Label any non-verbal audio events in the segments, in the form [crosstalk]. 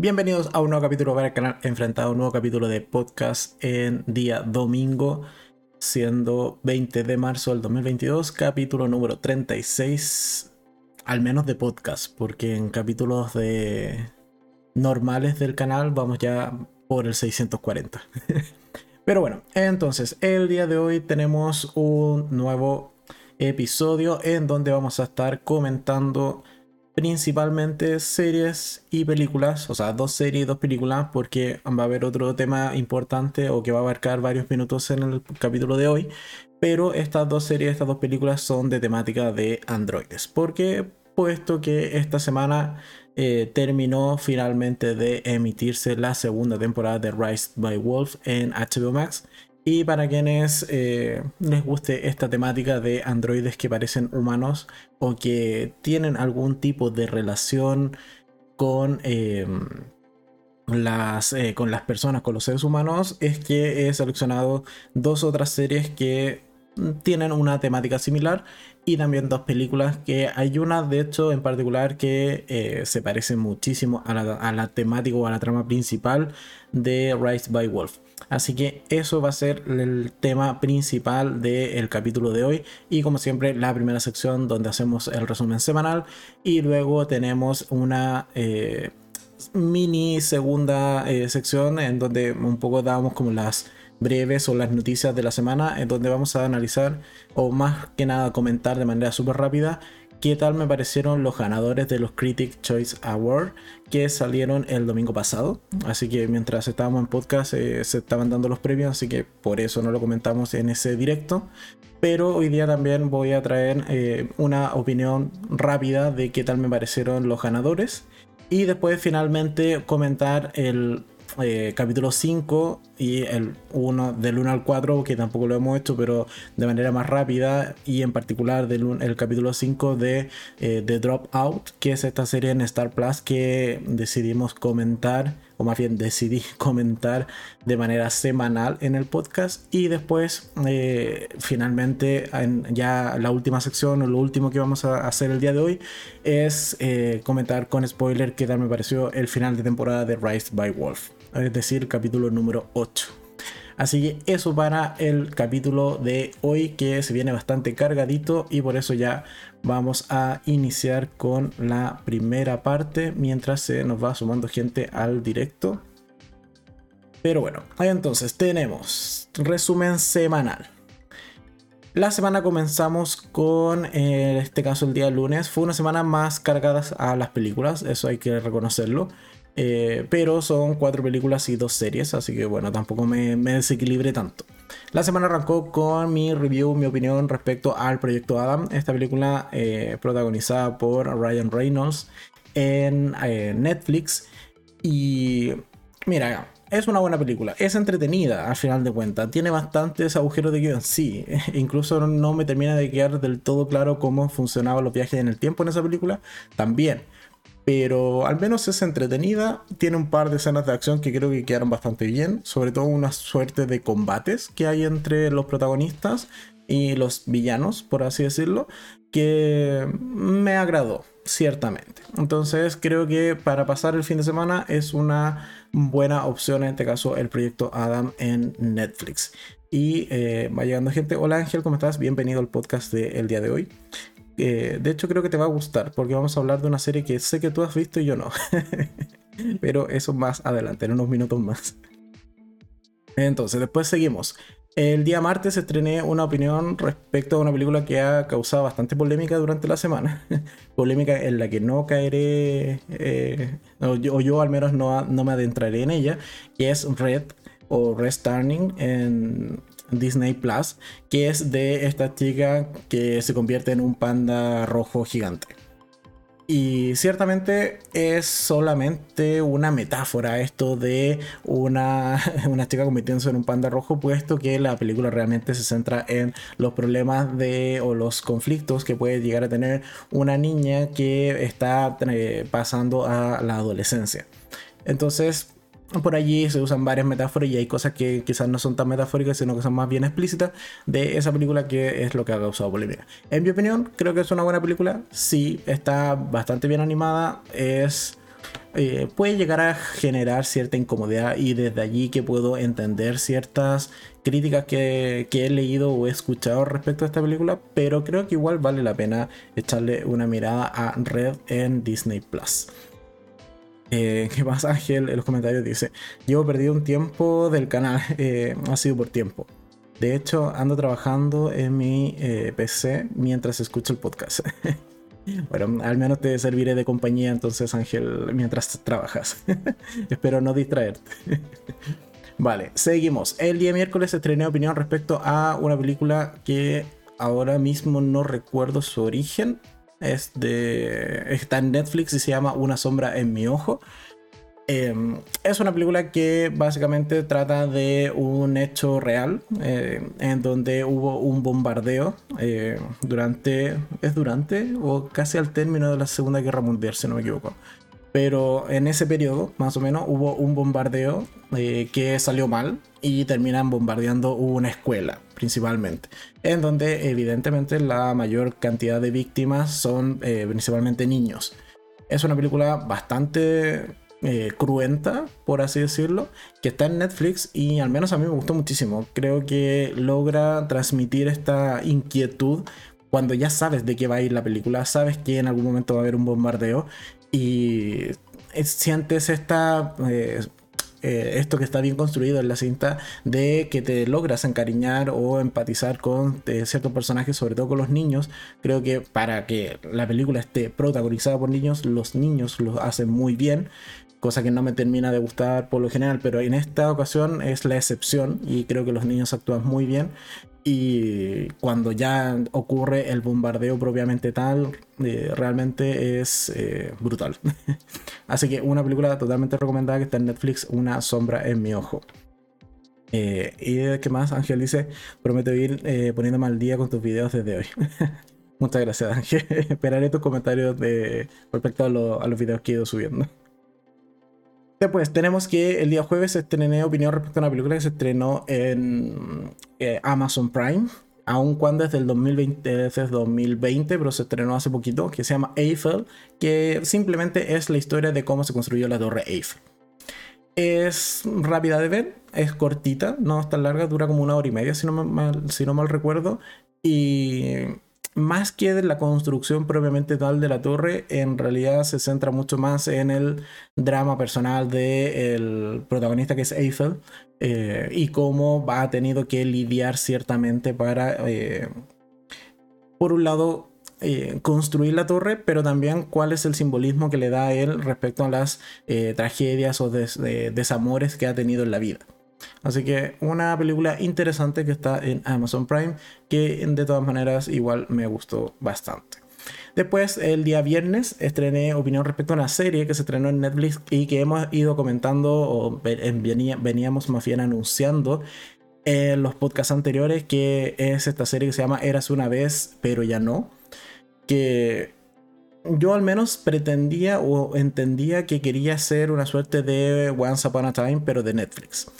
Bienvenidos a un nuevo capítulo para el canal Enfrentado, un nuevo capítulo de podcast en día domingo, siendo 20 de marzo del 2022, capítulo número 36, al menos de podcast, porque en capítulos de normales del canal vamos ya por el 640. [laughs] Pero bueno, entonces el día de hoy tenemos un nuevo episodio en donde vamos a estar comentando principalmente series y películas, o sea, dos series y dos películas, porque va a haber otro tema importante o que va a abarcar varios minutos en el capítulo de hoy. Pero estas dos series, estas dos películas son de temática de androides, porque puesto que esta semana eh, terminó finalmente de emitirse la segunda temporada de Rise by Wolf en HBO Max y para quienes eh, les guste esta temática de androides que parecen humanos o que tienen algún tipo de relación con, em, las, eh, con las personas, con los seres humanos, es que he seleccionado dos otras series que tienen una temática similar y también dos películas que hay una de hecho en particular que eh, se parece muchísimo a la, a la temática o a la trama principal de Rise by Wolf. Así que eso va a ser el tema principal del capítulo de hoy. Y como siempre, la primera sección donde hacemos el resumen semanal. Y luego tenemos una eh, mini segunda eh, sección en donde un poco damos como las breves o las noticias de la semana. En donde vamos a analizar o más que nada comentar de manera súper rápida qué tal me parecieron los ganadores de los Critic Choice Award que salieron el domingo pasado. Así que mientras estábamos en podcast eh, se estaban dando los premios, así que por eso no lo comentamos en ese directo. Pero hoy día también voy a traer eh, una opinión rápida de qué tal me parecieron los ganadores. Y después finalmente comentar el eh, capítulo 5 y el 1 del 1 al 4, que tampoco lo hemos hecho, pero de manera más rápida, y en particular del el capítulo 5 de eh, The Dropout, que es esta serie en Star Plus que decidimos comentar, o más bien decidí [laughs] comentar de manera semanal en el podcast, y después eh, finalmente en ya la última sección o lo último que vamos a hacer el día de hoy es comentar con spoiler qué tal me pareció el final de temporada de Rise by Wolf es decir, capítulo número 8. Así que eso para el capítulo de hoy que se viene bastante cargadito y por eso ya vamos a iniciar con la primera parte mientras se nos va sumando gente al directo. Pero bueno, entonces tenemos resumen semanal. La semana comenzamos con, en este caso el día lunes, fue una semana más cargada a las películas, eso hay que reconocerlo. Eh, pero son cuatro películas y dos series, así que bueno, tampoco me, me desequilibré tanto. La semana arrancó con mi review, mi opinión respecto al proyecto Adam, esta película eh, protagonizada por Ryan Reynolds en eh, Netflix. Y mira, es una buena película, es entretenida al final de cuentas, tiene bastantes agujeros de guion, sí, [laughs] incluso no me termina de quedar del todo claro cómo funcionaban los viajes en el tiempo en esa película, también pero al menos es entretenida. Tiene un par de escenas de acción que creo que quedaron bastante bien, sobre todo una suerte de combates que hay entre los protagonistas y los villanos, por así decirlo, que me agradó, ciertamente. Entonces creo que para pasar el fin de semana es una buena opción, en este caso el proyecto Adam en Netflix. Y eh, va llegando gente. Hola Ángel, ¿cómo estás? Bienvenido al podcast del día de hoy. De hecho, creo que te va a gustar porque vamos a hablar de una serie que sé que tú has visto y yo no. [laughs] Pero eso más adelante, en unos minutos más. Entonces, después seguimos. El día martes estrené una opinión respecto a una película que ha causado bastante polémica durante la semana. [laughs] polémica en la que no caeré, eh, o, yo, al menos no, no, me adentraré en ella, que es Red o Red Turning en, Disney Plus, que es de esta chica que se convierte en un panda rojo gigante. Y ciertamente es solamente una metáfora esto de una, [laughs] una chica convirtiéndose en un panda rojo, puesto que la película realmente se centra en los problemas de o los conflictos que puede llegar a tener una niña que está eh, pasando a la adolescencia. Entonces, por allí se usan varias metáforas y hay cosas que quizás no son tan metafóricas, sino que son más bien explícitas de esa película que es lo que ha causado polémica. En mi opinión, creo que es una buena película. Sí, está bastante bien animada. Es eh, puede llegar a generar cierta incomodidad y desde allí que puedo entender ciertas críticas que, he leído o he escuchado respecto a esta película, pero creo que igual vale la pena echarle una mirada a Red en Disney Plus. Eh, ¿Qué más? Ángel en los comentarios dice: Llevo perdido un tiempo del canal, [laughs] eh, ha sido por tiempo. De hecho, ando trabajando en mi PC mientras escucho el podcast. [laughs] Bueno, al menos te serviré de compañía entonces, Ángel, mientras trabajas. [laughs] Espero no distraerte. vale, seguimos. El día miércoles estrené opinión respecto a una película que ahora mismo no recuerdo su origen. Es de. está en Netflix y se llama Una sombra en mi ojo. Em, es una película que básicamente trata de un hecho real eh, en donde hubo un bombardeo eh, durante, es durante o casi al término de la Segunda Guerra Mundial, si no me equivoco. Pero en ese periodo, más o menos, hubo un bombardeo eh, que salió mal y terminan bombardeando una escuela, principalmente, en donde evidentemente la mayor cantidad de víctimas son principalmente niños. Es una película bastante eh, cruenta, por así decirlo, que está en Netflix y al menos a mí me gustó muchísimo. Creo que logra transmitir esta inquietud cuando ya sabes de qué va a ir la película, sabes que en algún momento va a haber un bombardeo y sientes. Eh, eh, esto que está bien construido en la cinta de que te logras encariñar o empatizar con ciertos personajes, sobre todo con los niños. Creo que para que la película esté protagonizada por niños, los niños lo hacen muy bien cosa que no me termina de gustar por lo general, pero en esta ocasión es la excepción y creo que los niños actúan muy bien. Y cuando ya ocurre el bombardeo propiamente tal, eh, realmente es eh, brutal. [laughs] Así que una película totalmente recomendada que está en Netflix, Una sombra en mi ojo. Eh, y qué más, Ángel dice, prometo ir poniéndome al día con tus videos desde hoy. [laughs] Muchas gracias, Ángel. [laughs] Esperaré tus comentarios de, respecto a, a los videos que he ido subiendo. Después tenemos que el día jueves estrené opinión respecto a una película que se estrenó en eh, Amazon Prime, aun cuando es del 2020, es 2020, pero se estrenó hace poquito, que se llama Eiffel, que simplemente es la historia de cómo se construyó la torre Eiffel. Es rápida de ver, es cortita, no es tan larga, dura como una hora y media si no si no mal recuerdo. Y más que de la construcción propiamente tal de la torre, en realidad se centra mucho más en el drama personal del protagonista que es Eiffel eh, y cómo ha tenido que lidiar ciertamente para, eh, por un lado, eh, construir la torre, pero también cuál es el simbolismo que le da a él respecto a las tragedias o desamores que ha tenido en la vida. Así que una película interesante que está en Amazon Prime, que de todas maneras igual me gustó bastante. Después, el día viernes, estrené opinión respecto a una serie que se estrenó en Netflix y que hemos ido comentando o veníamos más bien anunciando en los podcasts anteriores, que es esta serie que se llama Eras una vez, pero ya no. Que yo al menos pretendía o entendía que quería ser una suerte de Once Upon a Time, pero de Netflix.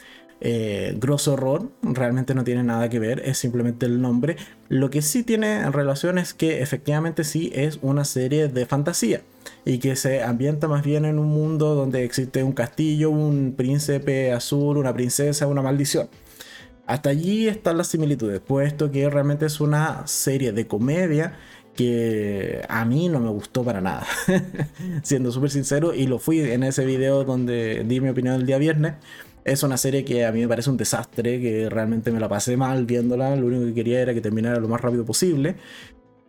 Eh, grosso horror, realmente no tiene nada que ver, es simplemente el nombre. Lo que sí tiene en relación es que efectivamente sí es una serie de fantasía y que se ambienta más bien en un mundo donde existe un castillo, un príncipe azul, una princesa, una maldición. Hasta allí están las similitudes, puesto que realmente es una serie de comedia que a mí no me gustó para nada, [laughs] siendo súper sincero, y lo fui en ese video donde di mi opinión el día viernes, es una serie que a mí me parece un desastre, que realmente me la pasé mal viéndola. Lo único que quería era que terminara lo más rápido posible.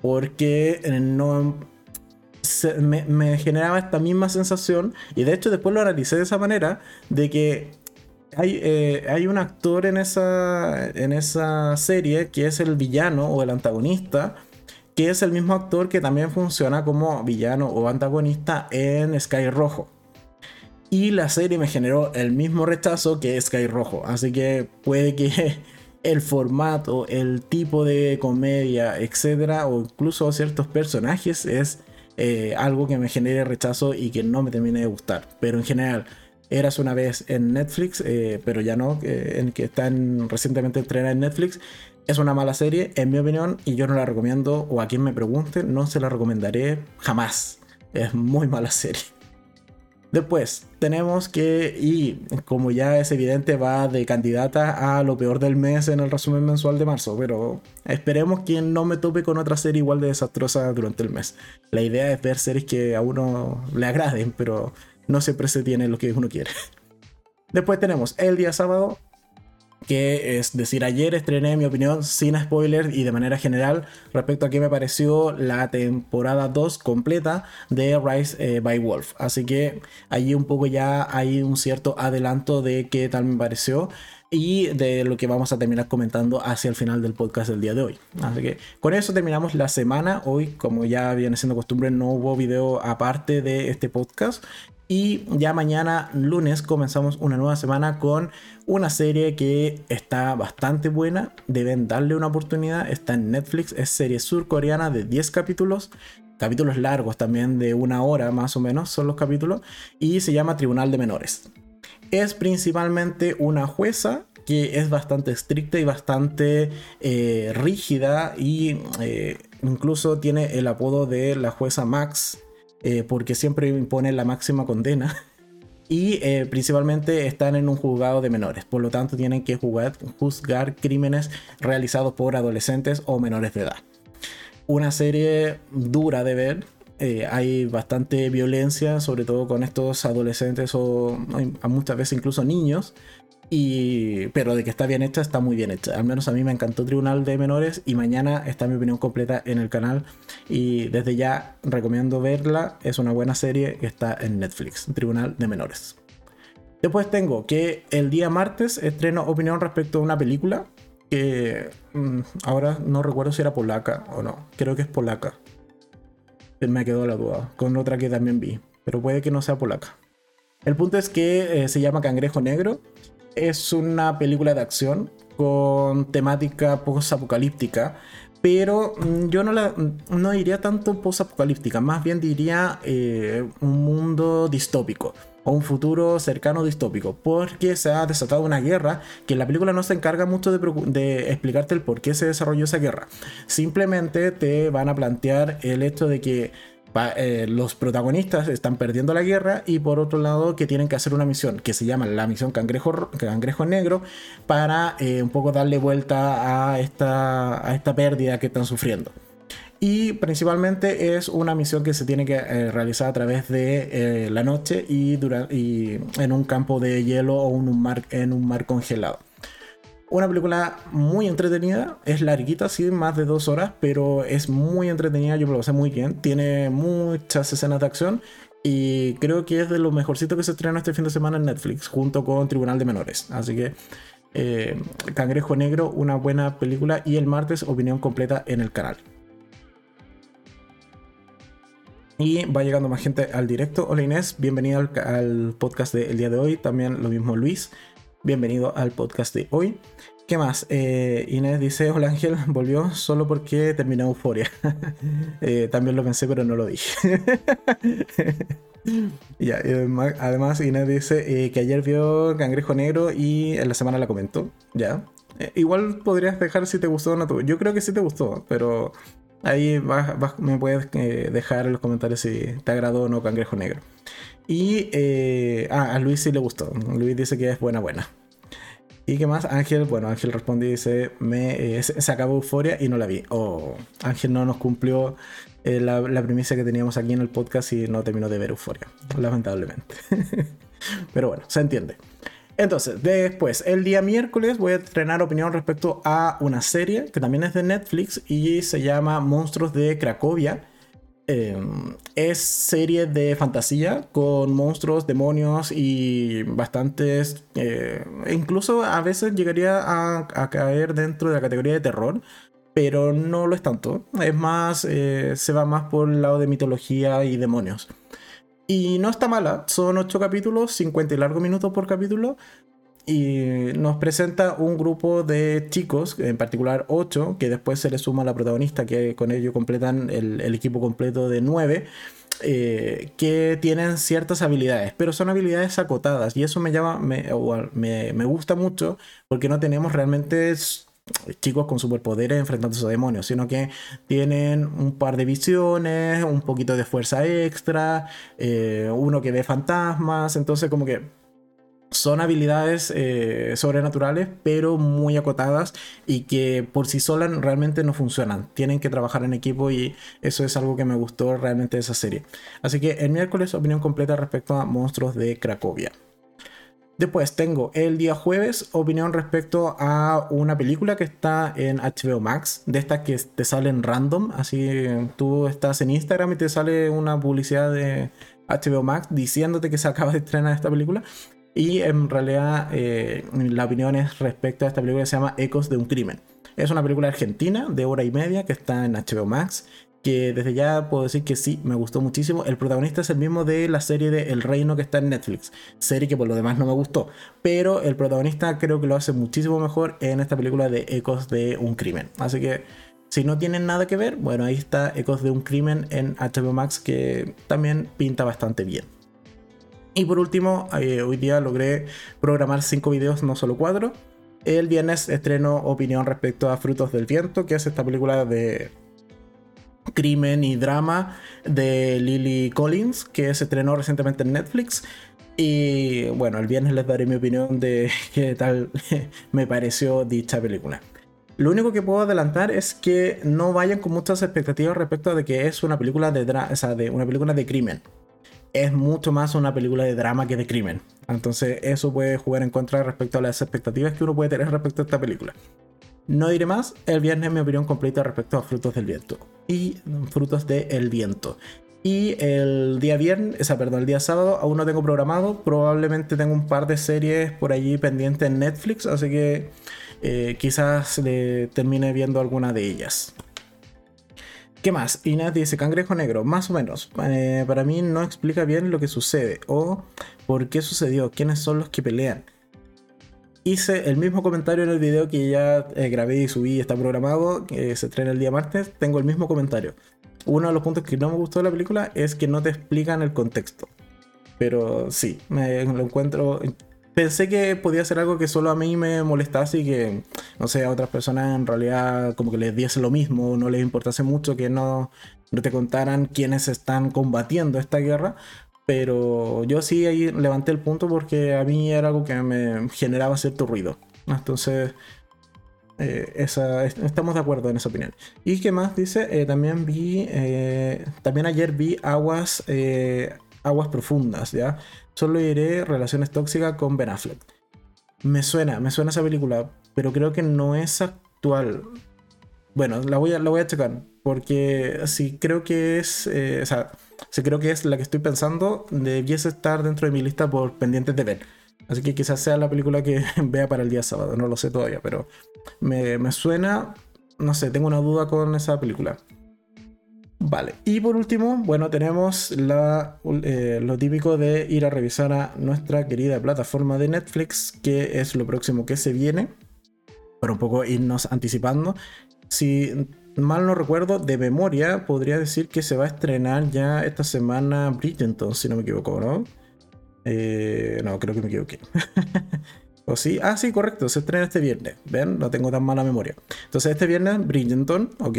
Porque no. me, generaba esta misma sensación. Y de hecho, después lo analicé de esa manera: de que hay, eh, hay un actor en esa, en esa serie que es el villano o el antagonista. Que es el mismo actor que también funciona como villano o antagonista en Sky Rojo. Y la serie me generó el mismo rechazo que Sky Rojo. Así que puede que [laughs] el formato, el tipo de comedia, etcétera, o incluso ciertos personajes es eh, algo que me genere rechazo y que no me termine de gustar. Pero en general, eras una vez en Netflix, eh, pero ya no, en que están recientemente estrenada en Netflix. Es una mala serie, en mi opinión, y yo no la recomiendo, o a quien me pregunte, no se la recomendaré jamás. Es muy mala serie. Después tenemos que, y como ya es evidente, va de candidata a lo peor del mes en el resumen mensual de marzo, pero esperemos que no me tope con otra serie igual de desastrosa durante el mes. La idea es ver series que a uno le agraden, pero no siempre se tiene lo que uno quiere. [laughs] Después tenemos el día sábado, que es decir, ayer estrené mi opinión sin spoilers y de manera general respecto a qué me pareció la temporada 2 completa de Rise eh, by Wolf. Así que allí un poco ya hay un cierto adelanto de qué tal me pareció y de lo que vamos a terminar comentando hacia el final del podcast del día de hoy. Así que con eso terminamos la semana. Hoy, como ya viene siendo costumbre, no hubo video aparte de este podcast. Y ya mañana, lunes, comenzamos una nueva semana con una serie que está bastante buena. Deben darle una oportunidad. Está en Netflix. Es serie surcoreana de 10 capítulos. Capítulos largos también, de una hora más o menos son los capítulos. Y se llama Tribunal de Menores. Es principalmente una jueza que es bastante estricta y bastante eh, rígida. Y eh, incluso tiene el apodo de la jueza Max eh, porque siempre impone la máxima condena. [laughs] Y eh, principalmente están en un juzgado de menores, por lo tanto tienen que juzgar crímenes realizados por adolescentes o menores de edad. Una serie dura de ver, eh, hay bastante violencia, sobre todo con estos adolescentes o muchas veces incluso niños, y, pero de que está bien hecha, está muy bien hecha. Al menos a mí me encantó Tribunal de Menores y mañana está mi opinión completa en el canal. Y desde ya recomiendo verla. Es una buena serie que está en Netflix, Tribunal de Menores. Después tengo que el día martes estreno opinión respecto a una película que mm, ahora no recuerdo si era polaca o no. Creo que es polaca. Me quedó la duda. Con otra que también vi. Pero puede que no sea polaca. El punto es que eh, se llama Cangrejo Negro es una película de acción con temática post-apocalíptica, pero mm, yo no, la, no diría tanto post-apocalíptica, más bien diría eh, un mundo distópico o un futuro cercano distópico, porque se ha desatado una guerra que en la película no se encarga mucho de, de, explicarte el por qué se desarrolló esa guerra. Simplemente te van a plantear el hecho de que eh, los protagonistas están perdiendo la guerra y por otro lado que tienen que hacer una misión que se llama la misión Cangrejo, Cangrejo Negro para eh, un poco darle vuelta a esta, a esta pérdida que están sufriendo. Y principalmente es una misión que se tiene que eh, realizar a través de la noche y, y, en un campo de hielo o un mar, en un mar congelado. Una película muy entretenida, es larguita, sí, más de dos horas, pero es muy entretenida, yo lo pasé muy bien. Tiene muchas escenas de acción y creo que es de lo mejorcito que se estrenó este fin de semana en Netflix, junto con Tribunal de Menores. Así que eh, Cangrejo Negro, una buena película y el martes opinión completa en el canal. Y va llegando más gente al directo. Hola Inés, bienvenida al podcast del día de hoy. También lo mismo Luis bienvenido al podcast de hoy. ¿Qué más? Eh, Inés dice, hola Ángel, [laughs] volvió solo porque terminó Euforia. [laughs] Eh, también lo pensé, pero no lo dije. [laughs] ya, además Inés dice eh, que ayer vio Cangrejo Negro y en la semana la comentó. Ya. igual podrías dejar si te gustó o no. Yo creo que sí te gustó, pero ahí me puedes dejar en los comentarios si te agradó o no Cangrejo Negro. Y eh, ah, a Luis sí le gustó. Luis dice que es buena, buena. ¿Y qué más? Ángel, bueno, Ángel responde y dice, me, eh, se acabó Euforia y no la vi. Oh, Ángel no nos cumplió eh, la, la, primicia que teníamos aquí en el podcast y no terminó de ver Euforia, lamentablemente. [laughs] Pero bueno, se entiende. Entonces, después, el día miércoles voy a estrenar opinión respecto a una serie que también es de Netflix y se llama Monstruos de Cracovia. Em, es serie de fantasía con monstruos, demonios y bastantes... Eh, incluso a veces llegaría a, caer dentro de la categoría de terror, pero no lo es tanto. Es más, eh, se va más por el lado de mitología y demonios. Y no está mala, son 8 capítulos, 50 y largos minutos por capítulo, y nos presenta un grupo de chicos, en particular 8, que después se le suma a la protagonista, que con ello completan el, equipo completo de 9, eh, que tienen ciertas habilidades, pero son habilidades acotadas. Y eso me llama, me, me, me gusta mucho porque no tenemos realmente chicos con superpoderes enfrentándose a demonios, sino que tienen un par de visiones, un poquito de fuerza extra, eh, uno que ve fantasmas, entonces como que son habilidades eh, sobrenaturales, pero muy acotadas y que por sí solas realmente no funcionan. Tienen que trabajar en equipo y eso es algo que me gustó realmente de esa serie. Así que el miércoles opinión completa respecto a Monstruos de Cracovia. Después tengo el día jueves opinión respecto a una película que está en HBO Max, de estas que te salen random, así tú estás en Instagram y te sale una publicidad de HBO Max diciéndote que se acaba de estrenar esta película. Y en realidad eh, la opinión es respecto a esta película que se llama Ecos de un Crimen. Es una película argentina de hora y media que está en HBO Max que desde ya puedo decir que sí, me gustó muchísimo. El protagonista es el mismo de la serie de El Reino que está en Netflix, serie que por lo demás no me gustó, pero el protagonista creo que lo hace muchísimo mejor en esta película de Ecos de un Crimen. Así que si no tienen nada que ver, bueno, ahí está Ecos de un Crimen en HBO Max que también pinta bastante bien. Y por último, eh, hoy día logré programar 5 videos, no solo 4. El viernes estreno opinión respecto a Frutos del Viento, que es esta película de crimen y drama de Lily Collins, que se estrenó recientemente en Netflix. Y bueno, el viernes les daré mi opinión de [laughs] qué tal [laughs] me pareció dicha película. Lo único que puedo adelantar es que no vayan con muchas expectativas respecto de que es una película de, o de una película de crimen. Es mucho más una película de drama que de crimen. Entonces eso puede jugar en contra respecto a las expectativas que uno puede tener respecto a esta película. No diré más, el viernes mi opinión completa respecto a Frutos del Viento. Y Frutos del Viento. Y el día viernes, o sea, perdón, el día sábado aún no tengo programado. Probablemente tengo un par de series por allí pendientes en Netflix, así que eh, quizás termine viendo alguna de ellas. ¿Qué más? Inés dice Cangrejo Negro, más o menos. Eh, para mí no explica bien lo que sucede o por qué sucedió, quiénes son los que pelean hice el mismo comentario en el video que ya eh, grabé y subí, está programado, se estrena el día martes, tengo el mismo comentario. Uno de los puntos que no me gustó de la película es que no te explican el contexto. Pero sí, me lo encuentro... Pensé que podía ser algo que solo a mí me molestase y que, no sé, a otras personas en realidad como que les diese lo mismo, no les importase mucho que no, no te contaran quiénes están combatiendo esta guerra, pero yo sí ahí levanté el punto porque a mí era algo que me generaba cierto ruido. Entonces, eh, estamos de acuerdo en esa opinión. ¿Y qué más dice? Eh, también vi, eh, también ayer vi aguas, aguas profundas, ¿ya? Solo diré relaciones tóxicas con Ben Affleck. Me suena, me suena esa película, pero creo que no es actual. Bueno, la voy a, la voy a checar, porque sí creo que es, o sea, si creo que es la que estoy pensando, debiese estar dentro de mi lista por pendientes de ver. Así que quizás sea la película que [laughs] vea para el día sábado, no lo sé todavía, pero me, suena, no sé, tengo una duda con esa película. Vale, y por último, bueno, tenemos la, eh, lo típico de ir a revisar a nuestra querida plataforma de Netflix, que es lo próximo que se viene, para un poco irnos anticipando. Si mal no recuerdo, de memoria, podría decir que se va a estrenar ya esta semana Bridgerton, si no me equivoco, ¿no? Eh, no, creo que me equivoqué. [laughs] ¿O sí? Ah, sí, correcto, se estrena este viernes. ¿Ven? No tengo tan mala memoria. Entonces, este viernes, Bridgerton, ok.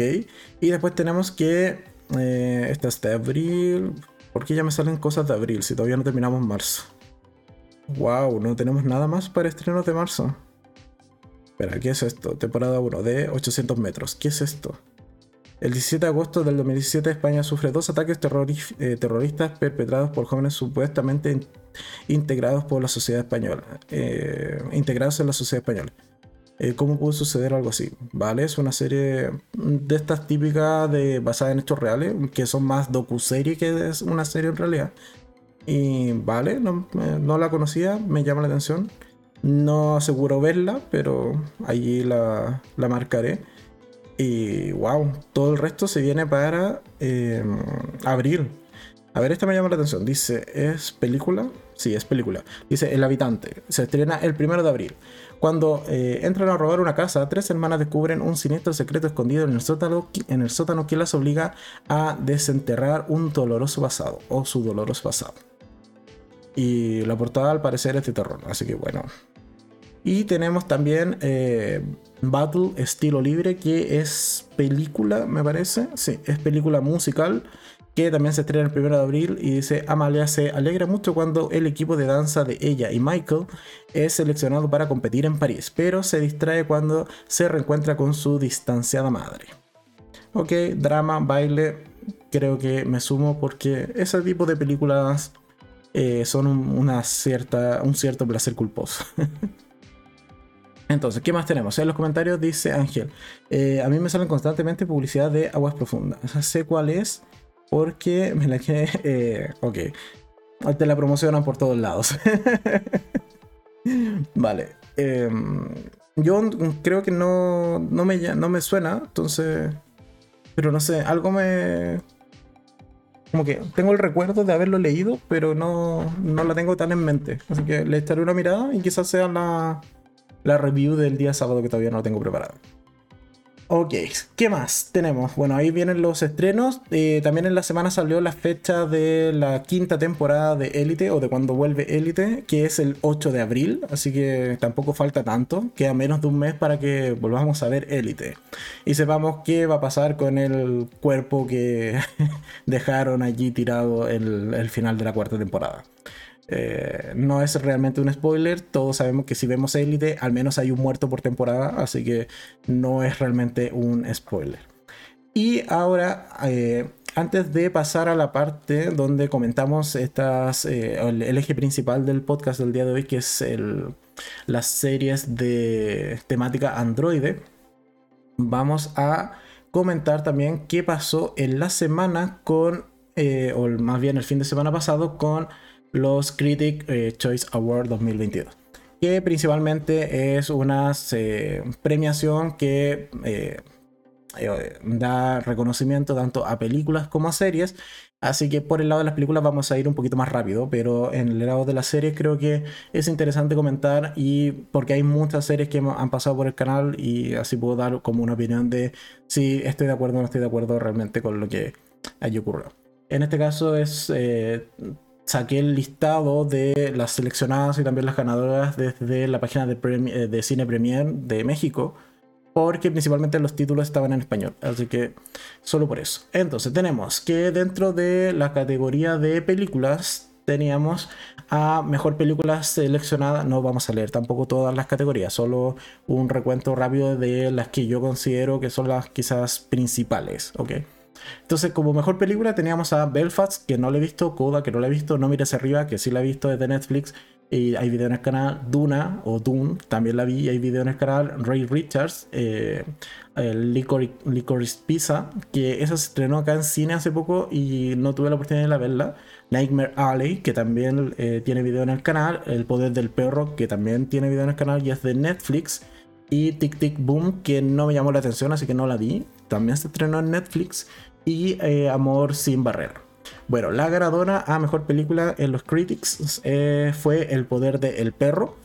Y después tenemos que. Eh, esta es de abril. ¿Por qué ya me salen cosas de abril si todavía no terminamos marzo? Wow, no tenemos nada más para estrenos de marzo. Espera, ¿qué es esto? Temporada 1 de 800 metros. ¿Qué es esto? El 17 de agosto del 2017 España sufre dos ataques eh, terroristas perpetrados por jóvenes supuestamente integrados por la sociedad española. Eh, integrados en la sociedad española. Eh, ¿Cómo pudo suceder algo así? Vale, es una serie de estas típicas de, basada en hechos reales, que son más docu-serie que es una serie en realidad. Y vale, no, no la conocía, me llama la atención. No aseguro verla, pero allí la, la marcaré. Y wow, todo el resto se viene para em, abril. A ver, esta me llama la atención. Dice, ¿es película? Sí, es película. Dice, El habitante. Se estrena el primero de abril. Cuando eh, entran a robar una casa, tres hermanas descubren un siniestro secreto escondido en el, sótano, que las obliga a desenterrar un doloroso pasado, o su doloroso pasado. Y la portada al parecer es de terror, así que bueno. Y tenemos también eh, Battle Estilo Libre, que es película, me parece. Sí, es película musical que también se estrena el 1 de abril y dice Amalia se alegra mucho cuando el equipo de danza de ella y Michael es seleccionado para competir en París, pero se distrae cuando se reencuentra con su distanciada madre. Ok, drama, baile, creo que me sumo porque ese tipo de películas eh, son un, una cierta, un cierto placer culposo. [laughs] Entonces, ¿qué más tenemos? En los comentarios dice Ángel, eh, a mí me salen constantemente publicidad de aguas profundas. sé cuál es porque me la quedé... [laughs] Eh, ok. Te la promocionan por todos lados. [laughs] vale. Em, yo creo que no, no, me, no me suena, entonces... Pero no sé, algo me... Como que tengo el recuerdo de haberlo leído, pero no, no la tengo tan en mente. Así que le echaré una mirada y quizás sea la, la review del día sábado que todavía no la tengo preparada. Ok, ¿qué más tenemos? Bueno, ahí vienen los estrenos. Eh, también en la semana salió la fecha de la quinta temporada de Élite o de cuando vuelve Élite, que es el 8 de abril, así que tampoco falta tanto. Queda menos de un mes para que volvamos a ver Élite. Y sepamos qué va a pasar con el cuerpo que [laughs] dejaron allí tirado en el final de la cuarta temporada. Eh, no es realmente un spoiler, todos sabemos que si vemos Elite, al menos hay un muerto por temporada, así que no es realmente un spoiler. Y ahora, eh, antes de pasar a la parte donde comentamos estas, eh, el, eje principal del podcast del día de hoy, que es las series de temática Android, vamos a comentar también qué pasó en la semana con, o más bien el fin de semana pasado, con los Critic eh, Choice Award 2022, que principalmente es una eh, premiación que eh, da reconocimiento tanto a películas como a series. Así que por el lado de las películas vamos a ir un poquito más rápido, pero en el lado de las series creo que es interesante comentar y porque hay muchas series que han pasado por el canal y así puedo dar como una opinión de si estoy de acuerdo o no estoy de acuerdo realmente con lo que haya ocurrido. En este caso es saqué el listado de las seleccionadas y también las ganadoras desde la página de, eh, de Cine Premier de México, porque principalmente los títulos estaban en español, así que solo por eso. Entonces tenemos que dentro de la categoría de películas teníamos a mejor película seleccionada, no vamos a leer tampoco todas las categorías, solo un recuento rápido de las que yo considero que son las quizás principales, ¿ok? Entonces, como mejor película teníamos a Belfast, que no la he visto, Coda, que no la he visto, No mires arriba, que sí la he visto desde Netflix, y hay video en el canal, Duna o Dune, también la vi, y hay video en el canal, Ray Richards, eh, el Licorice, Pizza, que esa se estrenó acá en cine hace poco y no tuve la oportunidad de verla. Nightmare Alley, que también eh, tiene video en el canal, El Poder del Perro, que también tiene video en el canal y es de Netflix, y Tic Tic Boom, que no me llamó la atención, así que no la vi, también se estrenó en Netflix y eh, Amor sin barrera. Bueno, la ganadora a mejor película en los Critics eh, fue El poder del el perro,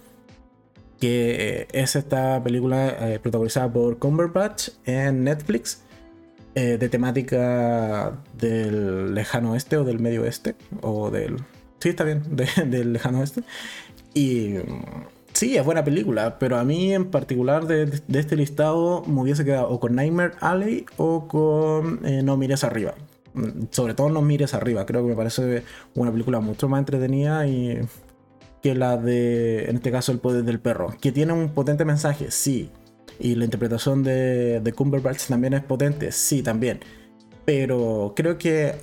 que eh, es esta película protagonizada por Cumberbatch en Netflix, de temática del lejano oeste o del medio oeste, o del... Sí, está bien, [laughs] del lejano oeste. Y Sí, es buena película, pero a mí en particular de, este listado me hubiese quedado o con Nightmare Alley o con eh, No Mires Arriba. Mm, sobre todo No Mires Arriba, creo que me parece una película mucho más entretenida y que la de, en este caso, El Poder del Perro, que tiene un potente mensaje, sí. Y la interpretación de, de Cumberbatch también es potente, sí, también. Pero creo que,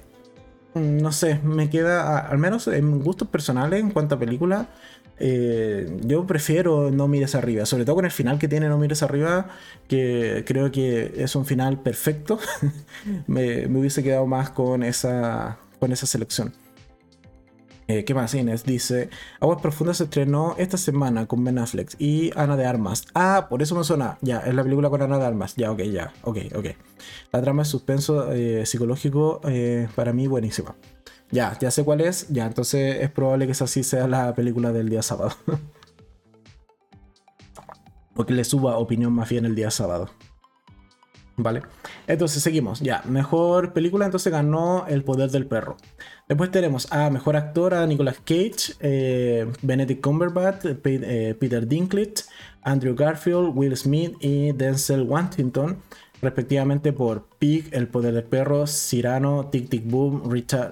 mm, no sé, me queda, al menos en gustos personales en cuanto a película, eh, yo prefiero No mires arriba, sobre todo con el final que tiene No mires arriba, que creo que es un final perfecto. [laughs] me, hubiese quedado más con esa, con esa selección. Eh, ¿Qué más? Inés dice: Aguas Profundas se estrenó esta semana con Ben Affleck y Ana de Armas. Ah, por eso me suena. Ya, es la película con Ana de Armas. Ya, ok, ya, ok, ok. La trama de suspenso eh, psicológico para mí buenísima. Ya, ya sé cuál es. Ya, entonces es probable que esa sí sea la película del día sábado. [laughs] Porque le suba opinión más bien el día sábado. ¿Vale? Entonces seguimos. Ya, mejor película, entonces ganó El Poder del Perro. Después tenemos a mejor actor a Nicolas Cage, eh, Benedict Cumberbatch, eh, Peter Dinklage, Andrew Garfield, Will Smith y Denzel Washington, respectivamente por Pig, El Poder del Perro, Cyrano, Tic Tic Boom, Richard,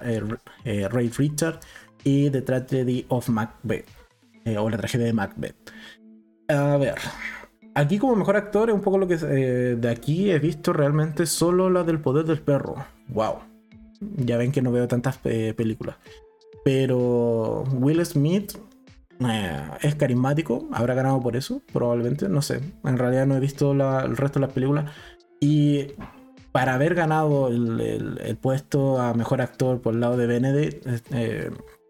eh, Ray Richard y The Tragedy of Macbeth, o la tragedia de Macbeth. A ver, Aquí como mejor actor es un poco lo que eh, de aquí he visto realmente solo la del poder del perro. Wow. Ya ven que no veo tantas eh, películas. Pero Will Smith eh, es carismático, habrá ganado por eso, probablemente, no sé. En realidad no he visto el resto de las películas. Y para haber ganado el, puesto a mejor actor por el lado de Benedict,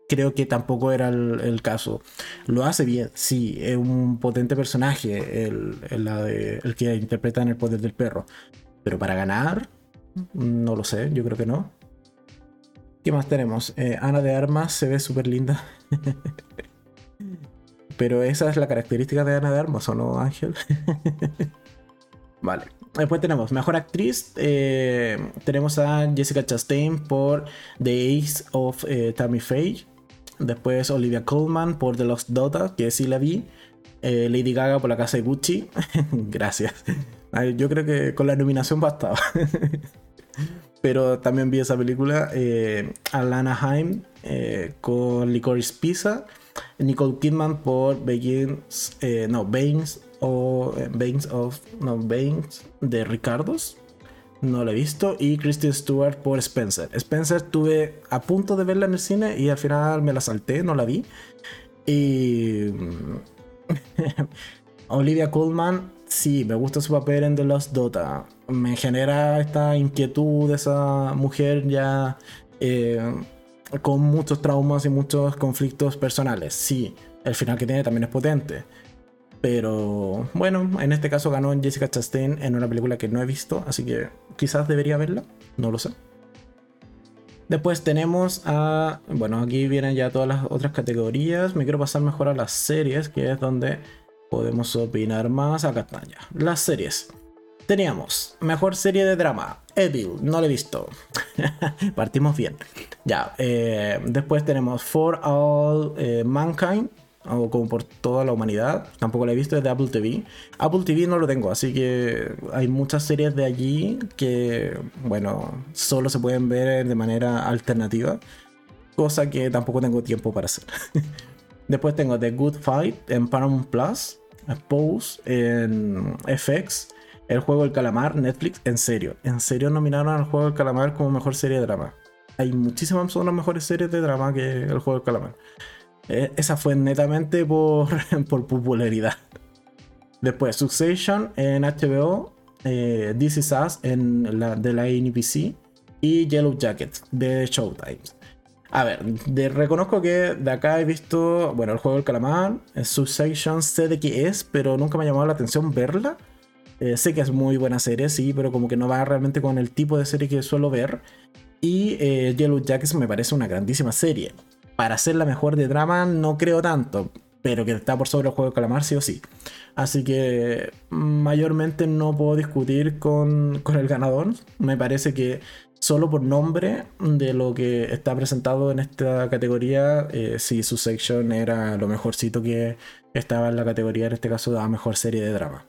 creo que tampoco era el, caso. Lo hace bien, sí, es un potente personaje el, el, que interpreta en el poder del perro. Pero para ganar, no lo sé, yo creo que no. ¿Qué más tenemos? Eh, Ana de Armas se ve súper linda. [laughs] Pero esa es la característica de Ana de Armas, ¿o no, Ángel? [laughs] vale. Después tenemos Mejor Actriz. Eh, tenemos a Jessica Chastain por The Ace of eh, Tammy Faye. Después Olivia Colman por The Lost Daughter, que sí la vi. Eh, Lady Gaga por La Casa de Gucci. [laughs] Gracias. Yo creo que con la nominación bastaba. [laughs] Pero también vi esa película. Alana Haim con Licorice Pizza. Nicole Kidman por Begins, no, Baines o Baines of, no, Baines de Ricardos no la he visto. Y Kristen Stewart por Spencer. Spencer estuve a punto de verla en el cine y al final me la salté, no la vi. Y. [laughs] Olivia Colman, sí, me gusta su papel en The Lost Dota. Me genera esta inquietud de esa mujer ya eh, con muchos traumas y muchos conflictos personales. Sí, el final que tiene también es potente. Pero bueno, en este caso ganó Jessica Chastain en una película que no he visto, así que quizás debería verla, no lo sé. Después tenemos a. Bueno, aquí vienen ya todas las otras categorías. Me quiero pasar mejor a las series, que es donde podemos opinar más. Acá están ya. Las series. Teníamos mejor serie de drama. Evil, no la he visto. [laughs] Partimos bien. Ya. Eh, después tenemos For All eh, Mankind o como por toda la humanidad. Tampoco la he visto, desde Apple TV. Apple TV no lo tengo, así que hay muchas series de allí que, bueno, solo se pueden ver de manera alternativa, cosa que tampoco tengo tiempo para hacer. [laughs] Después tengo The Good Fight en Paramount Plus, Pose en FX, El Juego del Calamar, Netflix, en serio, en serio nominaron al Juego del Calamar como mejor serie de drama. Hay muchísimas son las mejores series de drama que El Juego del Calamar. Eh, esa fue netamente por, [laughs] por popularidad. Después, Succession en HBO, eh, This Is Us en la, de la NBC y Yellow Jacket de Showtime. A ver, reconozco que de acá he visto, bueno, el juego del calamar, eh, Succession, sé de qué es, pero nunca me ha llamado la atención verla. sé que es muy buena serie, sí, pero como que no va realmente con el tipo de serie que suelo ver. Y Yellow Jackets me parece una grandísima serie para ser la mejor de drama no creo tanto, pero que está por sobre el juego de calamar sí o sí. Así que mayormente no puedo discutir con, el ganador. Me parece que solo por nombre de lo que está presentado en esta categoría, eh, sí, su section era lo mejorcito que estaba en la categoría, en este caso, de la mejor serie de drama.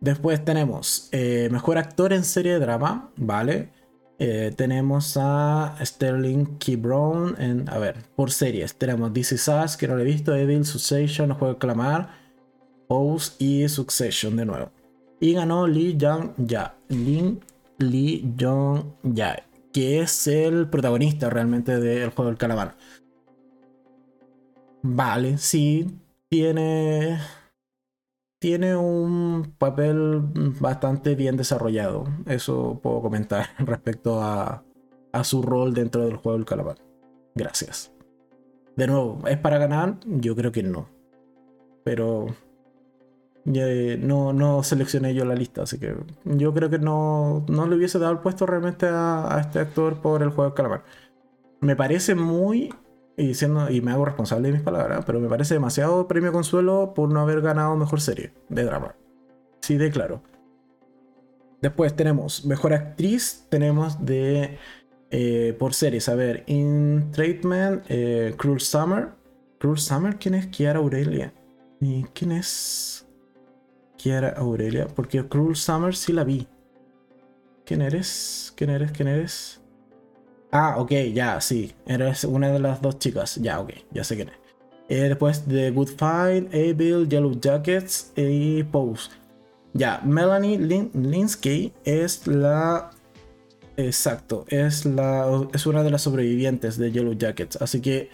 Después tenemos eh, mejor actor en serie de drama, ¿vale? Eh, tenemos a Sterling Key Brown en, a ver, por series. Tenemos This Is Us, que no lo he visto, Evil, Succession, Juego de Clamar, Pose y Succession de nuevo. Y ganó Lee Jong Ya, Lee, Lee Jong Ya, que es el protagonista realmente del Juego del Calamar. Vale, sí, tiene tiene un papel bastante bien desarrollado. Eso puedo comentar [laughs] respecto a, su rol dentro del juego del calamar. Gracias. De nuevo, ¿es para ganar? Yo creo que no. Pero no, no seleccioné yo la lista, así que yo creo que no, no le hubiese dado el puesto realmente a, a este actor por el juego del calamar. Me parece muy y, siendo, y me hago responsable de mis palabras, pero me parece demasiado premio consuelo por no haber ganado mejor serie de drama. Sí, de claro. Después tenemos mejor actriz, tenemos de eh, por series, a ver, In Treatment, eh, Cruel Summer. Cruel Summer, ¿quién es Kiara Aurelia? ¿Y quién es Kiara Aurelia? Porque Cruel Summer sí la vi. ¿Quién eres? ¿Quién eres? ¿Quién eres? Ah, ok, ya, sí. Eres una de las dos chicas. Ya, ok, ya sé quién es. Eh, después de Good Fight, Abel, Yellow Jackets y Pose. Ya, Melanie Linsky es la. Exacto, es, la, es una de las sobrevivientes de Yellow Jackets. Así que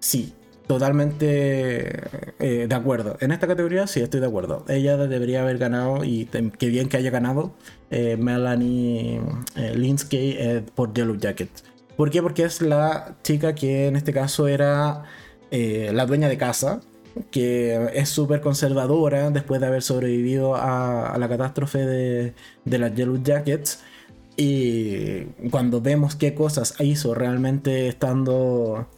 sí, totalmente eh, de acuerdo. En esta categoría sí estoy de acuerdo. Ella debería haber ganado y qué bien que haya ganado eh, Melanie Linsky por Yellow Jackets. ¿Por qué? Porque es la chica que en este caso era eh, la dueña de casa, que es súper conservadora después de haber sobrevivido a, la catástrofe de, las Yellow Jackets. Y cuando vemos qué cosas hizo realmente estando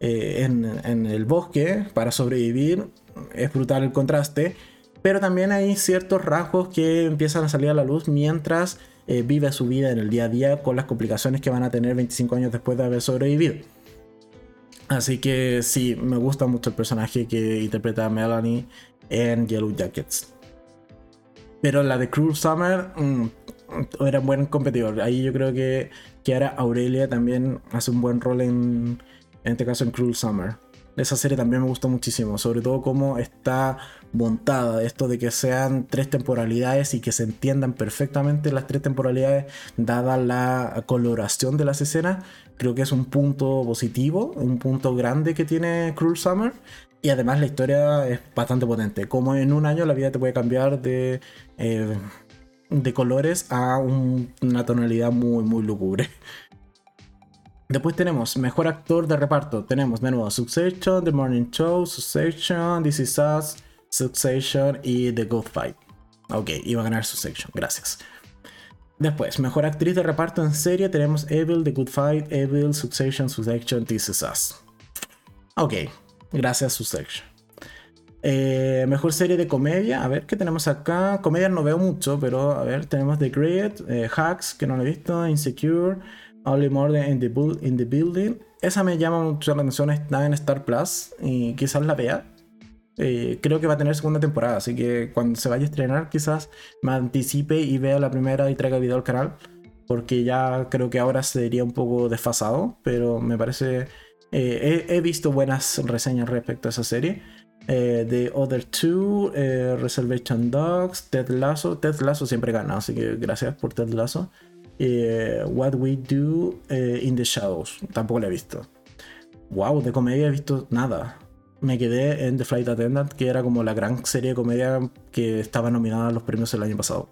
eh, en, el bosque para sobrevivir, es brutal el contraste. Pero también hay ciertos rasgos que empiezan a salir a la luz mientras eh, vive su vida en el día a día con las complicaciones que van a tener 25 años después de haber sobrevivido. Así que sí, me gusta mucho el personaje que interpreta a Melanie en Yellow Jackets. Pero la de Cruel Summer mm, era un buen competidor. Ahí yo creo que, que ahora Aurelia también hace un buen rol en, en este caso en Cruel Summer. Esa serie también me gustó muchísimo, sobre todo cómo está montada, esto de que sean tres temporalidades y que se entiendan perfectamente las tres temporalidades dada la coloración de las escenas, creo que es un punto positivo, un punto grande que tiene Cruel Summer. Y además la historia es bastante potente. Como en un año la vida te puede cambiar de, eh, de colores a una tonalidad muy, muy lúgubre. Después tenemos Mejor Actor de Reparto. Tenemos de nuevo Succession, The Morning Show, Succession, This Is Us, Succession y The Good Fight. Ok, iba a ganar Succession, gracias. Después, Mejor Actriz de Reparto en serie. Tenemos Evil, The Good Fight, Evil, Succession, Succession, This Is Us. Ok, gracias Succession. Eh, mejor serie de comedia. A ver, ¿qué tenemos acá? Comedia no veo mucho, pero a ver, tenemos The Great, eh, Hacks, que no lo he visto, Insecure. Only More in the, in the Building. Esa me llama mucho la atención, está en Star Plus y quizás la vea. Eh, creo que va a tener segunda temporada, así que cuando se vaya a estrenar quizás me anticipe y vea la primera y traiga video al canal, porque ya creo que ahora sería un poco desfasado, pero me parece... Eh, he, visto buenas reseñas respecto a esa serie. Eh, The Other Two, Reservation Dogs, Ted Lasso. Ted Lasso siempre gana, así que gracias por Ted Lasso. Eh, What We Do eh, in the Shadows. Tampoco la he visto. Wow, de comedia he visto nada. Me quedé en The Flight Attendant, que era como la gran serie de comedia que estaba nominada a los premios el año pasado.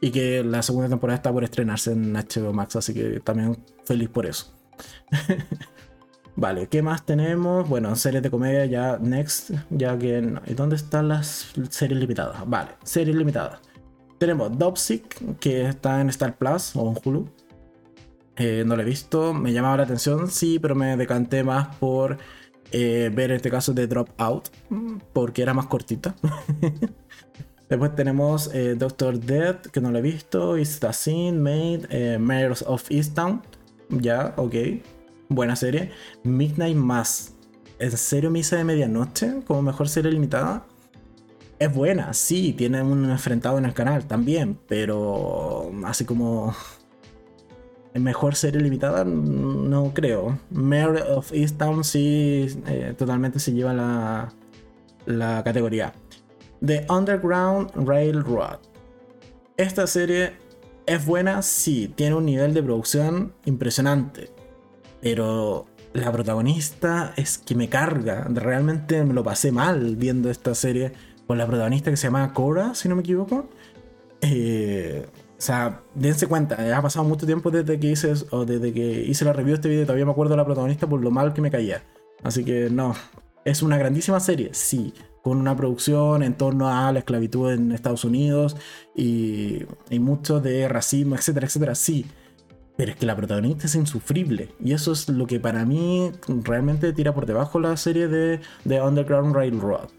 Y que la segunda temporada está por estrenarse en HBO Max, así que también feliz por eso. [laughs] vale, ¿qué más tenemos? Bueno, series de comedia ya next, ya que... ¿Dónde están las series limitadas? Vale, series limitadas. Tenemos Dopsic, que está en Star Plus o en Hulu. Eh, no lo he visto, me llamaba la atención, sí, pero me decanté más por eh, ver este caso de Dropout, porque era más cortita. [laughs] Después tenemos eh, Doctor Death, que no lo he visto, Is the Scene, Made, Mayors of Easttown, ya, ok, buena serie. Midnight Mass, ¿en serio Misa de Medianoche? Como mejor serie limitada es buena, sí, tiene un enfrentado en el canal también, pero así como mejor serie limitada, no creo. Mayor of Easttown sí, eh, totalmente se lleva la, la categoría. The Underground Railroad. Esta serie es buena, sí, tiene un nivel de producción impresionante, pero la protagonista es que me carga. Realmente me lo pasé mal viendo esta serie con la protagonista que se llama Cora, si no me equivoco. Eh, o sea, dense cuenta, ha pasado mucho tiempo desde que hice desde que hice la review de este video, todavía me acuerdo de la protagonista por lo mal que me caía. Así que no, es una grandísima serie, sí, con una producción en torno a la esclavitud en Estados Unidos y, y mucho de racismo, etcétera, etcétera, sí. Pero es que la protagonista es insufrible. Y eso es lo que para mí realmente tira por debajo la serie de, de Underground Railroad.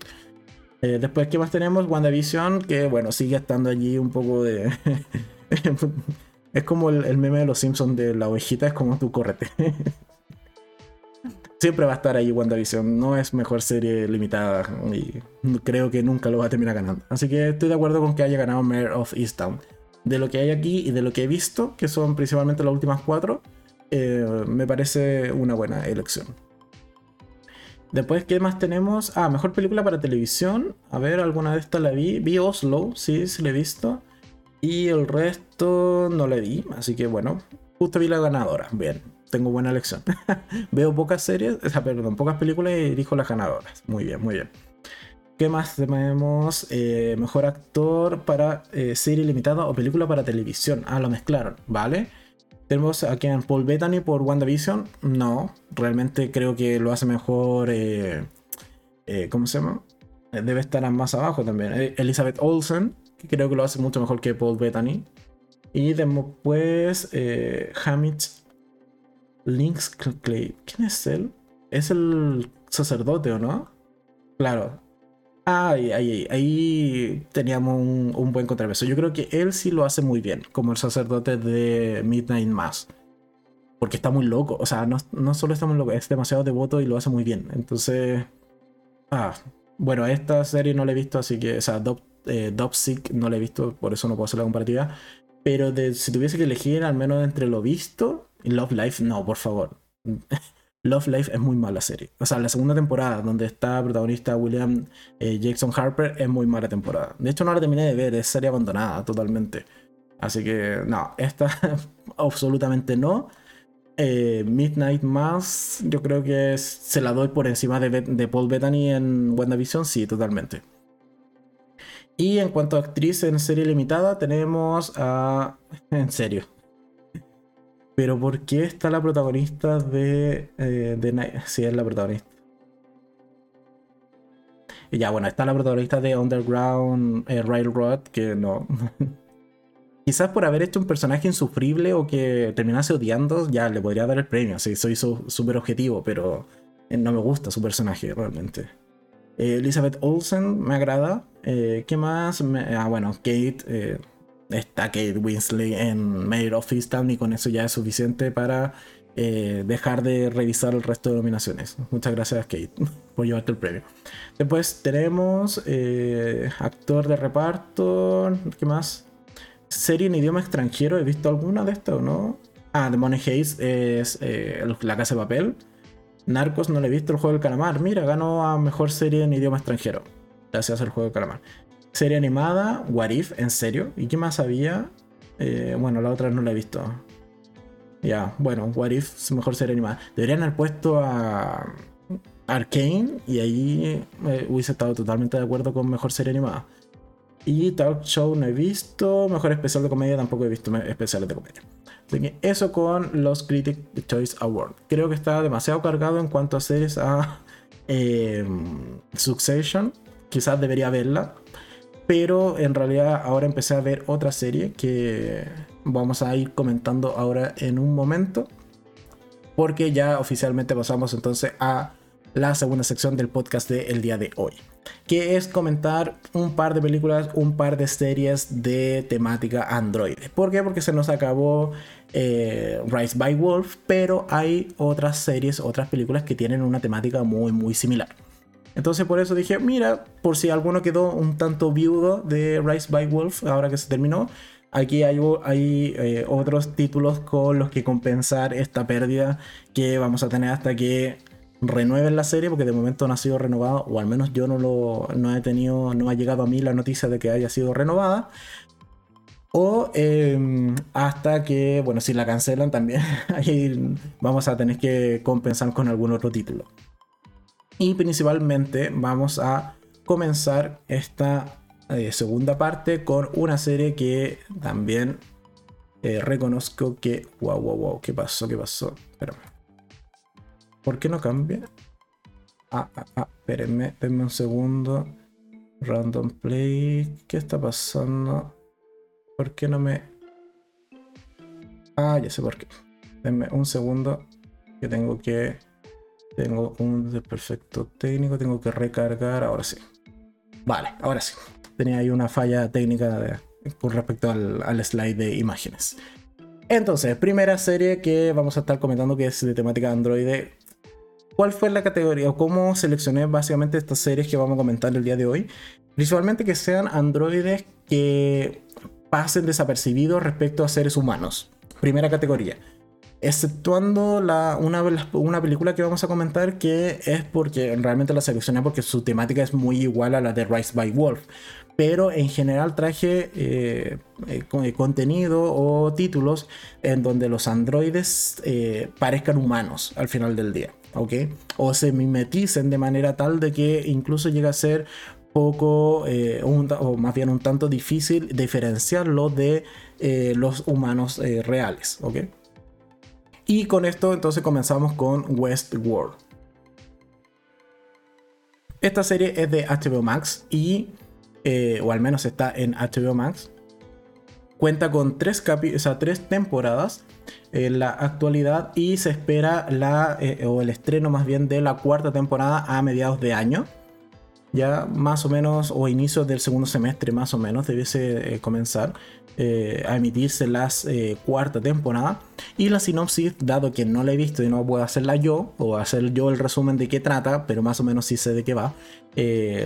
Eh, después, ¿qué más tenemos? WandaVision, que bueno, sigue estando allí un poco de [laughs] es como el, meme de los Simpsons de la ovejita, es como tu correte. [laughs] Siempre va a estar ahí WandaVision, no es mejor serie limitada y creo que nunca lo va a terminar ganando. Así que estoy de acuerdo con que haya ganado Mayor of Easttown. De lo que hay aquí y de lo que he visto, que son principalmente las últimas cuatro, eh, me parece una buena elección. Después, ¿qué más tenemos? Ah, mejor película para televisión. A ver, alguna de estas la vi. Vi Oslo, sí, sí la he visto. Y el resto no la vi, así que bueno, justo vi la ganadora. Bien, tengo buena elección. [laughs] Veo pocas series, perdón, pocas películas y elijo las ganadoras. Muy bien, muy bien. ¿Qué más tenemos? Eh, mejor actor para eh, serie limitada o película para televisión. Ah, lo mezclaron, ¿vale? Tenemos aquí en Paul Bettany por WandaVision. No, realmente creo que lo hace mejor. Eh, eh, ¿Cómo se llama? Eh, debe estar más abajo también. Elizabeth Olsen, que creo que lo hace mucho mejor que Paul Bettany. Y después Hamid Links. ¿Quién es él? Es el sacerdote, ¿o no? Claro, Ahí, ahí, ahí teníamos un, buen contrapeso. Yo creo que él sí lo hace muy bien, como el sacerdote de Midnight Mass. Porque está muy loco. O sea, no, solo está muy loco, es demasiado devoto y lo hace muy bien. Entonces. Ah, bueno, esta serie no la he visto, así que. O sea, Dop, eh, no la he visto, por eso no puedo hacer la comparativa. Pero si tuviese que elegir al menos entre lo visto Love Life, no, por favor. [laughs] Love Life es muy mala serie. O sea, la segunda temporada, donde está protagonista William eh, Jackson Harper, es muy mala temporada. De hecho, no la terminé de ver, es serie abandonada totalmente. Así que, no, esta [laughs] absolutamente no. Eh, Midnight Mass, yo creo que se la doy por encima de, de Paul Bettany en WandaVision, sí, totalmente. Y en cuanto a actriz en serie limitada, tenemos a. [laughs] En serio, pero ¿por qué está la protagonista de, eh, de Sí, es la protagonista. Y ya, bueno, está la protagonista de Underground eh, Railroad, que no. [laughs] Quizás por haber hecho un personaje insufrible o que terminase odiando, ya le podría dar el premio. Sí, soy súper objetivo, pero eh, no me gusta su personaje realmente. Elizabeth Olsen me agrada. ¿Qué más? ah, bueno, Kate está Kate Winsley en Mayor of Easttown y con eso ya es suficiente para eh, dejar de revisar el resto de nominaciones. Muchas gracias Kate [laughs] por llevarte el premio. Después tenemos eh, actor de reparto, ¿qué más? Serie en idioma extranjero, ¿he visto alguna de estas o no? Ah, The Money Haze es eh, La Casa de Papel. Narcos no le he visto el juego del calamar. Mira, ganó a mejor serie en idioma extranjero. Gracias al juego del calamar. Serie animada, What If, en serio. ¿Y qué más había? Eh, bueno, la otra no la he visto. Ya, bueno, What If es mejor serie animada. Deberían haber puesto a Arkane y ahí eh, hubiese estado totalmente de acuerdo con mejor serie animada. Y Talk Show no he visto. Mejor especial de comedia tampoco he visto especiales de comedia. eso con los Critic Choice Award. Creo que está demasiado cargado en cuanto a series a [laughs] eh, Succession. Quizás debería verla. Pero en realidad ahora empecé a ver otra serie que vamos a ir comentando ahora en un momento. Porque ya oficialmente pasamos entonces a la segunda sección del podcast del día de hoy. Que es comentar un par de películas, un par de series de temática Android. ¿Por qué? Porque se nos acabó eh, Rise by Wolf, pero hay otras series, otras películas que tienen una temática muy, muy similar. Entonces por eso dije, mira, por si alguno quedó un tanto viudo de Rise by Wolf, ahora que se terminó, aquí hay, eh, otros títulos con los que compensar esta pérdida que vamos a tener hasta que renueven la serie, porque de momento no ha sido renovado, o al menos yo no lo no he tenido, no ha llegado a mí la noticia de que haya sido renovada. O em, hasta que, bueno, si la cancelan también, [laughs] vamos a tener que compensar con algún otro título. Y principalmente vamos a comenzar esta eh, segunda parte con una serie que también eh, reconozco que... Wow, wow, wow, ¿qué pasó? ¿Qué pasó? Espérame. ¿Por qué no cambia? Ah, ah, ah, espérenme, denme un segundo. Random play. ¿Qué está pasando? ¿Por qué no me.? Ah, ya sé por qué. Denme un segundo. Que tengo que tengo un desperfecto técnico, tengo que recargar, ahora sí. Vale, ahora sí. Tenía ahí una falla técnica con respecto al, slide de imágenes. Entonces, primera serie que vamos a estar comentando que es de temática Android. ¿Cuál fue la categoría o cómo seleccioné básicamente estas series que vamos a comentar el día de hoy? Principalmente que sean androides que pasen desapercibidos respecto a seres humanos. Primera categoría. Exceptuando una, una, película que vamos a comentar que es porque realmente la seleccioné porque su temática es muy igual a la de Rise by Wolf. Pero en general traje eh, eh, eh, contenido o títulos en donde los androides parezcan humanos al final del día. ¿ok? O se mimeticen de manera tal de que incluso llega a ser poco, o más bien un tanto difícil diferenciarlo de los humanos reales, ¿ok? Y con esto entonces comenzamos con Westworld. Esta serie es de HBO Max y, eh, o al menos está en HBO Max. Cuenta con tres, o tres temporadas en la actualidad y se espera la, eh, o el estreno más bien de la cuarta temporada a mediados de año ya más o menos, o inicios del segundo semestre más o menos, debiese eh, comenzar eh, a emitirse la eh, cuarta temporada. Y la sinopsis, dado que no la he visto y no puedo hacerla yo, o hacer yo el resumen de qué trata, pero más o menos sí sé de qué va,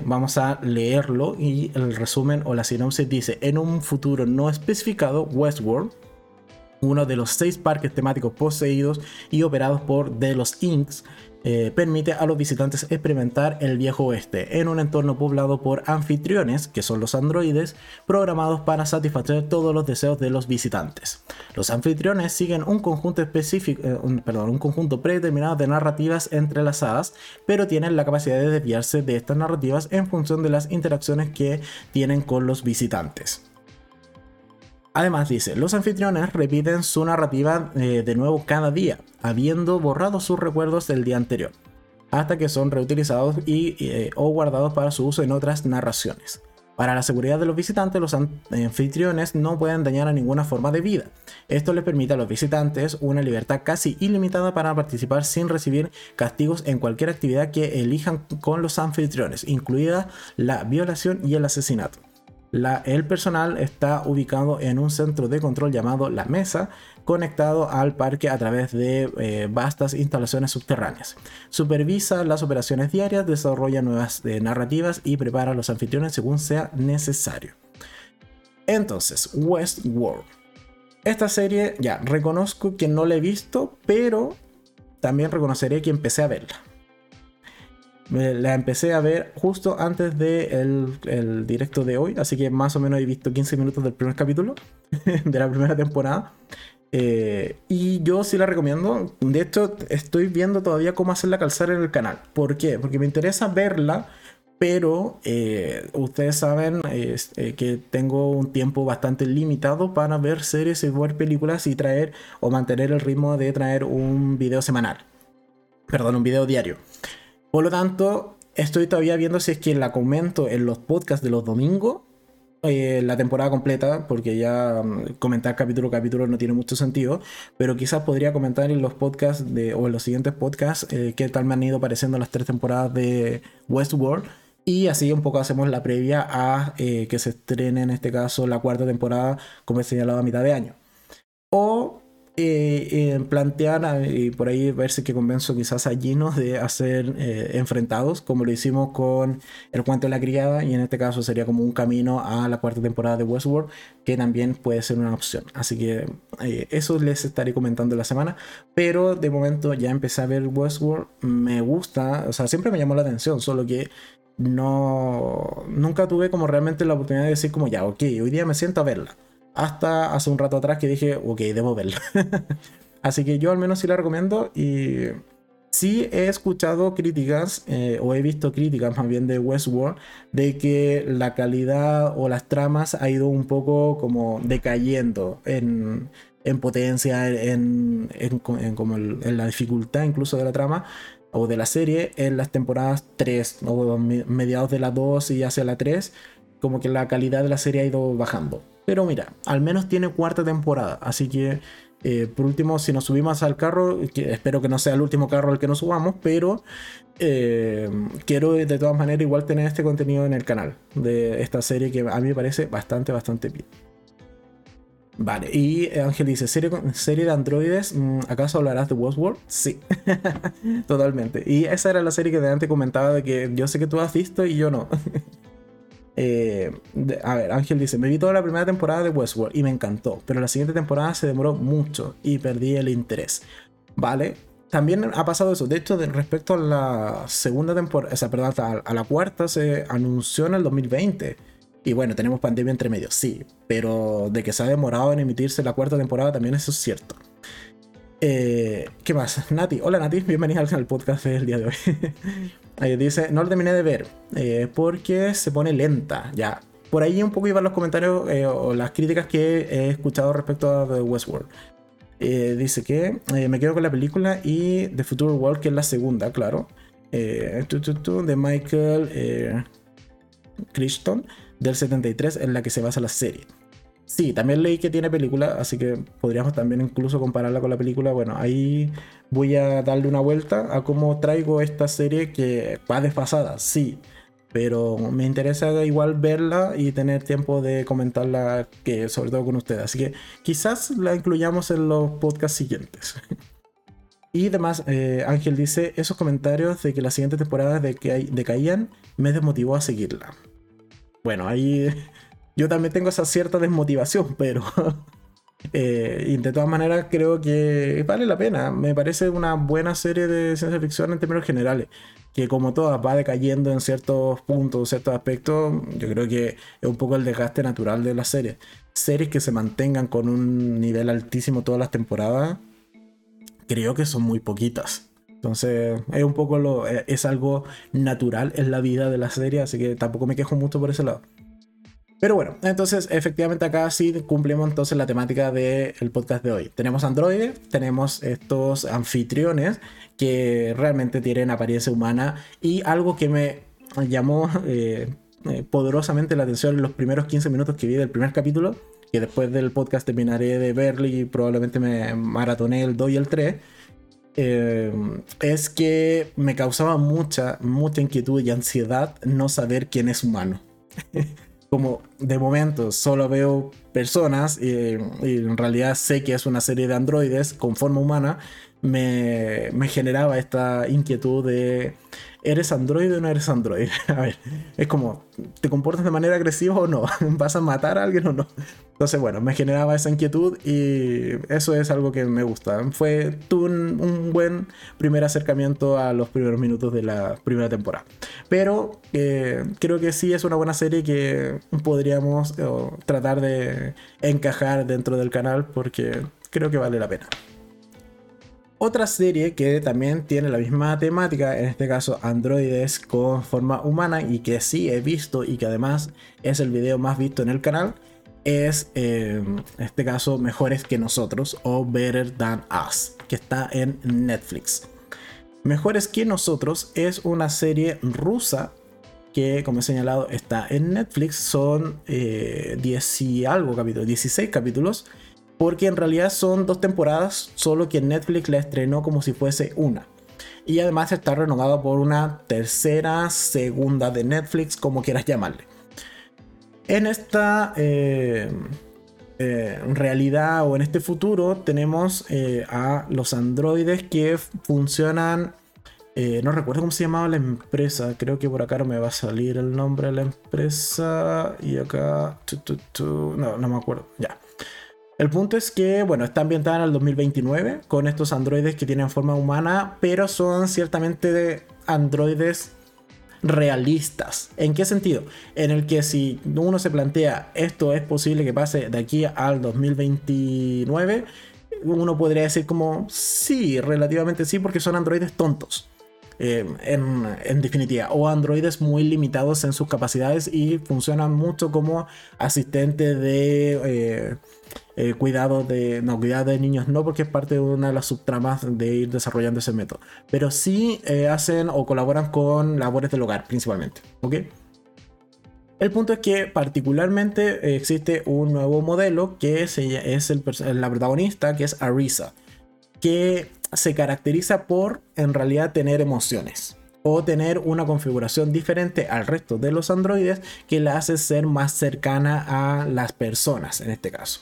vamos a leerlo y el resumen o la sinopsis dice, en un futuro no especificado, Westworld, uno de los seis parques temáticos poseídos y operados por The Los Inks, eh, permite a los visitantes experimentar el viejo oeste en un entorno poblado por anfitriones, que son los androides, programados para satisfacer todos los deseos de los visitantes. Los anfitriones siguen un conjunto específico, eh, perdón, un conjunto predeterminado de narrativas entrelazadas, pero tienen la capacidad de desviarse de estas narrativas en función de las interacciones que tienen con los visitantes. Además dice, los anfitriones repiten su narrativa eh, de nuevo cada día, habiendo borrado sus recuerdos del día anterior, hasta que son reutilizados y, eh, o guardados para su uso en otras narraciones. Para la seguridad de los visitantes, los anfitriones no pueden dañar a ninguna forma de vida. Esto les permite a los visitantes una libertad casi ilimitada para participar sin recibir castigos en cualquier actividad que elijan con los anfitriones, incluida la violación y el asesinato el personal está ubicado en un centro de control llamado La Mesa, conectado al parque a través de eh, vastas instalaciones subterráneas. Supervisa las operaciones diarias, desarrolla nuevas eh, narrativas y prepara a los anfitriones según sea necesario. Entonces, Westworld. Esta serie, ya, reconozco que no la he visto, pero también reconoceré que empecé a verla la empecé a ver justo antes del de el directo de hoy, así que más o menos he visto 15 minutos del primer capítulo [laughs] de la primera temporada. Eh, y yo sí la recomiendo. De hecho, estoy viendo todavía cómo hacerla calzar en el canal. ¿Por qué? Porque me interesa verla, pero eh, ustedes saben eh, que tengo un tiempo bastante limitado para ver series y ver películas y traer o mantener el ritmo de traer un video semanal. Perdón, un video diario. Por lo tanto, estoy todavía viendo si es que la comento en los podcasts de los domingos, eh, la temporada completa, porque ya mm, comentar capítulo a capítulo no tiene mucho sentido, pero quizás podría comentar en los podcasts de, o en los siguientes podcasts eh, qué tal me han ido pareciendo las tres temporadas de Westworld. Y así un poco hacemos la previa a eh, que se estrene en este caso la cuarta temporada, como he señalado, a mitad de año. O eh, plantear y por ahí ver si que convenzo quizás a Gino de hacer eh, enfrentados, como lo hicimos con El cuento de la criada, y en este caso sería como un camino a la cuarta temporada de Westworld, que también puede ser una opción. Así que eh, eso les estaré comentando la semana, pero de momento ya empecé a ver Westworld, me gusta, o sea, siempre me llamó la atención, solo que no nunca tuve como realmente la oportunidad de decir como ya, ok, hoy día me siento a verla hasta hace un rato atrás que dije, ok, debo verla. [laughs] Así que yo al menos sí la recomiendo y sí he escuchado críticas, eh, o he visto críticas más bien de Westworld, de que la calidad o las tramas ha ido un poco como decayendo en, potencia, en, como en la dificultad incluso de la trama o de la serie en las temporadas 3 o mediados de la 2 y hacia la 3, como que la calidad de la serie ha ido bajando. Pero mira, al menos tiene cuarta temporada. Así que, eh, por último, si nos subimos al carro, que espero que no sea el último carro al que nos subamos, pero eh, quiero de todas maneras igual tener este contenido en el canal de esta serie que a mí me parece bastante, bastante bien. Vale, y Ángel dice, ¿serie, serie de androides? Mm, ¿Acaso hablarás de Westworld? Sí, [laughs] totalmente. Y esa era la serie que de antes comentaba de que yo sé que tú has visto y yo no. [laughs] Eh, a ver, Ángel dice, me vi toda la primera temporada de Westworld y me encantó, pero la siguiente temporada se demoró mucho y perdí el interés. Vale, también ha pasado eso. De hecho, respecto a la segunda temporada, o sea, perdón, a la cuarta se anunció en el 2020 y bueno, tenemos pandemia entre medio, sí, pero de que se ha demorado en emitirse la cuarta temporada también eso es cierto. Eh, ¿Qué más? [laughs] Nati, hola Nati, bienvenida al podcast del día de hoy. [laughs] Eh, dice, no lo terminé de ver eh, porque se pone lenta, ya. Por ahí un poco iban los comentarios o las críticas que he escuchado respecto a The Westworld. dice que me quedo con la película y The Future World, que es la segunda, claro. de Michael Crichton del 73 en la que se basa la serie. Sí, también leí que tiene película, así que podríamos también incluso compararla con la película. Bueno, ahí voy a darle una vuelta a cómo traigo esta serie que va desfasada, sí, pero me interesa igual verla y tener tiempo de comentarla, que sobre todo con ustedes. Así que quizás la incluyamos en los podcasts siguientes. [laughs] Y además, eh, Ángel dice, esos comentarios de que las siguientes temporadas decaían me desmotivó a seguirla. Bueno, ahí [laughs] yo también tengo esa cierta desmotivación, pero [laughs] eh, y de todas maneras creo que vale la pena. Me parece una buena serie de ciencia ficción en términos generales, que como todas va decayendo en ciertos puntos, ciertos aspectos, yo creo que es un poco el desgaste natural de la serie. Series que se mantengan con un nivel altísimo todas las temporadas, creo que son muy poquitas. Entonces, es un poco lo. Eh, es algo natural en la vida de la serie, así que tampoco me quejo mucho por ese lado. Pero bueno, entonces efectivamente acá sí cumplimos entonces la temática del podcast de hoy. Tenemos androides, tenemos estos anfitriones que realmente tienen apariencia humana y algo que me llamó eh, eh, poderosamente la atención en los primeros 15 minutos que vi del primer capítulo, que después del podcast terminaré de verlo y probablemente me maratoné el 2 y el 3 eh, es que me causaba mucha, mucha inquietud y ansiedad no saber quién es humano. [laughs] Como de momento solo veo personas y, en realidad sé que es una serie de androides con forma humana, me, me generaba esta inquietud de ¿eres androide o no eres androide? [laughs] A ver, es como, ¿te comportas de manera agresiva o no? [laughs] ¿Vas a matar a alguien o no? Entonces, bueno, me generaba esa inquietud y eso es algo que me gusta. Fue un, buen primer acercamiento a los primeros minutos de la primera temporada. Pero eh, creo que sí es una buena serie que podríamos tratar de encajar dentro del canal porque creo que vale la pena. Otra serie que también tiene la misma temática, en este caso androides con forma humana y que sí he visto y que además es el video más visto en el canal, es eh, en este caso Mejores que nosotros o Better Than Us, que está en Netflix. Mejores que nosotros es una serie rusa que como he señalado está en Netflix, son 10 eh, y algo capítulos, 16 capítulos porque en realidad son dos temporadas, solo que Netflix la estrenó como si fuese una. Y además está renovado por una tercera, segunda de Netflix, como quieras llamarle. En esta eh, eh, realidad o en este futuro tenemos eh, a los androides que funcionan no recuerdo cómo se llamaba la empresa. Creo que por acá no me va a salir el nombre de la empresa. Y acá. no, no me acuerdo. Ya. El punto es que, bueno, está ambientada en el 2029 con estos androides que tienen forma humana, pero son ciertamente de androides realistas. ¿En qué sentido? En el que si uno se plantea esto es posible que pase de aquí al 2029, uno podría decir como sí, relativamente sí, porque son androides tontos. Eh, en, definitiva, o androides muy limitados en sus capacidades y funcionan mucho como asistente de eh, eh, cuidado de. No, cuidado de niños no, porque es parte de una de las subtramas de ir desarrollando ese método. Pero sí hacen o colaboran con labores del hogar, principalmente. ¿Ok? El punto es que particularmente existe un nuevo modelo que es, es el, la protagonista, que es Arisa, que se caracteriza por en realidad tener emociones o tener una configuración diferente al resto de los androides que la hace ser más cercana a las personas en este caso.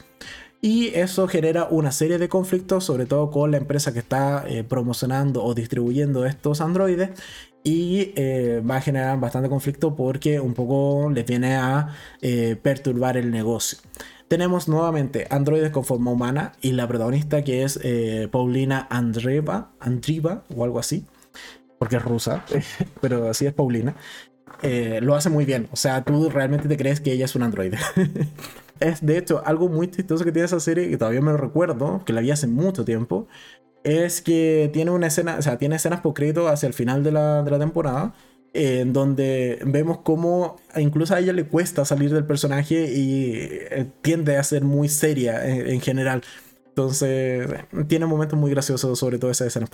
Y eso genera una serie de conflictos, sobre todo con la empresa que está eh, promocionando o distribuyendo estos androides. Y eh, va a generar bastante conflicto porque un poco les viene a eh, perturbar el negocio. Tenemos nuevamente androides con forma humana y la protagonista que es Paulina Andreva, Andriva o algo así porque es rusa, [laughs] pero así es Paulina, eh, lo hace muy bien. O sea, tú realmente te crees que ella es un androide. [laughs] es de hecho algo muy chistoso que tiene esa serie, que todavía me lo recuerdo, que la vi hace mucho tiempo, es que tiene una escena, o sea, tiene escenas por crédito hacia el final de la, de la temporada. En donde vemos cómo incluso a ella le cuesta salir del personaje y eh, tiende a ser muy seria en general. Entonces, tiene momentos muy graciosos, sobre todo esas escenas.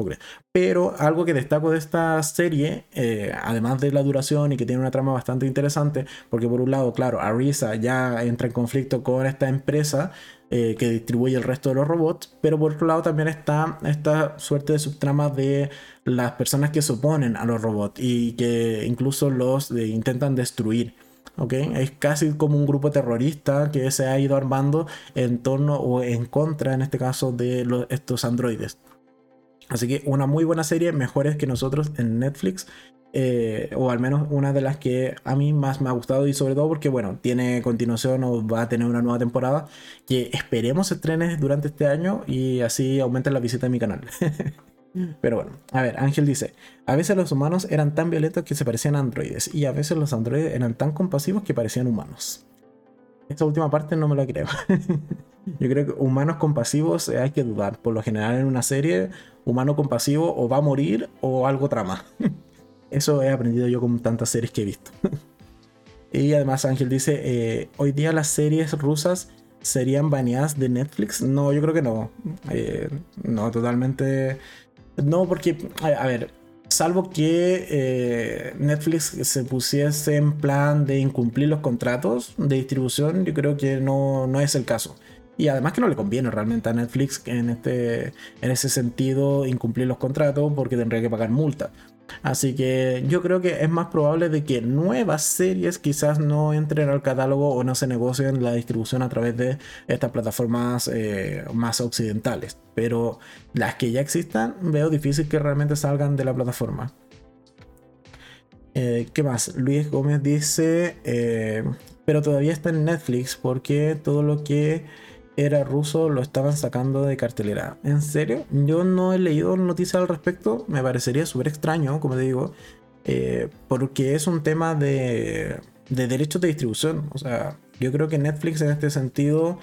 Pero algo que destaco de esta serie, eh, además de la duración y que tiene una trama bastante interesante, porque por un lado, claro, Arisa ya entra en conflicto con esta empresa eh, que distribuye el resto de los robots, pero por otro lado también está esta suerte de subtrama de las personas que se oponen a los robots y que incluso los eh, intentan destruir. Es casi como un grupo terrorista que se ha ido armando en torno o en contra, en este caso, de estos androides. Así que una muy buena serie, mejores que nosotros en Netflix. Eh, o al menos una de las que a mí más me ha gustado y sobre todo porque bueno, tiene continuación o va a tener una nueva temporada que esperemos estrenes durante este año y así aumenten la visita de mi canal. [laughs] Pero bueno, a ver, Ángel dice, a veces los humanos eran tan violentos que se parecían a androides y a veces los androides eran tan compasivos que parecían humanos. Esta última parte no me la creo. [laughs] Yo creo que humanos compasivos hay que dudar. Por lo general en una serie, humano compasivo o va a morir o algo trama. [laughs] Eso he aprendido yo con tantas series que he visto. [laughs] y además Ángel dice, eh, hoy día las series rusas serían baneadas de Netflix. No, yo creo que no. Eh, no, totalmente no, porque, a, ver, salvo que eh, Netflix se pusiese en plan de incumplir los contratos de distribución, yo creo que no, no es el caso. Y además que no le conviene realmente a Netflix en, este, en ese sentido incumplir los contratos porque tendría que pagar multa. Así que yo creo que es más probable de que nuevas series quizás no entren al catálogo o no se negocien la distribución a través de estas plataformas eh, más occidentales. Pero las que ya existan, veo difícil que realmente salgan de la plataforma. Eh, ¿Qué más? Luis Gómez dice, eh, pero todavía está en Netflix porque todo lo que era ruso lo estaban sacando de cartelera. ¿En serio? Yo no he leído noticias al respecto. Me parecería súper extraño, como te digo. Eh, porque es un tema de, de derechos de distribución. O sea, yo creo que Netflix en este sentido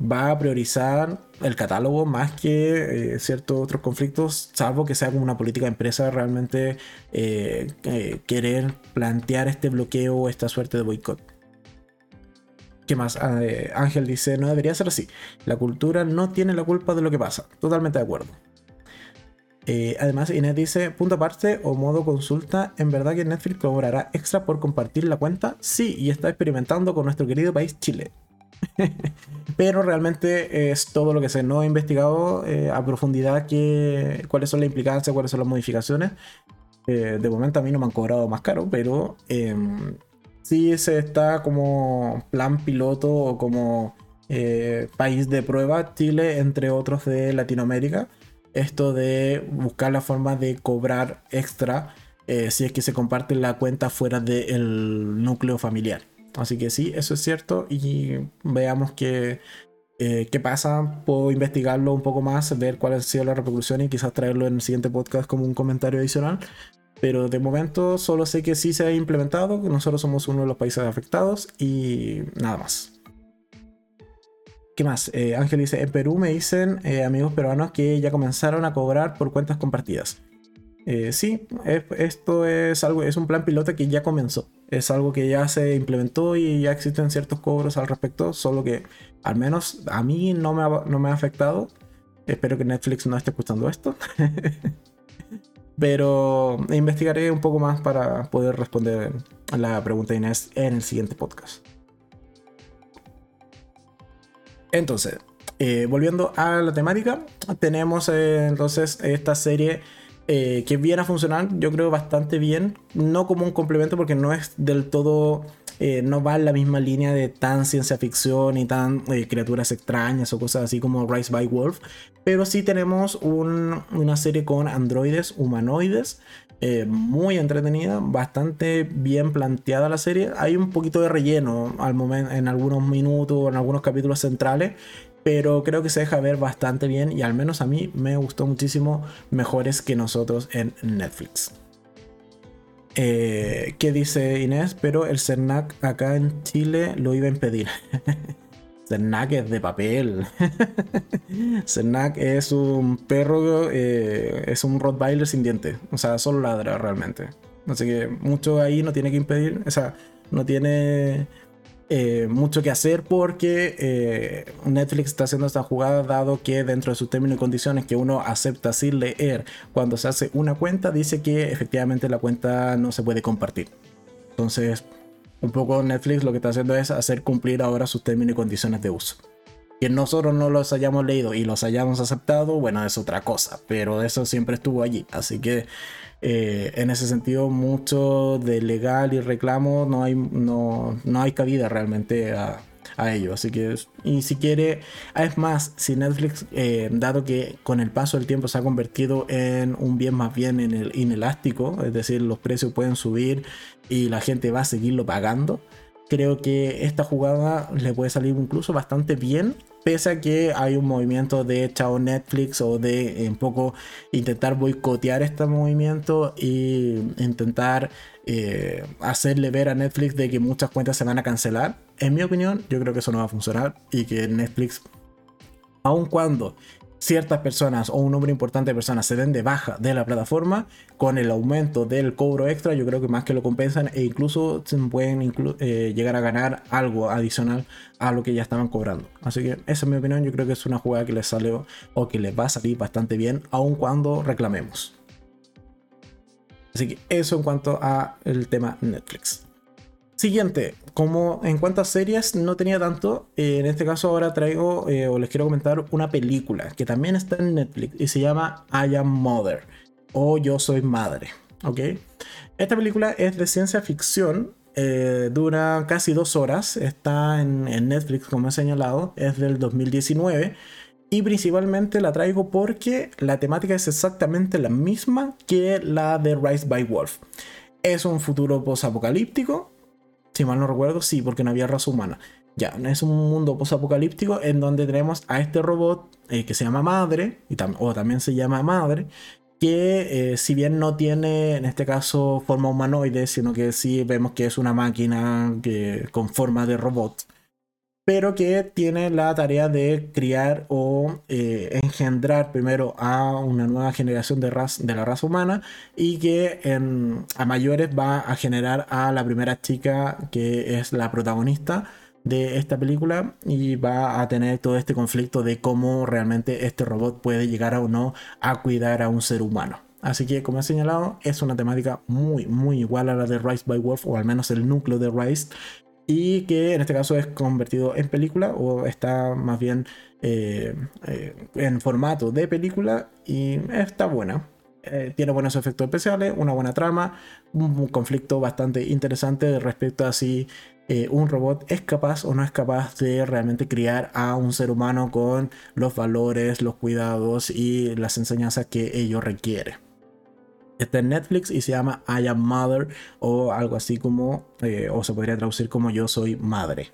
va a priorizar el catálogo más que eh, ciertos otros conflictos, salvo que sea como una política de empresa realmente eh, querer plantear este bloqueo o esta suerte de boicot. ¿Qué más? Ah, eh, Ángel dice, no debería ser así. La cultura no tiene la culpa de lo que pasa. Totalmente de acuerdo. Eh, además, Inés dice, punto aparte o modo consulta, ¿en verdad que Netflix cobrará extra por compartir la cuenta? Sí, y está experimentando con nuestro querido país Chile. [laughs] Pero realmente es todo lo que se no ha investigado eh, a profundidad que, cuáles son las implicancias, cuáles son las modificaciones. de momento a mí no me han cobrado más caro, pero em, sí se está como plan piloto o como eh, país de prueba Chile, entre otros de Latinoamérica. Esto de buscar la forma de cobrar extra eh, si es que se comparte la cuenta fuera del núcleo familiar. Así que sí, eso es cierto y veamos qué, eh, qué pasa. Puedo investigarlo un poco más, ver cuál ha sido la repercusión y quizás traerlo en el siguiente podcast como un comentario adicional. Pero de momento solo sé que sí se ha implementado, que nosotros somos uno de los países afectados y nada más. ¿Qué más? Eh, Ángel dice, en Perú me dicen eh, amigos peruanos que ya comenzaron a cobrar por cuentas compartidas. Eh, sí, esto es algo, es un plan piloto que ya comenzó. Es algo que ya se implementó y ya existen ciertos cobros al respecto, solo que al menos a mí no me ha, no me ha afectado. Espero que Netflix no esté escuchando esto. [laughs] Pero investigaré un poco más para poder responder a la pregunta de Inés en el siguiente podcast. Entonces, eh, volviendo a la temática, tenemos eh, entonces esta serie eh, que viene a funcionar, yo creo, bastante bien. No como un complemento porque no es del todo... no va en la misma línea de tan ciencia ficción y tan criaturas extrañas o cosas así como Rise by Wolf, pero sí tenemos una serie con androides humanoides muy entretenida, bastante bien planteada la serie. Hay un poquito de relleno al momento, en algunos minutos, en algunos capítulos centrales, pero creo que se deja ver bastante bien y al menos a mí me gustó muchísimo mejores que nosotros en Netflix. Eh, ¿Qué dice Inés? Pero el CERNAC acá en Chile lo iba a impedir. [laughs] CERNAC es de papel. [laughs] CERNAC es un perro, eh, es un Rottweiler sin dientes. O sea, solo ladra realmente. Así que mucho ahí no tiene que impedir. O sea, no tiene eh, mucho que hacer porque eh, Netflix está haciendo esta jugada dado que dentro de sus términos y condiciones que uno acepta sin leer cuando se hace una cuenta dice que efectivamente la cuenta no se puede compartir. Entonces, un poco Netflix lo que está haciendo es hacer cumplir ahora sus términos y condiciones de uso. Que nosotros no los hayamos leído y los hayamos aceptado, bueno, es otra cosa, pero eso siempre estuvo allí. Así que eh, en ese sentido, mucho de legal y reclamo no hay, no, no hay cabida realmente a, ello. Así que, y si quiere, es más, si Netflix, eh, dado que con el paso del tiempo se ha convertido en un bien más bien en el inelástico, es decir, los precios pueden subir y la gente va a seguirlo pagando, creo que esta jugada le puede salir incluso bastante bien pese a que hay un movimiento de chao Netflix o de un poco intentar boicotear este movimiento y intentar eh, hacerle ver a Netflix de que muchas cuentas se van a cancelar. En mi opinión, yo creo que eso no va a funcionar y que Netflix, aun cuando ciertas personas o un número importante de personas se den de baja de la plataforma, con el aumento del cobro extra, yo creo que más que lo compensan e incluso pueden eh, llegar a ganar algo adicional a lo que ya estaban cobrando. Así que esa es mi opinión, yo creo que es una jugada que les salió o que les va a salir bastante bien, aun cuando reclamemos. Así que eso en cuanto a el tema Netflix. Siguiente, como en cuanto a series no tenía tanto, eh, en este caso ahora traigo eh, o les quiero comentar una película que también está en Netflix y se llama I Am Mother o Yo Soy Madre. ¿ok? Esta película es de ciencia ficción, eh, dura casi dos horas, está en, en, Netflix como he señalado, es del 2019 y principalmente la traigo porque la temática es exactamente la misma que la de Rise by Wolf. Es un futuro post-apocalíptico si mal no recuerdo, sí, porque no había raza humana. Ya, es un mundo posapocalíptico en donde tenemos a este robot eh, que se llama Madre, y o también se llama Madre, que eh, si bien no tiene en este caso forma humanoide, sino que sí vemos que es una máquina que, con forma de robot, pero que tiene la tarea de criar o eh, engendrar primero a una nueva generación de, de la raza humana y que a mayores va a generar a la primera chica que es la protagonista de esta película y va a tener todo este conflicto de cómo realmente este robot puede llegar o no a cuidar a un ser humano. Así que, como he señalado, es una temática muy, muy igual a la de Rise by Wolf, o al menos el núcleo de Rise, y que en este caso es convertido en película o está más bien eh, eh, en formato de película y está buena. Eh, tiene buenos efectos especiales, una buena trama, un, conflicto bastante interesante respecto a si un robot es capaz o no es capaz de realmente criar a un ser humano con los valores, los cuidados y las enseñanzas que ello requiere. Está en Netflix y se llama I am Mother o algo así como, eh, o se podría traducir como Yo soy madre.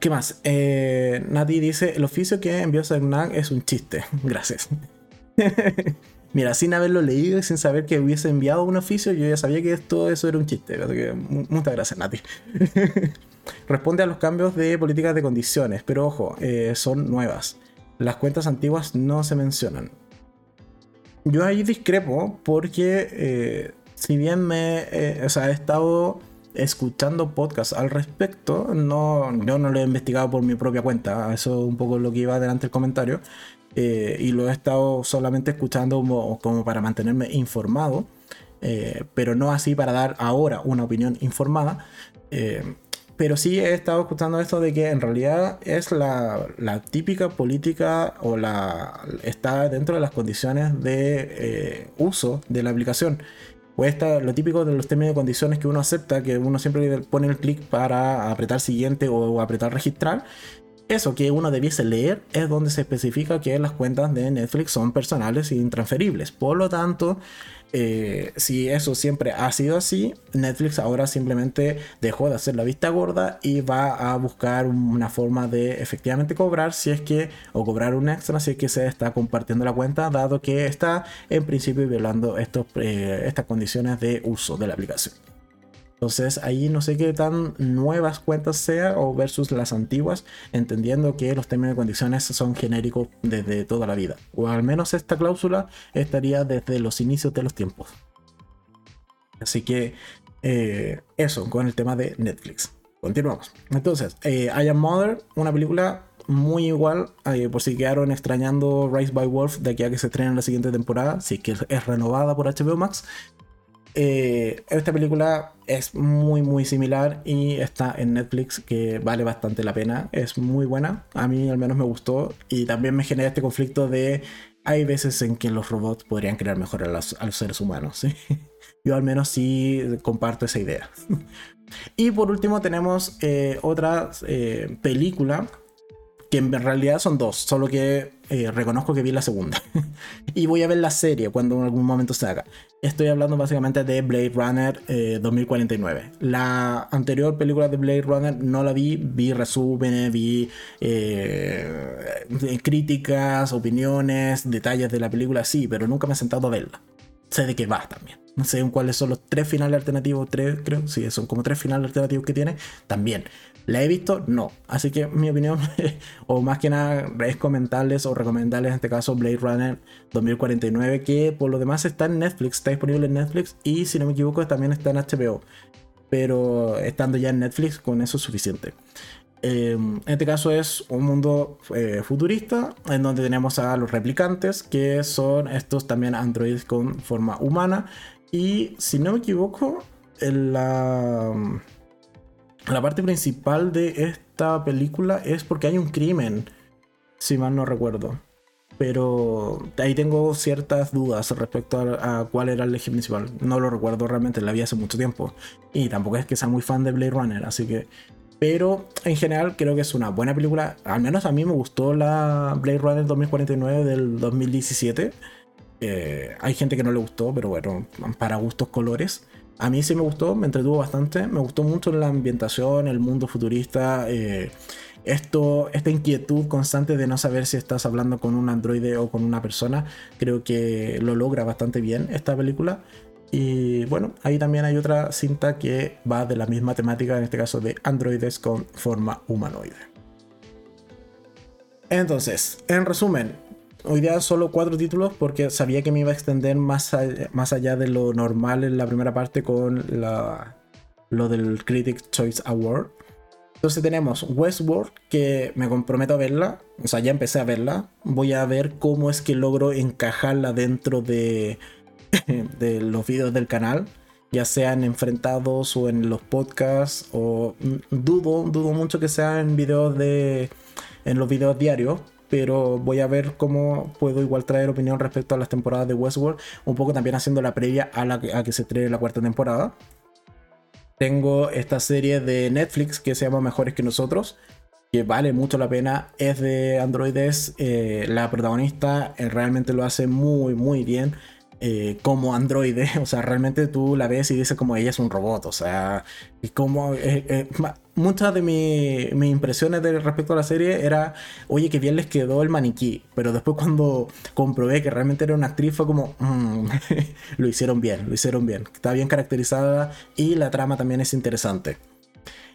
¿Qué más? Eh, Nati dice, el oficio que envió Cernac es un chiste. [laughs] Gracias. [laughs] Mira, sin haberlo leído y sin saber que hubiese enviado un oficio, yo ya sabía que todo eso era un chiste. muchas gracias, Nati. [laughs] Responde a los cambios de políticas de condiciones, pero ojo, eh, son nuevas. Las cuentas antiguas no se mencionan yo ahí discrepo porque eh, si bien me eh, o sea, he estado escuchando podcasts al respecto, no, yo no lo he investigado por mi propia cuenta, eso es un poco lo que iba adelante el comentario. eh, y lo he estado solamente escuchando como, para mantenerme informado, eh, pero no así para dar ahora una opinión informada. Pero sí he estado escuchando esto de que en realidad es la, típica política o la está dentro de las condiciones de uso de la aplicación o está lo típico de los términos y condiciones que uno acepta, que uno siempre pone el clic para apretar siguiente o apretar registrar. Eso que uno debiese leer es donde se especifica que las cuentas de Netflix son personales e intransferibles. Por lo tanto, eh, si eso siempre ha sido así, Netflix ahora simplemente dejó de hacer la vista gorda y va a buscar una forma de efectivamente cobrar si es que, o cobrar un extra si es que se está compartiendo la cuenta, dado que está en principio violando estos, eh, estas condiciones de uso de la aplicación. Entonces ahí no sé qué tan nuevas cuentas sea o versus las antiguas, entendiendo que los términos y condiciones son genéricos desde toda la vida. O al menos esta cláusula estaría desde los inicios de los tiempos. Así que eh, eso con el tema de Netflix. Continuamos. Entonces, eh, I Am Mother, una película muy igual, eh, por si quedaron extrañando Rise by Wolf de aquí a que se estrene en la siguiente temporada, si que es renovada por HBO Max. Eh, esta película es muy muy similar y está en Netflix que vale bastante la pena. Es muy buena, a mí al menos me gustó y también me genera este conflicto de hay veces en que los robots podrían crear mejor a los, seres humanos. [laughs] Yo al menos sí comparto esa idea. [laughs] y por último tenemos eh, otra eh, película que en realidad son dos, solo que eh, reconozco que vi la segunda. [laughs] y voy a ver la serie cuando en algún momento se haga. Estoy hablando básicamente de Blade Runner 2049. Eh, la anterior película de Blade Runner no la vi, vi resúmenes, vi eh, críticas, opiniones, detalles de la película, sí, pero nunca me he sentado a verla. Sé de qué va también. No sé cuáles son los tres finales alternativos, tres creo, sí, son como tres finales alternativos que tiene, también. ¿La he visto? No. Así que mi opinión, [laughs] o más que nada, es comentarles o recomendarles en este caso Blade Runner 2049, que por lo demás está en Netflix, está disponible en Netflix y si no me equivoco también está en HBO. Pero estando ya en Netflix, con eso es suficiente. Em, en este caso es un mundo eh, futurista en donde tenemos a los replicantes, que son estos también androides con forma humana. Y si no me equivoco, en la la parte principal de esta película es porque hay un crimen, si mal no recuerdo. Pero ahí tengo ciertas dudas respecto a, cuál era el eje principal. No lo recuerdo realmente, la vi hace mucho tiempo. Y tampoco es que sea muy fan de Blade Runner, así que... Pero en general creo que es una buena película. Al menos a mí me gustó la Blade Runner 2049 del 2017. Eh, hay gente que no le gustó, pero bueno, para gustos colores. A mí sí me gustó, me entretuvo bastante, me gustó mucho la ambientación, el mundo futurista, eh, esto, esta inquietud constante de no saber si estás hablando con un androide o con una persona, creo que lo logra bastante bien esta película. Y bueno, ahí también hay otra cinta que va de la misma temática, en este caso de androides con forma humanoide. Entonces, en resumen, hoy día solo cuatro títulos porque sabía que me iba a extender más allá, más allá de lo normal en la primera parte con la, lo del Critics Choice Award. Entonces tenemos Westworld, que me comprometo a verla, o sea, ya empecé a verla. Voy a ver cómo es que logro encajarla dentro de, [laughs] de los vídeos del canal, ya sean enfrentados o en los podcasts, o dudo, dudo mucho que sea en videos de, en los videos diarios, pero voy a ver cómo puedo igual traer opinión respecto a las temporadas de Westworld, un poco también haciendo la previa a, la, que se estrene la cuarta temporada. Tengo esta serie de Netflix que se llama Mejores que nosotros, que vale mucho la pena, es de androides, eh, la protagonista eh, realmente lo hace muy muy bien. Eh, como androide, [laughs] o sea, realmente tú la ves y dices como ella es un robot, o sea, y como muchas de mis impresiones de respecto a la serie era, oye, que bien les quedó el maniquí, pero después cuando comprobé que realmente era una actriz fue como, mm, [laughs] lo hicieron bien, lo hicieron bien, está bien caracterizada y la trama también es interesante.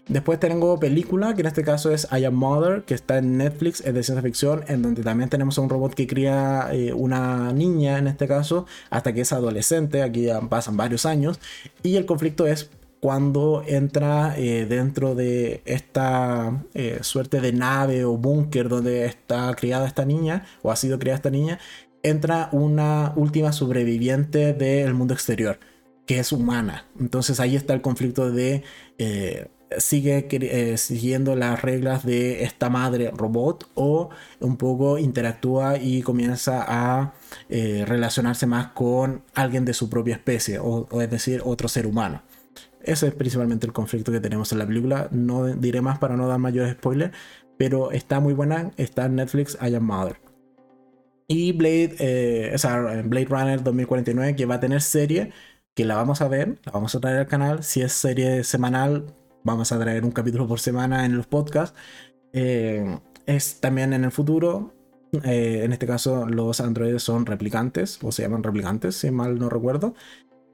Después tengo película, que en este caso es I Am Mother, que está en Netflix, es de ciencia ficción, en donde también tenemos a un robot que cría eh, una niña, en este caso, hasta que es adolescente, aquí ya pasan varios años, y el conflicto es cuando entra eh, dentro de esta eh, suerte de nave o búnker donde está criada esta niña, o ha sido criada esta niña, entra una última sobreviviente del mundo exterior, que es humana. Entonces ahí está el conflicto de... sigue siguiendo las reglas de esta madre robot o un poco interactúa y comienza a relacionarse más con alguien de su propia especie o es decir otro ser humano. Ese es principalmente el conflicto que tenemos en la película. No diré más para no dar mayores spoilers, pero está muy buena. Está en Netflix, I Am Mother. Y Blade, eh, Blade Runner 2049, que va a tener serie, que la vamos a ver, la vamos a traer al canal. Si es serie semanal, vamos a traer un capítulo por semana en los podcasts. Eh, es también en el futuro. Eh, en este caso, los androides son replicantes, o se llaman replicantes, si mal no recuerdo.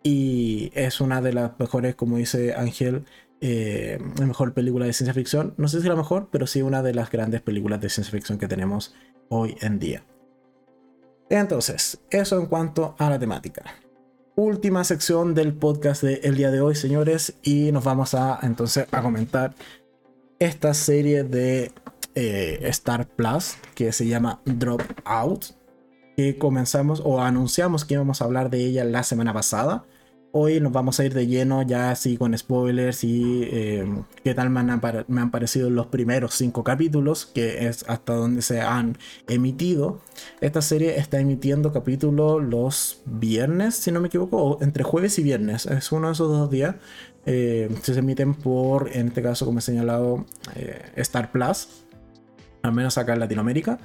Y es una de las mejores, como dice Ángel, eh, la mejor película de ciencia ficción. No sé si la mejor, pero sí una de las grandes películas de ciencia ficción que tenemos hoy en día. Entonces, eso en cuanto a la temática. Última sección del podcast del día de hoy, señores, y nos vamos a entonces a comentar esta serie de eh, Star Plus que se llama Drop Out, que comenzamos o anunciamos que íbamos a hablar de ella la semana pasada Hoy nos vamos a ir de lleno ya así con spoilers y eh, qué tal me han, me han, parecido los primeros cinco capítulos, que es hasta donde se han emitido. Esta serie está emitiendo capítulos los viernes, si no me equivoco, o entre jueves y viernes. Es uno de esos dos días. Eh, se emiten por, en este caso, como he señalado, eh, Star Plus, al menos acá en Latinoamérica.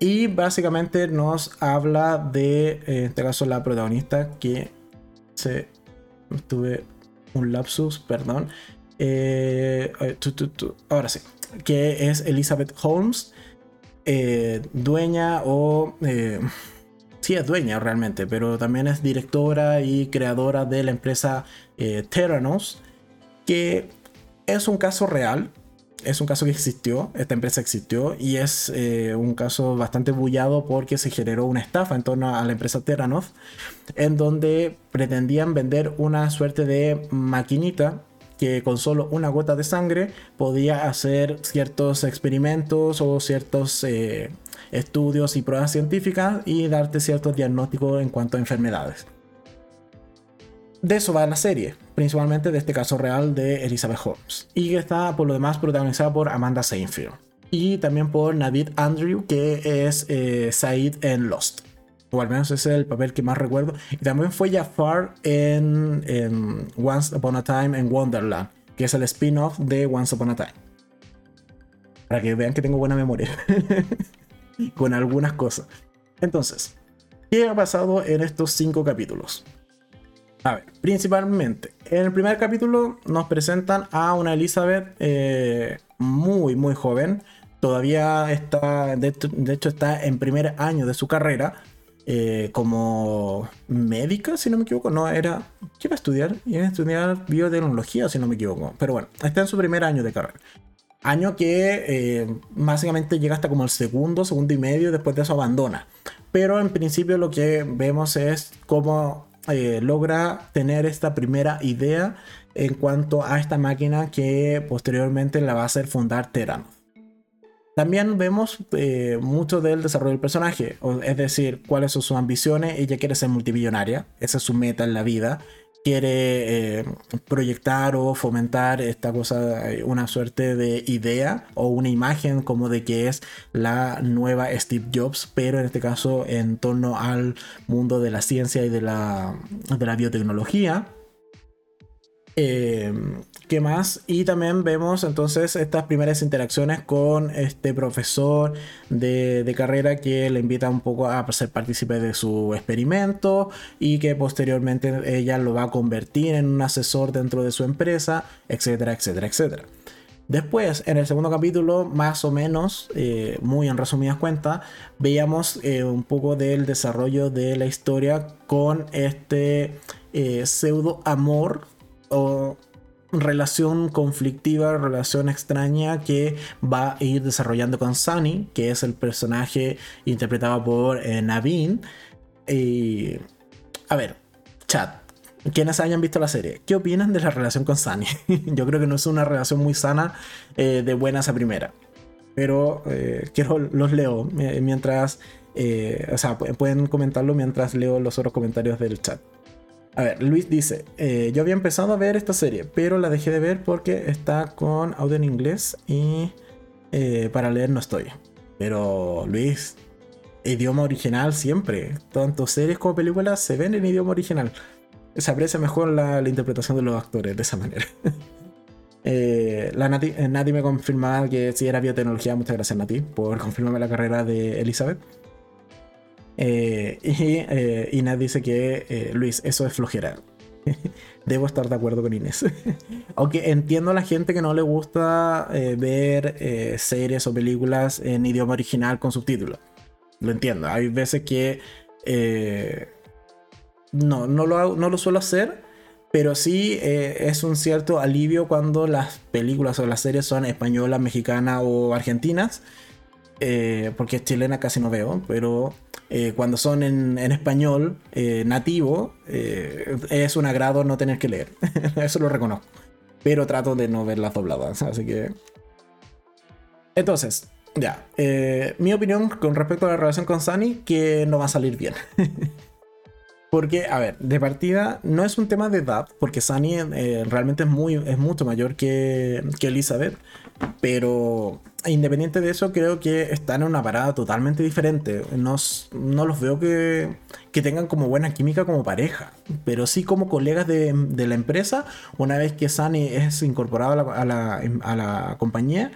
Y básicamente nos habla de, en este caso, la protagonista que se tuve un lapsus, perdón. Eh, ahora sí, que es Elizabeth Holmes, eh, dueña o... Eh, sí es dueña realmente, pero también es directora y creadora de la empresa Terranos, que es un caso real, es un caso que existió, esta empresa existió y es eh, un caso bastante bullado porque se generó una estafa en torno a la empresa Terranos en donde pretendían vender una suerte de maquinita que con solo una gota de sangre podía hacer ciertos experimentos o ciertos eh, estudios y pruebas científicas y darte ciertos diagnósticos en cuanto a enfermedades. De eso va la serie, principalmente de este caso real de Elizabeth Holmes, y que está por lo demás protagonizada por Amanda Seinfeld y también por Navid Andrew, que es eh, Said en Lost. O al menos ese es el papel que más recuerdo. Y también fue Jafar en, en Once Upon a Time en Wonderland, que es el spin-off de Once Upon a Time. Para que vean que tengo buena memoria [laughs] con algunas cosas. Entonces, ¿qué ha pasado en estos cinco capítulos? A ver, principalmente, en el primer capítulo nos presentan a una Elizabeth eh, muy, muy joven. Todavía está, de hecho, está en primer año de su carrera eh, como médica, si no me equivoco. No, era. ¿Qué iba a estudiar? Iba a estudiar biotecnología, si no me equivoco. Pero bueno, está en su primer año de carrera. Año que eh, básicamente llega hasta como el segundo, segundo y medio, después de eso abandona. Pero en principio lo que vemos es cómo eh, logra tener esta primera idea en cuanto a esta máquina que posteriormente la va a hacer fundar Terano. También vemos eh, mucho del desarrollo del personaje, es decir, cuáles son sus ambiciones. Ella quiere ser multimillonaria, esa es su meta en la vida quiere eh, proyectar o fomentar esta cosa, una suerte de idea o una imagen como de que es la nueva Steve Jobs, pero en este caso en torno al mundo de la ciencia y de la, de la biotecnología. Eh, ¿Qué más? Y también vemos entonces estas primeras interacciones con este profesor de, carrera que le invita un poco a ser partícipe de su experimento y que posteriormente ella lo va a convertir en un asesor dentro de su empresa, etcétera, etcétera, etcétera. Después, en el segundo capítulo, más o menos, eh, muy en resumidas cuentas, veíamos eh, un poco del desarrollo de la historia con este pseudo amor o relación conflictiva, relación extraña que va a ir desarrollando con Sunny, que es el personaje interpretado por eh, Naveen. a ver, chat, quienes hayan visto la serie, ¿qué opinan de la relación con Sunny? [laughs] Yo creo que no es una relación muy sana eh, de buenas a primera. Pero eh, quiero, los leo eh, mientras, o sea, pueden comentarlo mientras leo los otros comentarios del chat. A ver, Luis dice, yo había empezado a ver esta serie, pero la dejé de ver porque está con audio en inglés y para leer no estoy. Pero Luis, idioma original siempre. Tanto series como películas se ven en idioma original se aprecia mejor la, interpretación de los actores de esa manera. [laughs] eh, la Nati, eh, me confirmaba que si era biotecnología, muchas gracias Nati por confirmarme la carrera de Elizabeth. Eh, y eh, Inés dice que Luis, eso es flojera. [laughs] Debo estar de acuerdo con Inés. [laughs] Aunque entiendo a la gente que no le gusta ver series o películas en idioma original con subtítulos. Lo entiendo. Hay veces que no, no lo, no lo suelo hacer, pero sí eh, es un cierto alivio cuando las películas o las series son españolas, mexicanas o argentinas. Eh, porque chilena casi no veo, pero eh, cuando son en, español nativo, es un agrado no tener que leer. [laughs] Eso lo reconozco. Pero trato de no ver las dobladas, así que... Entonces, ya. mi opinión con respecto a la relación con Sunny, que no va a salir bien. [laughs] Porque, a ver, de partida no es un tema de edad, porque Sunny eh, realmente es, muy, es mucho mayor que, que, Elizabeth, pero independiente de eso, creo que están en una parada totalmente diferente. No, no los veo que, que, tengan como buena química como pareja, pero sí como colegas de, la empresa, una vez que Sunny es incorporado a la, a la, a la compañía,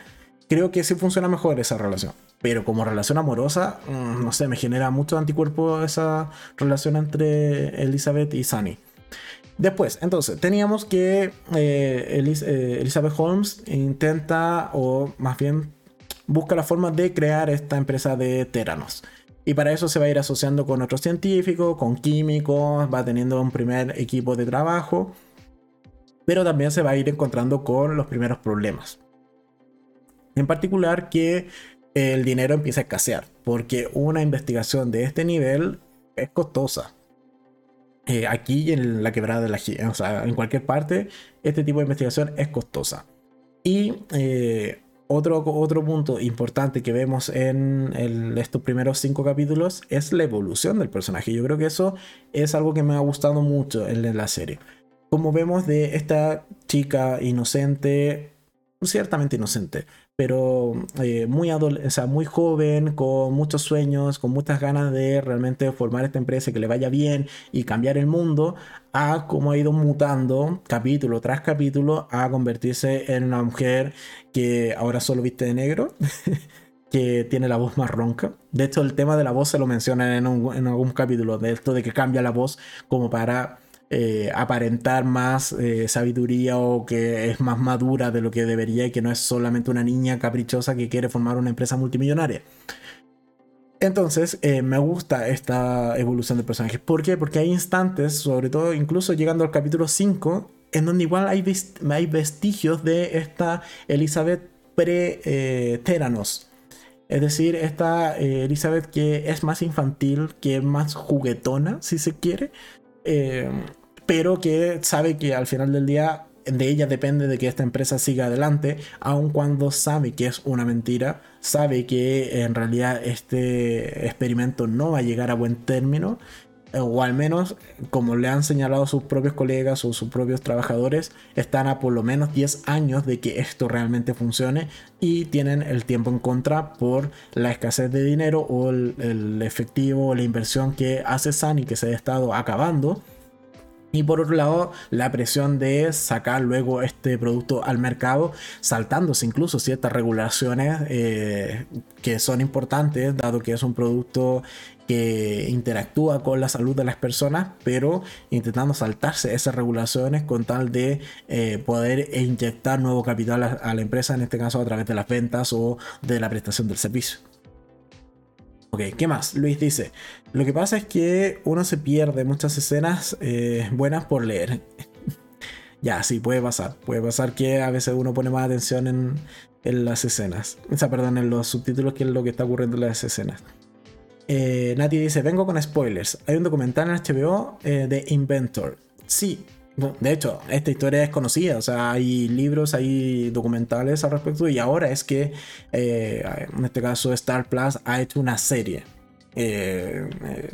creo que sí funciona mejor esa relación. Pero como relación amorosa, mm, no sé, me genera mucho anticuerpo esa relación entre Elizabeth y Sunny. Después, entonces, teníamos que eh, eh, Elizabeth Holmes intenta, o más bien busca la forma de crear esta empresa de Teranos. Y para eso se va a ir asociando con otros científicos, con químicos, va teniendo un primer equipo de trabajo, pero también se va a ir encontrando con los primeros problemas. En particular que el dinero empieza a escasear, porque una investigación de este nivel es costosa. Eh, aquí en la quebrada de la o sea, en cualquier parte, este tipo de investigación es costosa. Y eh, otro, otro punto importante que vemos en estos primeros cinco capítulos es la evolución del personaje. Yo creo que eso es algo que me ha gustado mucho en la serie. Como vemos de esta chica inocente, ciertamente inocente, pero eh, muy, muy joven, con muchos sueños, con muchas ganas de realmente formar esta empresa que le vaya bien y cambiar el mundo, a cómo ha ido mutando capítulo tras capítulo a convertirse en una mujer que ahora solo viste de negro. [laughs] que tiene la voz más ronca. De hecho, el tema de la voz se lo mencionan en, en algún capítulo, de esto de que cambia la voz como para eh, aparentar más eh, sabiduría o que es más madura de lo que debería y que no es solamente una niña caprichosa que quiere formar una empresa multimillonaria. Entonces, eh, me gusta esta evolución de personajes. ¿Por qué? Porque hay instantes, sobre todo incluso llegando al capítulo 5, en donde igual hay, hay vestigios de esta Elizabeth pre-Teranos. es decir, esta Elizabeth que es más infantil, que es más juguetona, si se quiere pero que sabe que al final del día de ella depende de que esta empresa siga adelante, aun cuando sabe que es una mentira, sabe que en realidad este experimento no va a llegar a buen término, o al menos, como le han señalado sus propios colegas o sus propios trabajadores, están a por lo menos 10 años de que esto realmente funcione y tienen el tiempo en contra por la escasez de dinero o el, efectivo o la inversión que hace Sunny que se ha estado acabando y por otro lado, la presión de sacar luego este producto al mercado, saltándose incluso ciertas regulaciones eh, que son importantes, dado que es un producto que interactúa con la salud de las personas, pero intentando saltarse esas regulaciones con tal de eh, poder inyectar nuevo capital a la empresa, en este caso a través de las ventas o de la prestación del servicio. Ok, ¿qué más? Luis dice, lo que pasa es que uno se pierde muchas escenas eh, buenas por leer. [laughs] ya, sí, puede pasar. Puede pasar que a veces uno pone más atención en, las escenas. O sea, perdón, en los subtítulos que es lo que está ocurriendo en las escenas. Eh, Nati dice, vengo con spoilers. Hay un documental en HBO eh, de Inventor. Sí, de hecho, esta historia es conocida, o sea, hay libros, hay documentales al respecto y ahora es que, eh, en este caso, Star Plus ha hecho una serie. Eh, eh,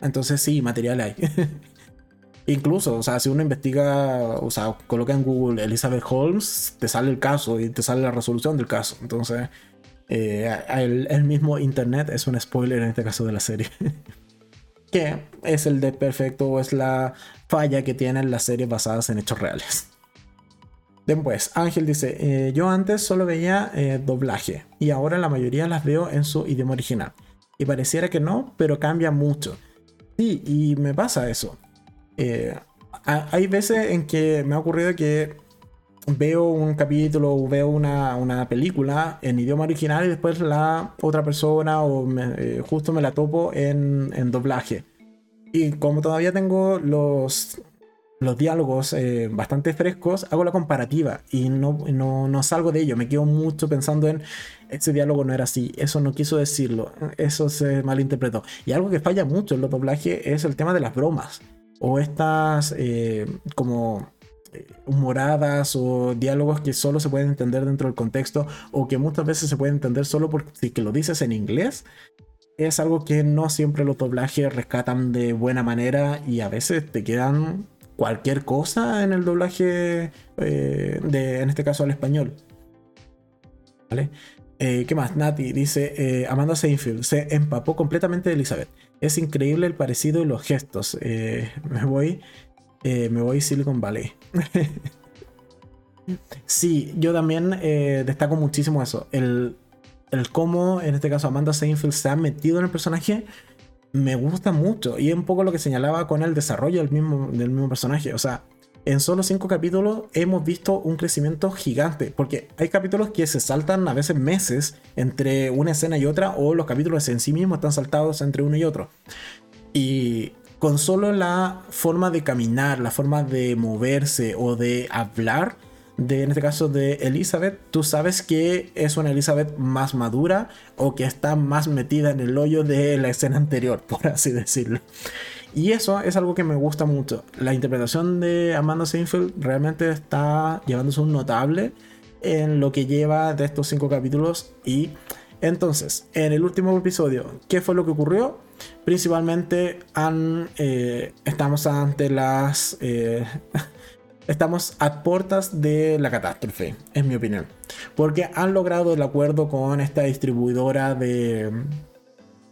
entonces sí, material hay. [laughs] Incluso, o sea, si uno investiga, o sea, coloca en Google Elizabeth Holmes, te sale el caso y te sale la resolución del caso. Entonces, el, el mismo Internet es un spoiler en este caso de la serie. [laughs] que es el de perfecto o es la falla que tienen las series basadas en hechos reales. Después, Ángel dice, eh, yo antes solo veía eh, doblaje y ahora la mayoría las veo en su idioma original. Y pareciera que no, pero cambia mucho. Sí, y me pasa eso. Eh, hay veces en que me ha ocurrido que veo un capítulo o veo una, película en idioma original y después la otra persona o eh, justo me la topo en, doblaje. Y como todavía tengo los, los diálogos eh, bastante frescos, hago la comparativa y no, no, no, salgo de ello. Me quedo mucho pensando en ese diálogo no era así, eso no quiso decirlo, eso se malinterpretó. Y algo que falla mucho en los doblajes es el tema de las bromas o estas eh, como humoradas o diálogos que solo se pueden entender dentro del contexto o que muchas veces se pueden entender solo porque lo dices en inglés, es algo que no siempre los doblajes rescatan de buena manera y a veces te quedan cualquier cosa en el doblaje eh, de, en este caso al español. ¿Vale? Eh, ¿Qué más? Nati dice, eh, Amanda Seinfeld se empapó completamente de Elizabeth. Es increíble el parecido y los gestos. me voy me voy Silicon Valley. [laughs] sí, yo también destaco muchísimo eso. El, el cómo, en este caso, Amanda Seinfeld se ha metido en el personaje me gusta mucho. Y es un poco lo que señalaba con el desarrollo del mismo, del mismo personaje. O sea, en solo cinco capítulos hemos visto un crecimiento gigante. Porque hay capítulos que se saltan a veces meses entre una escena y otra, o los capítulos en sí mismos están saltados entre uno y otro. Y con solo la forma de caminar, la forma de moverse o de hablar, de, en este caso de Elizabeth, tú sabes que es una Elizabeth más madura o que está más metida en el hoyo de la escena anterior, [laughs] por así decirlo. Y eso es algo que me gusta mucho. La interpretación de Amanda Seinfeld realmente está llevándose un notable en lo que lleva de estos cinco capítulos. Y entonces, en el último episodio, ¿qué fue lo que ocurrió? principalmente han, eh, estamos ante las... Eh, [laughs] estamos a puertas de la catástrofe, en mi opinión. Porque han logrado el acuerdo con esta distribuidora de,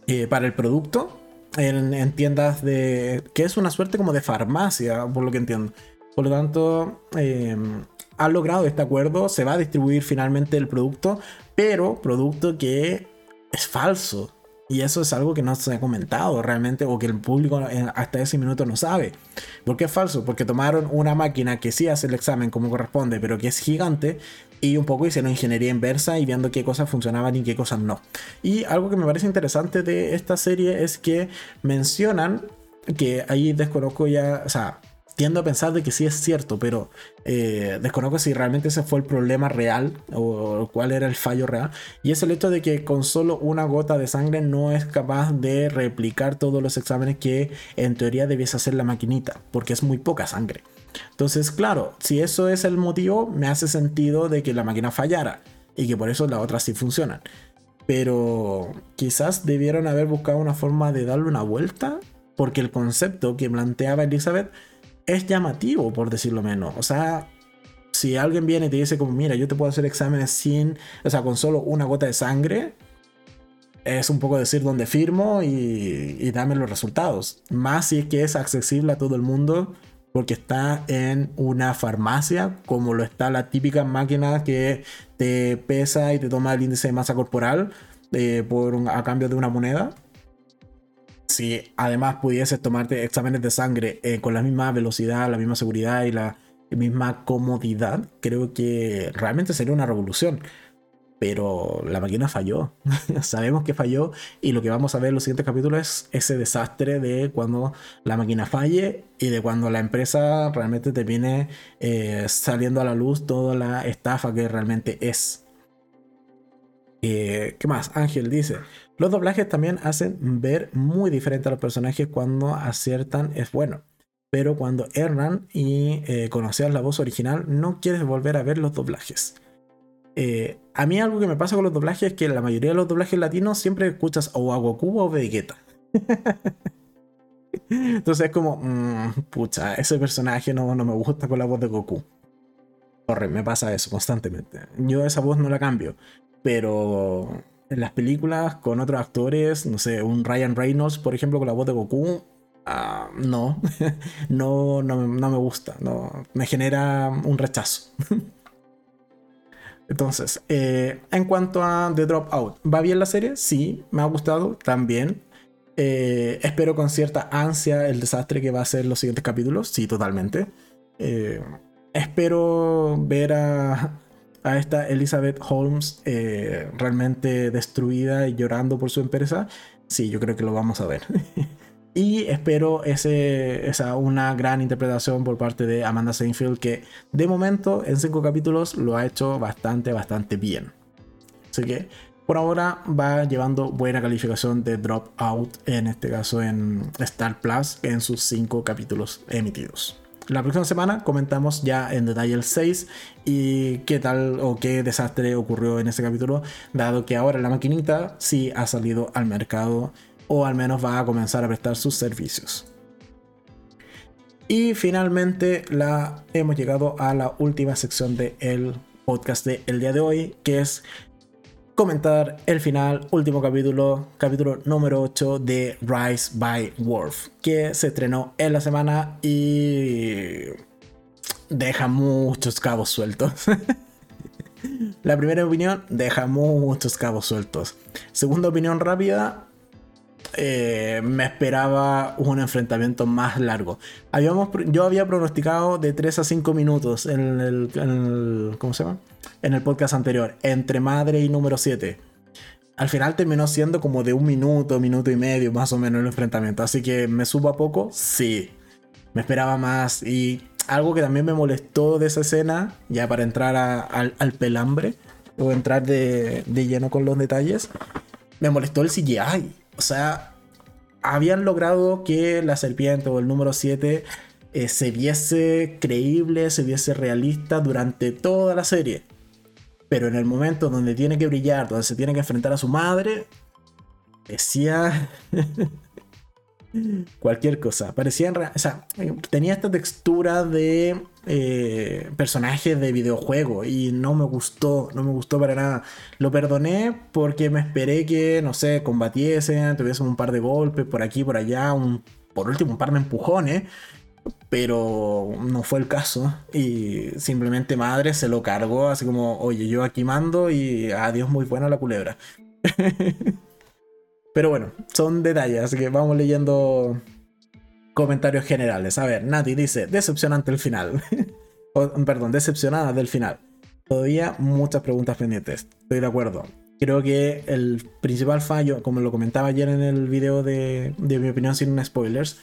eh, para el producto en, tiendas de... que es una suerte como de farmacia, por lo que entiendo. Por lo tanto, han logrado este acuerdo, se va a distribuir finalmente el producto, pero producto que es falso. Y eso es algo que no se ha comentado realmente o que el público hasta ese minuto no sabe. ¿Por qué es falso? Porque tomaron una máquina que sí hace el examen como corresponde, pero que es gigante y un poco hicieron ingeniería inversa y viendo qué cosas funcionaban y qué cosas no. Y algo que me parece interesante de esta serie es que mencionan que ahí desconozco ya, o sea, tiendo a pensar de que sí es cierto, pero eh, desconozco si realmente ese fue el problema real o, cuál era el fallo real. Y es el hecho de que con solo una gota de sangre no es capaz de replicar todos los exámenes que en teoría debiese hacer la maquinita, porque es muy poca sangre. Entonces, claro, si eso es el motivo, me hace sentido de que la máquina fallara y que por eso las otras sí funcionan. Pero quizás debieron haber buscado una forma de darle una vuelta, porque el concepto que planteaba Elizabeth es llamativo, por decirlo menos. O sea, si alguien viene y te dice como, mira, yo te puedo hacer exámenes sin, o sea, con solo una gota de sangre, es un poco decir dónde firmo y, y dame los resultados. Más si es que es accesible a todo el mundo porque está en una farmacia, como lo está la típica máquina que te pesa y te toma el índice de masa corporal eh, por a cambio de una moneda si además pudieses tomarte exámenes de sangre eh, con la misma velocidad, la misma seguridad y la misma comodidad, creo que realmente sería una revolución. Pero la máquina falló. [laughs] Sabemos que falló y lo que vamos a ver en los siguientes capítulos es ese desastre de cuando la máquina falle y de cuando la empresa realmente termine eh, saliendo a la luz toda la estafa que realmente es. Eh, ¿Qué más? Ángel dice, los doblajes también hacen ver muy diferente a los personajes cuando aciertan es bueno. pero cuando erran y eh, conocías la voz original, no quieres volver a ver los doblajes. Eh, a mí algo que me pasa con los doblajes es que la mayoría de los doblajes latinos siempre escuchas o a Goku o Vegeta. [laughs] Entonces es como, mm, pucha, ese personaje no, no me gusta con la voz de Goku. Corre, me pasa eso constantemente. Yo esa voz no la cambio, pero en las películas con otros actores, no sé, un Ryan Reynolds, por ejemplo, con la voz de Goku, ah, no, [laughs] no, no, no, me gusta, no, me genera un rechazo. [laughs] Entonces, eh, en cuanto a The Dropout, ¿va bien la serie? Sí, me ha gustado también. Eh, espero con cierta ansia el desastre que va a ser los siguientes capítulos. Sí, totalmente. Eh, espero ver a, a esta Elizabeth Holmes realmente destruida y llorando por su empresa. Sí, yo creo que lo vamos a ver. [laughs] Y espero ese, esa, una gran interpretación por parte de Amanda Seinfeld que de momento en cinco capítulos lo ha hecho bastante, bastante bien. Así que por ahora va llevando buena calificación de Dropout, en este caso en Star Plus, en sus cinco capítulos emitidos. La próxima semana comentamos ya en detalle el 6 y qué tal o qué desastre ocurrió en ese capítulo, dado que ahora la maquinita sí ha salido al mercado o al menos va a comenzar a prestar sus servicios. Y finalmente la, hemos llegado a la última sección del podcast del el día de hoy, que es comentar el final, último capítulo, capítulo número 8 de Rise by Wolf, que se estrenó en la semana y deja muchos cabos sueltos. [laughs] la primera opinión deja muchos cabos sueltos. Segunda opinión rápida, eh, me esperaba un enfrentamiento más largo. Habíamos, yo había pronosticado de 3 a 5 minutos en el, ¿cómo se llama? En el podcast anterior, entre madre y número 7. Al final terminó siendo como de un minuto, minuto y medio más o menos el enfrentamiento. Así que me subo a poco, sí. Me esperaba más. Y algo que también me molestó de esa escena, ya para entrar al, pelambre, o entrar de, de lleno con los detalles, me molestó el CGI o sea, habían logrado que la serpiente o el número 7 eh, se viese creíble, se viese realista durante toda la serie. Pero en el momento donde tiene que brillar, donde se tiene que enfrentar a su madre, decía [laughs] cualquier cosa. Parecía, o sea, tenía esta textura de eh, personajes de videojuego y no me gustó, no me gustó para nada. Lo perdoné porque me esperé que, no sé, combatiesen, tuviesen un par de golpes por aquí, por allá, un, por último un par de empujones. Pero no fue el caso. Y simplemente madre se lo cargó, así como, oye, yo aquí mando y adiós, muy buena la culebra. [laughs] Pero bueno, son detalles, así que vamos leyendo comentarios generales. A ver, Nati dice, decepcionante el final. [laughs] perdón, decepcionada del final. Todavía muchas preguntas pendientes. Estoy de acuerdo. Creo que el principal fallo, como lo comentaba ayer en el video de, de mi opinión sin spoilers,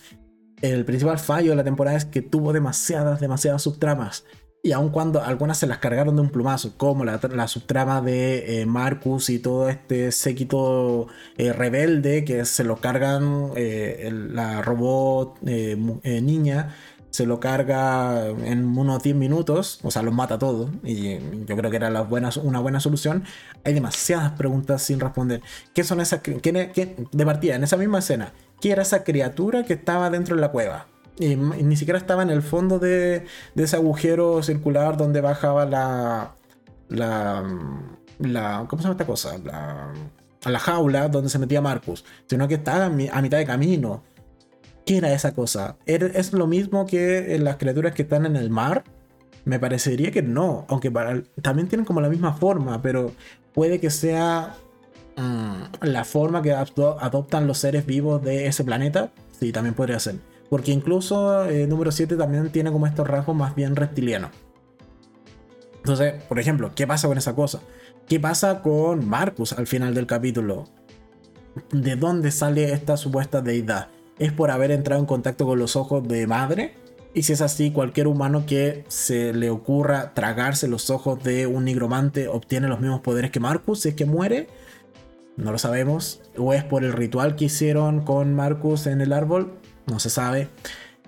el principal fallo de la temporada es que tuvo demasiadas, demasiadas subtramas. Y aun cuando algunas se las cargaron de un plumazo, como la, subtrama de eh, Marcus y todo este séquito eh, rebelde que se lo cargan eh, la robot niña, se lo carga en unos 10 minutos, o sea, los mata todo, y yo creo que era una buena solución. Hay demasiadas preguntas sin responder. ¿Qué son esas? qué, de partida, en esa misma escena, ¿qué era esa criatura que estaba dentro de la cueva? Y, ni siquiera estaba en el fondo de, ese agujero circular donde bajaba la. La. la ¿Cómo se llama esta cosa? La, la jaula donde se metía Marcus. Sino que estaba a mitad de camino. ¿Qué era esa cosa? ¿Es lo mismo que las criaturas que están en el mar? Me parecería que no. Aunque también tienen como la misma forma, pero puede que sea la forma que adoptan los seres vivos de ese planeta. Sí, también podría ser. Porque incluso eh, número 7 también tiene como estos rasgos más bien reptilianos. Entonces, por ejemplo, ¿qué pasa con esa cosa? ¿Qué pasa con Marcus al final del capítulo? ¿De dónde sale esta supuesta deidad? ¿Es por haber entrado en contacto con los ojos de madre? Y si es así, cualquier humano que se le ocurra tragarse los ojos de un nigromante obtiene los mismos poderes que Marcus si es que muere. No lo sabemos. O es por el ritual que hicieron con Marcus en el árbol no se sabe.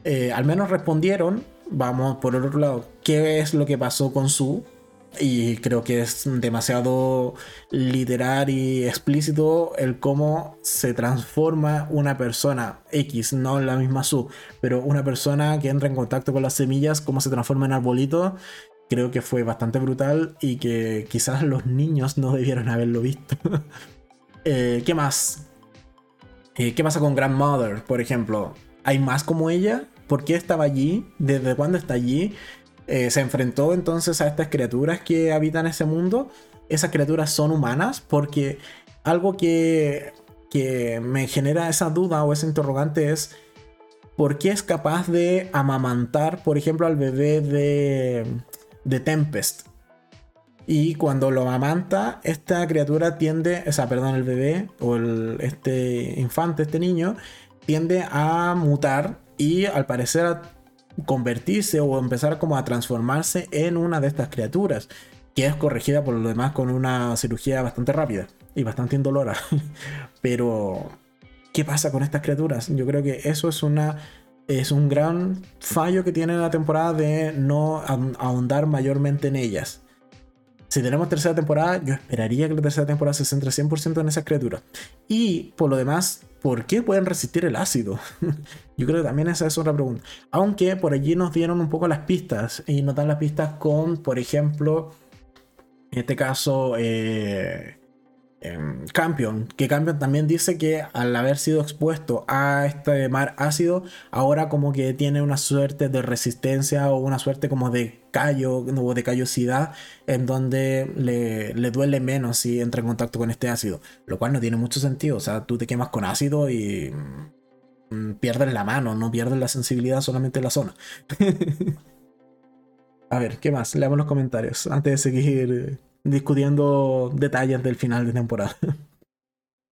eh, al menos respondieron, vamos por el otro lado, qué es lo que pasó con su. Y creo que es demasiado literal y explícito el cómo se transforma una persona X, no la misma su, pero una persona que entra en contacto con las semillas, cómo se transforma en arbolito. Creo que fue bastante brutal y que quizás los niños no debieron haberlo visto. [laughs] Eh, ¿Qué más? Eh, ¿Qué pasa con Grandmother, por ejemplo? ¿Hay más como ella? ¿Por qué estaba allí? ¿Desde cuándo está allí? Eh, ¿Se enfrentó entonces a estas criaturas que habitan ese mundo? ¿Esas criaturas son humanas? Porque algo que, que me genera esa duda o ese interrogante es ¿por qué es capaz de amamantar, por ejemplo, al bebé de, de Tempest? Y cuando lo amamanta, esta criatura tiende, o sea, perdón, el bebé o el, este infante, este niño, tiende a mutar y al parecer a convertirse o empezar como a transformarse en una de estas criaturas, que es corregida por lo demás con una cirugía bastante rápida y bastante indolora. [laughs] Pero, ¿qué pasa con estas criaturas? Yo creo que eso es una es un gran fallo que tiene la temporada de no ahondar mayormente en ellas. Si tenemos tercera temporada, yo esperaría que la tercera temporada se centre 100% en esas criaturas. Y por lo demás, ¿por qué pueden resistir el ácido? [laughs] yo creo que también esa es otra pregunta. Aunque por allí nos dieron un poco las pistas. Y nos dan las pistas con, por ejemplo, en este caso, eh, Campion, que Campion también dice que al haber sido expuesto a este mar ácido, ahora como que tiene una suerte de resistencia o una suerte como de callo o de callosidad en donde le, le, duele menos si entra en contacto con este ácido, lo cual no tiene mucho sentido, o sea, tú te quemas con ácido y mm, pierdes la mano, no pierdes la sensibilidad solamente en la zona. [laughs] A ver, ¿qué más? Leamos los comentarios antes de seguir discutiendo detalles del final de temporada. [laughs]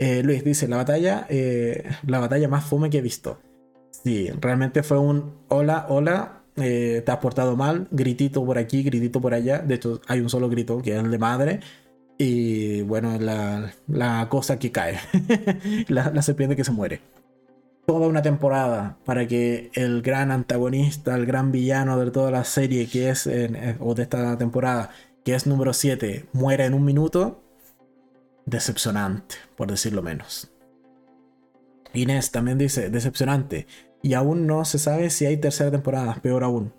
Eh, Luis dice, la batalla, eh, la batalla más fome que he visto. Sí, realmente fue un hola, hola, eh, te has portado mal, gritito por aquí, gritito por allá. De hecho, hay un solo grito, que es el de madre. Y bueno, la, la cosa que cae, [laughs] la, la serpiente que se muere. Toda una temporada para que el gran antagonista, el gran villano de toda la serie que es, o de esta temporada, que es número 7, muere en un minuto, decepcionante, por decirlo menos. Inés también dice, decepcionante. Y aún no se sabe si hay tercera temporada, peor aún.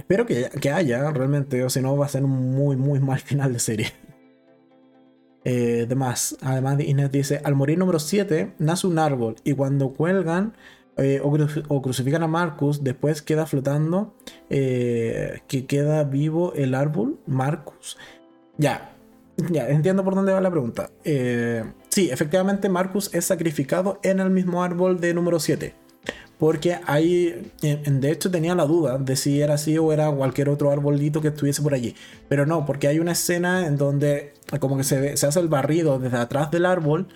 Espero que, haya realmente, o si no va a ser un muy, muy mal [laughs] final de serie. Eh, además, Inés dice, al morir número 7 nace un árbol y cuando cuelgan eh, o, crucifican a Marcus, después queda flotando, eh, que queda vivo el árbol, Marcus. Ya, ya, entiendo por dónde va la pregunta. Sí, efectivamente Marcus es sacrificado en el mismo árbol de número 7. Porque ahí, de hecho tenía la duda de si era así o era cualquier otro arbolito que estuviese por allí. Pero no, porque hay una escena en donde como que se, se hace el barrido desde atrás del árbol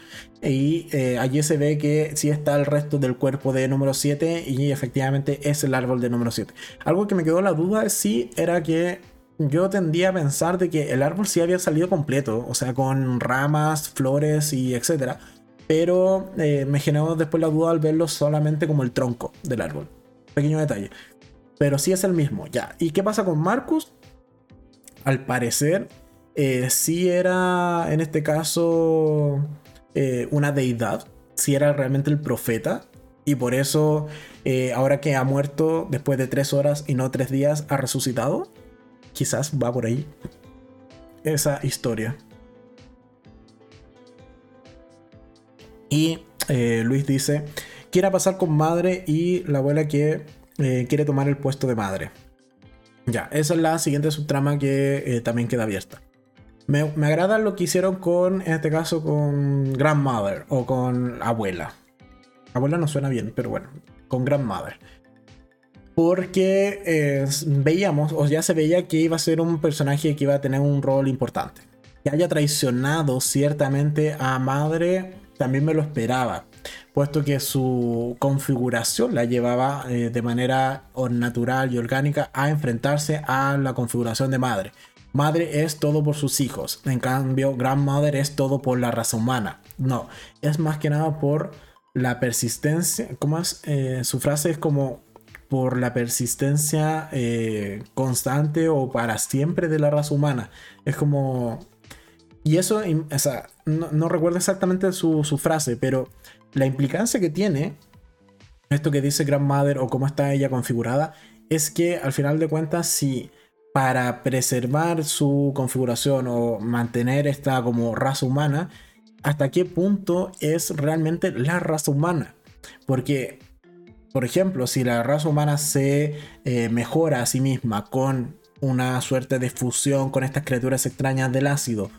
y eh, allí se ve que sí está el resto del cuerpo de número 7 y efectivamente es el árbol de número 7. Algo que me quedó la duda sí era que yo tendía a pensar de que el árbol sí había salido completo, o sea, con ramas, flores y etcétera pero eh, me generó después la duda al verlo solamente como el tronco del árbol. Pequeño detalle. Pero sí es el mismo, ya. ¿Y qué pasa con Marcus? Al parecer, eh, sí era en este caso eh, una deidad, sí era realmente el profeta. Y por eso, ahora que ha muerto después de tres horas y no tres días, ha resucitado. Quizás va por ahí esa historia. Y eh, Luis dice, quiere pasar con madre y la abuela que eh, quiere tomar el puesto de madre. Ya, esa es la siguiente subtrama que eh, también queda abierta. Me, agrada lo que hicieron con, en este caso, con Grandmother o con abuela. Abuela no suena bien, pero bueno, con Grandmother. Porque veíamos, o ya se veía que iba a ser un personaje que iba a tener un rol importante. Que haya traicionado ciertamente a madre también me lo esperaba, puesto que su configuración la llevaba eh, de manera natural y orgánica a enfrentarse a la configuración de madre. Madre es todo por sus hijos, en cambio grandmother es todo por la raza humana. No, es más que nada por la persistencia, como es? Eh, su frase es como por la persistencia eh, constante o para siempre de la raza humana. Es como... Y eso, o sea, no, recuerdo exactamente su, su, frase, pero la implicancia que tiene esto que dice Grandmother o cómo está ella configurada, es que al final de cuentas, si para preservar su configuración o mantener esta como raza humana, hasta qué punto es realmente la raza humana. Porque, por ejemplo, si la raza humana se eh, mejora a sí misma con una suerte de fusión con estas criaturas extrañas del ácido,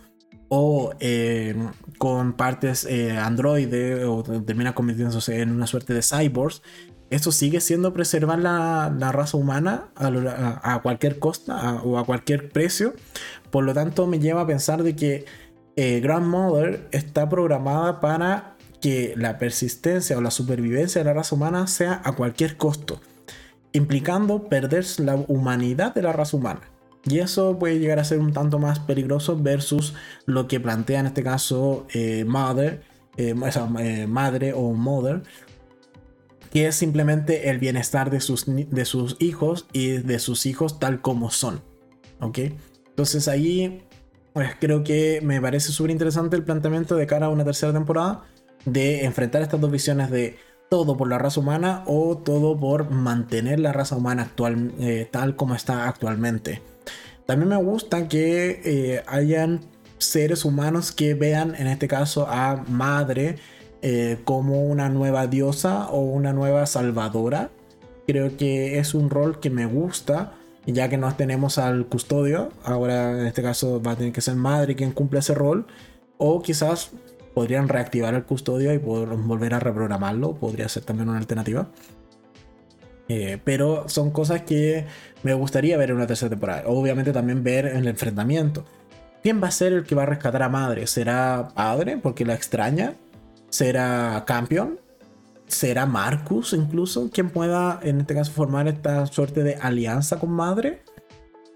o eh, con partes eh, o termina convirtiéndose en una suerte de cyborgs, eso sigue siendo preservar la, raza humana a, cualquier costa o a cualquier precio. Por lo tanto, me lleva a pensar de que eh, Grandmother está programada para que la persistencia o la supervivencia de la raza humana sea a cualquier costo, implicando perder la humanidad de la raza humana. Y eso puede llegar a ser un tanto más peligroso versus lo que plantea en este caso eh, eh, eh, madre o Mother, que es simplemente el bienestar de sus, de sus hijos y de sus hijos tal como son. ¿Ok? Entonces ahí pues creo que me parece súper interesante el planteamiento de cara a una tercera temporada de enfrentar estas dos visiones de todo por la raza humana o todo por mantener la raza humana actual, tal como está actualmente. También me gusta que eh, hayan seres humanos que vean en este caso a Madre eh, como una nueva diosa o una nueva salvadora. Creo que es un rol que me gusta, ya que no tenemos al custodio. Ahora en este caso va a tener que ser Madre quien cumple ese rol. O quizás podrían reactivar el custodio y poder volver a reprogramarlo. Podría ser también una alternativa. Eh, pero son cosas que me gustaría ver en una tercera temporada. Obviamente también ver el enfrentamiento. ¿Quién va a ser el que va a rescatar a Madre? ¿Será Padre porque la extraña? ¿Será Campion? ¿Será Marcus incluso quien pueda en este caso formar esta suerte de alianza con Madre?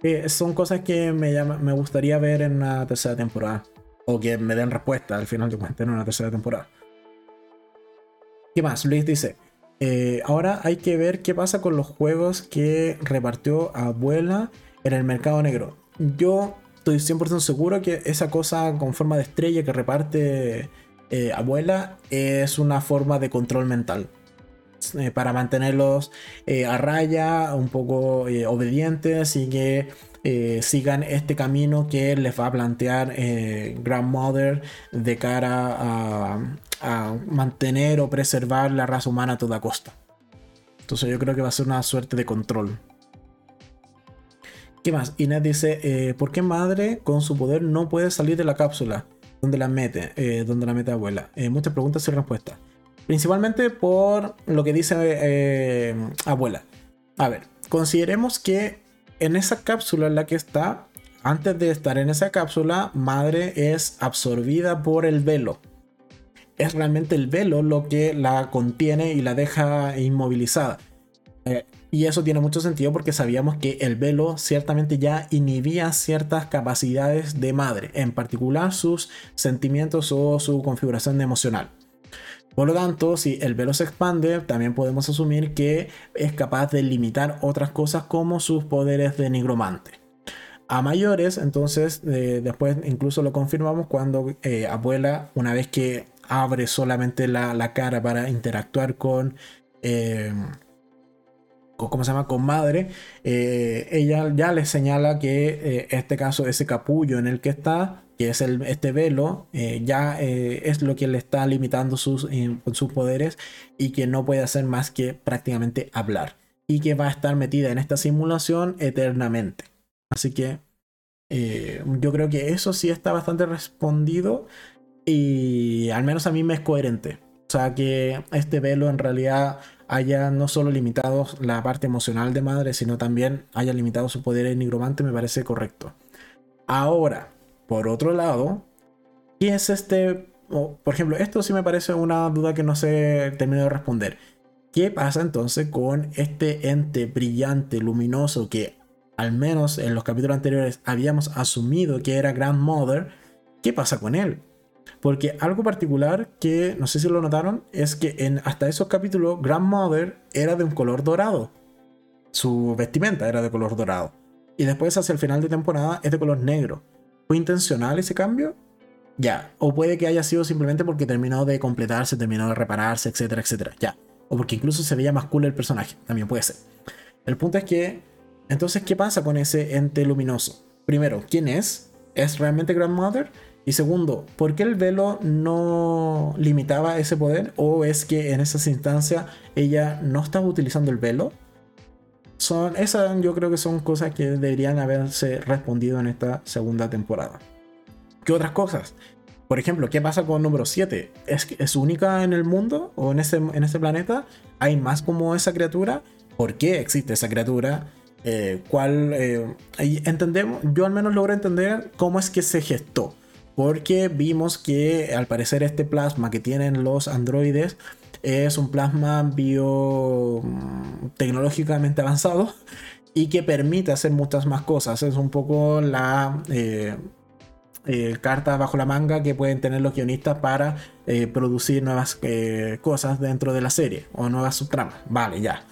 Eh, son cosas que me, me gustaría ver en una tercera temporada. O que me den respuesta al final de cuentas en una tercera temporada. ¿Qué más? Luis dice, eh, ahora hay que ver qué pasa con los juegos que repartió abuela en el mercado negro. Yo estoy 100% seguro que esa cosa con forma de estrella que reparte eh, abuela es una forma de control mental. Eh, para mantenerlos a raya, un poco obedientes y que eh, sigan este camino que les va a plantear eh, Grandmother de cara a, mantener o preservar la raza humana a toda costa. Entonces yo creo que va a ser una suerte de control. ¿Qué más? Inés dice, eh, ¿por qué madre con su poder no puede salir de la cápsula? donde la mete? donde la mete abuela? muchas preguntas y respuestas. Principalmente por lo que dice abuela. A ver, consideremos que en esa cápsula en la que está, antes de estar en esa cápsula, madre es absorbida por el velo. Es realmente el velo lo que la contiene y la deja inmovilizada. Eh, y eso tiene mucho sentido porque sabíamos que el velo ciertamente ya inhibía ciertas capacidades de madre, en particular sus sentimientos o su configuración emocional. Por lo tanto, si el velo se expande, también podemos asumir que es capaz de limitar otras cosas como sus poderes de nigromante. A mayores, entonces, eh, después incluso lo confirmamos cuando eh, abuela, una vez que abre solamente la, cara para interactuar con... Eh, ¿cómo se llama? Con madre, ella ya le señala que este caso, ese capullo en el que está, que es el, este velo, eh, ya eh, es lo que le está limitando sus, eh, sus poderes y que no puede hacer más que prácticamente hablar. Y que va a estar metida en esta simulación eternamente. Así que yo creo que eso sí está bastante respondido y al menos a mí me es coherente. O sea, que este velo en realidad haya no solo limitado la parte emocional de madre, sino también haya limitado su poder en nigromante, me parece correcto. Ahora, por otro lado, ¿qué es este? por ejemplo, esto sí me parece una duda que no se terminó de responder. ¿Qué pasa entonces con este ente brillante, luminoso, que al menos en los capítulos anteriores habíamos asumido que era Grandmother? ¿Qué pasa con él? Porque algo particular que no sé si lo notaron es que en hasta esos capítulos Grandmother era de un color dorado. su vestimenta era de color dorado. Y después hacia el final de temporada es de color negro. ¿Fue intencional ese cambio? Ya. O puede que haya sido simplemente porque terminó de completarse, terminó de repararse, etcétera, etcétera. Ya. O porque incluso se veía más cool el personaje. También puede ser. El punto es que, entonces, ¿qué pasa con ese ente luminoso? Primero, ¿quién es? ¿Es realmente Grandmother? Y segundo, ¿por qué el velo no limitaba ese poder? ¿O es que en esas instancias ella no estaba utilizando el velo? Son, esas yo creo que son cosas que deberían haberse respondido en esta segunda temporada. ¿Qué otras cosas? Por ejemplo, ¿qué pasa con número 7? ¿Es, ¿Es única en el mundo o en ese, en ese planeta? ¿Hay más como esa criatura? ¿Por qué existe esa criatura? Eh, ¿Cuál? Eh, entendemos, yo al menos logro entender cómo es que se gestó. Porque vimos que al parecer este plasma que tienen los androides es un plasma biotecnológicamente avanzado y que permite hacer muchas más cosas. Es un poco la eh, eh, carta bajo la manga que pueden tener los guionistas para eh, producir nuevas cosas dentro de la serie o nuevas subtramas. Vale, ya.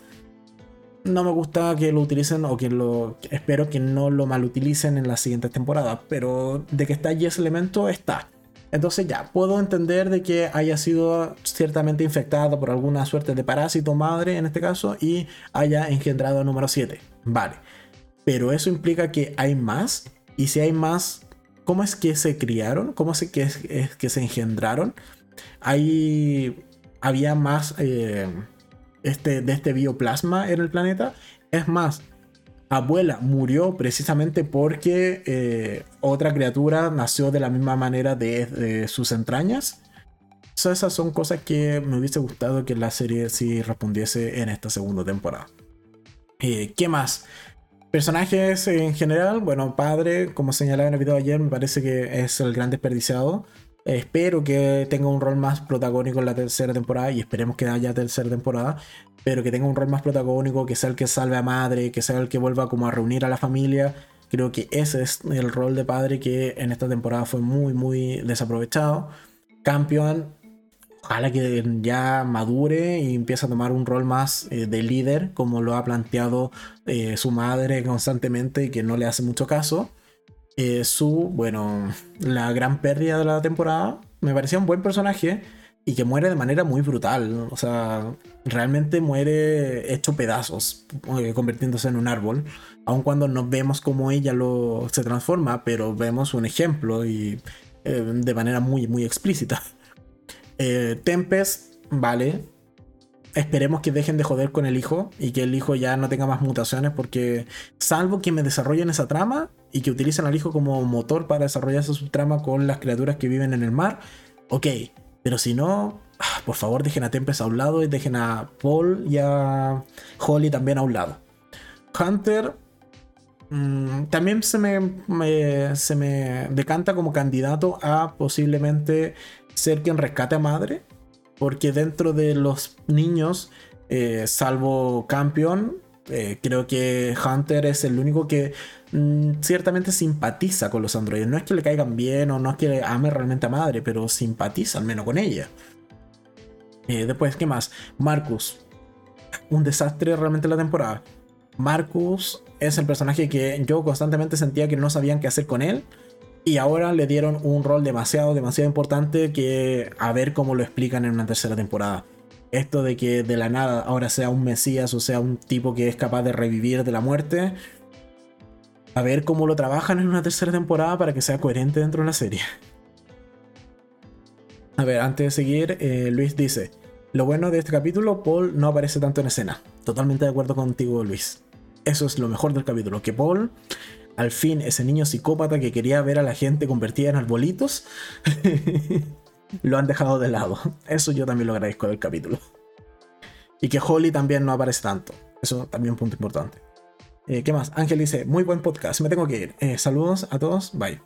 No me gusta que lo utilicen o que lo. Espero que no lo malutilicen en las siguientes temporadas, pero de que está allí ese elemento, está. Entonces ya, puedo entender de que haya sido ciertamente infectado por alguna suerte de parásito madre en este caso y haya engendrado número 7. Vale. Pero eso implica que hay más. Y si hay más, ¿cómo es que se criaron? ¿Cómo es que, es, que se engendraron? Hay, había más eh, este, de este bioplasma en el planeta. Es más, abuela murió precisamente porque eh, otra criatura nació de la misma manera de, sus entrañas. esas son cosas que me hubiese gustado que la serie sí respondiese en esta segunda temporada. Eh, ¿Qué más? Personajes en general, bueno, padre, como señalaba en el video de ayer, me parece que es el gran desperdiciado. espero que tenga un rol más protagónico en la tercera temporada y esperemos que haya tercera temporada pero que tenga un rol más protagónico, que sea el que salve a madre, que sea el que vuelva como a reunir a la familia. Creo que ese es el rol de padre que en esta temporada fue muy, muy desaprovechado. Campeón, ojalá que ya madure y empiece a tomar un rol más eh, de líder, como lo ha planteado eh, su madre constantemente y que no le hace mucho caso. Eh, su, bueno, la gran pérdida de la temporada, me parecía un buen personaje y que muere de manera muy brutal. O sea, realmente muere hecho pedazos, eh, convirtiéndose en un árbol. Aun cuando no vemos cómo ella lo se transforma, pero vemos un ejemplo y eh, de manera muy, muy explícita. [laughs] Eh, Tempest, vale. Esperemos que dejen de joder con el hijo y que el hijo ya no tenga más mutaciones porque salvo que me desarrollen esa trama y que utilicen al hijo como motor para desarrollar esa subtrama con las criaturas que viven en el mar, ok, pero si no, ah, por favor dejen a Tempest a un lado y dejen a Paul y a Holly también a un lado. Hunter mm, también se me, se me decanta como candidato a posiblemente ser quien rescate a madre. Porque dentro de los niños, eh, salvo Campion, eh, creo que Hunter es el único que mm, ciertamente simpatiza con los androides. No es que le caigan bien o no es que ame realmente a madre, pero simpatiza al menos con ella. Eh, después, ¿qué más? Marcus. Un desastre realmente la temporada. Marcus es el personaje que yo constantemente sentía que no sabían qué hacer con él. Y ahora le dieron un rol demasiado, demasiado importante que a ver cómo lo explican en una tercera temporada esto de que de la nada ahora sea un Mesías o sea un tipo que es capaz de revivir de la muerte. A ver cómo lo trabajan en una tercera temporada para que sea coherente dentro de la serie. A ver, antes de seguir, eh, Luis dice, lo bueno de este capítulo, Paul no aparece tanto en escena. Totalmente de acuerdo contigo, Luis. Eso es lo mejor del capítulo, que Paul, al fin, ese niño psicópata que quería ver a la gente convertida en arbolitos, [laughs] lo han dejado de lado. Eso yo también lo agradezco del capítulo. Y que Holly también no aparece tanto. Eso también es un punto importante. Eh, ¿Qué más? Ángel dice, muy buen podcast, me tengo que ir. Eh, saludos a todos, bye.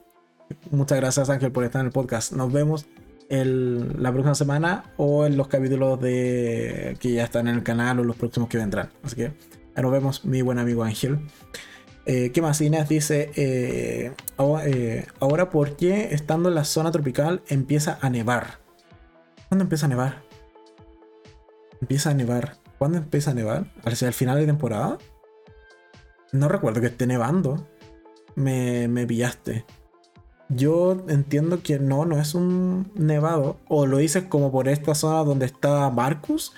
Muchas gracias Ángel por estar en el podcast. Nos vemos la próxima semana o en los capítulos de que ya están en el canal o los próximos que vendrán. Así que nos vemos, mi buen amigo Ángel. Eh, ¿Qué más? Inés dice, eh, ahora, ¿por qué estando en la zona tropical empieza a nevar? ¿Cuándo empieza a nevar? Empieza a nevar. ¿Cuándo empieza a nevar? ¿Hacia el final de temporada? No recuerdo que esté nevando. Me, me pillaste. Yo entiendo que no, no es un nevado. O lo dices como por esta zona donde está Marcus.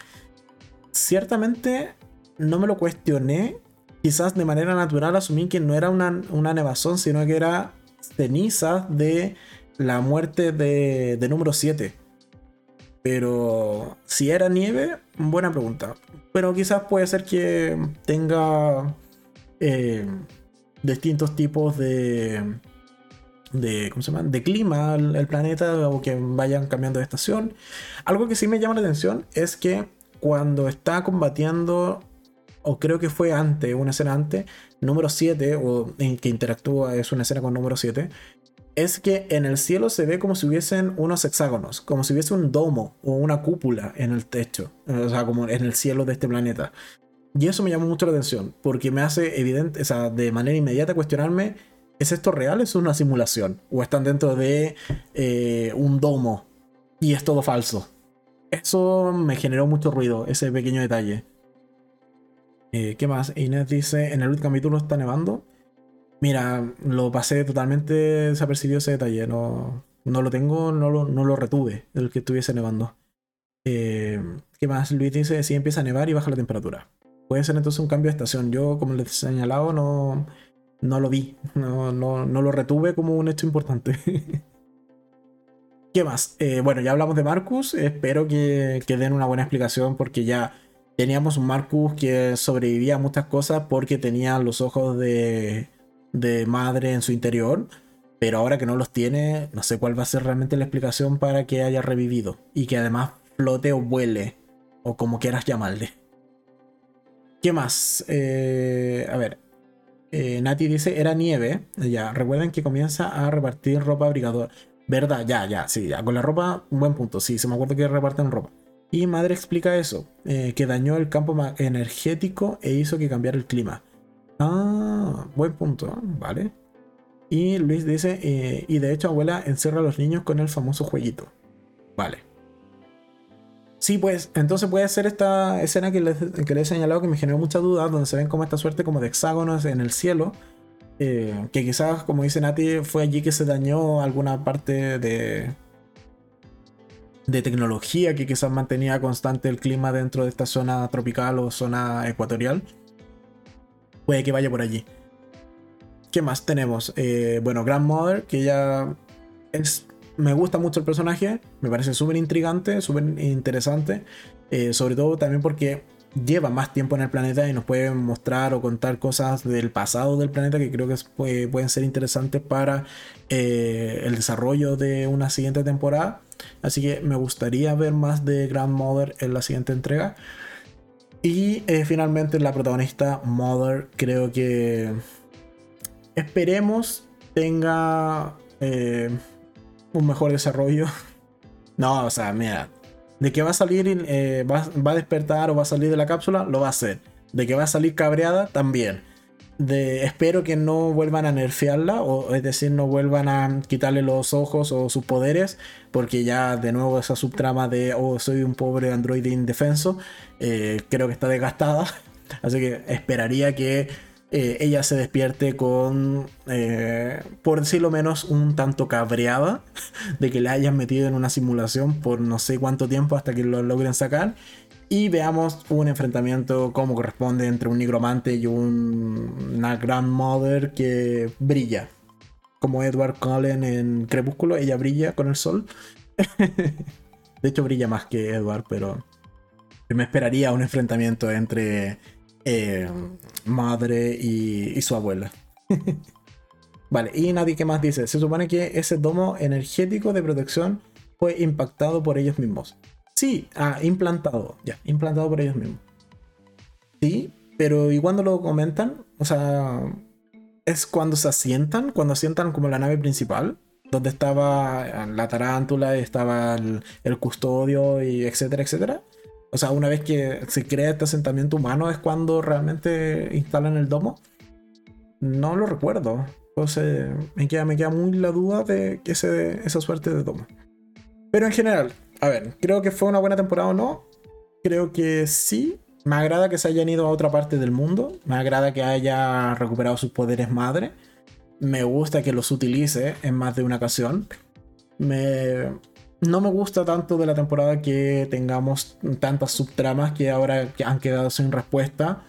Ciertamente no me lo cuestioné. Quizás de manera natural asumí que no era una, una nevazón, sino que era ceniza de la muerte de, de número 7. Pero si era nieve, buena pregunta. Pero quizás puede ser que tenga eh, distintos tipos de, de, ¿cómo se llama? de clima el, planeta o que vayan cambiando de estación. Algo que sí me llama la atención es que cuando está combatiendo, o creo que fue antes, una escena antes, número 7, o en que interactúa, es una escena con número 7, es que en el cielo se ve como si hubiesen unos hexágonos, como si hubiese un domo o una cúpula en el techo, o sea, como en el cielo de este planeta. Y eso me llamó mucho la atención, porque me hace evidente, o sea, de manera inmediata cuestionarme, ¿es esto real? ¿Es una simulación? ¿O están dentro de eh, un domo y es todo falso? Eso me generó mucho ruido, ese pequeño detalle. Eh, ¿Qué más? Inés dice, en el último capítulo está nevando. Mira, lo pasé totalmente desapercibido ese detalle. No, no lo tengo, no lo, no lo retuve, el que estuviese nevando. Eh, ¿Qué más? Luis dice, si empieza a nevar y baja la temperatura. Puede ser entonces un cambio de estación. Yo, como les he señalado, no, no lo vi. [laughs] No, no, no lo retuve como un hecho importante. [laughs] ¿Qué más? Eh, bueno, ya hablamos de Marcus. Espero que, den una buena explicación porque ya teníamos un Marcus que sobrevivía a muchas cosas porque tenía los ojos de, de madre en su interior, pero ahora que no los tiene, no sé cuál va a ser realmente la explicación para que haya revivido y que además flote o vuele, o como quieras llamarle. ¿Qué más? Eh, a ver. Eh, Nati dice, era nieve. Ya, recuerden que comienza a repartir ropa abrigador. ¿Verdad? Ya, ya, sí, ya. Con la ropa, un buen punto. Sí, se me acuerdo que reparten ropa. Y Madre explica eso, eh, que dañó el campo energético e hizo que cambiara el clima. Ah, buen punto, vale. Y Luis dice, eh, y de hecho abuela encierra a los niños con el famoso jueguito. Vale. Sí, pues, entonces puede ser esta escena que les, que he señalado que me generó mucha duda, donde se ven como esta suerte como de hexágonos en el cielo. Eh, que quizás, como dice Nati, fue allí que se dañó alguna parte de, de tecnología que quizás mantenía constante el clima dentro de esta zona tropical o zona ecuatorial puede que vaya por allí. ¿Qué más tenemos? Eh, bueno, Grandmother, que ya es. Me gusta mucho el personaje, me parece súper intrigante, súper interesante. Eh, sobre todo también porque lleva más tiempo en el planeta y nos puede mostrar o contar cosas del pasado del planeta que creo que pueden ser interesantes para eh, el desarrollo de una siguiente temporada. Así que me gustaría ver más de Grandmother en la siguiente entrega. Y eh, finalmente la protagonista, Mother, creo que esperemos tenga eh, un mejor desarrollo. No, o sea, mira, de que va a salir, eh, va, va, a despertar o va a salir de la cápsula, lo va a hacer. De que va a salir cabreada, también de espero que no vuelvan a nerfearla, o es decir, no vuelvan a quitarle los ojos o sus poderes, porque ya de nuevo esa subtrama de oh, soy un pobre androide indefenso, eh, creo que está desgastada. [laughs] Así que esperaría que eh, ella se despierte con, eh, por decirlo menos, un tanto cabreada [laughs] de que la hayan metido en una simulación por no sé cuánto tiempo hasta que lo logren sacar y veamos un enfrentamiento como corresponde entre un nigromante y una grandmother que brilla. Como Edward Cullen en Crepúsculo, ella brilla con el sol. [laughs] de hecho, brilla más que Edward, pero me esperaría un enfrentamiento entre eh, madre y, y su abuela. [laughs] vale, y nadie que más dice. Se supone que ese domo energético de protección fue impactado por ellos mismos. Sí, ah, implantado, ya, implantado por ellos mismos. Sí, pero ¿y cuando lo comentan? O sea, es cuando se asientan, cuando asientan como la nave principal, donde estaba la tarántula, estaba el, el custodio y etcétera, etcétera. O sea, una vez que se crea este asentamiento humano es cuando realmente instalan el domo. No lo recuerdo. Entonces me queda, me queda muy la duda de ese, esa suerte de domo. Pero en general, a ver, creo que fue una buena temporada o no. Creo que sí. Me agrada que se hayan ido a otra parte del mundo. Me agrada que haya recuperado sus poderes madre. Me gusta que los utilice en más de una ocasión. Me... No me gusta tanto de la temporada que tengamos tantas subtramas que ahora han quedado sin respuesta.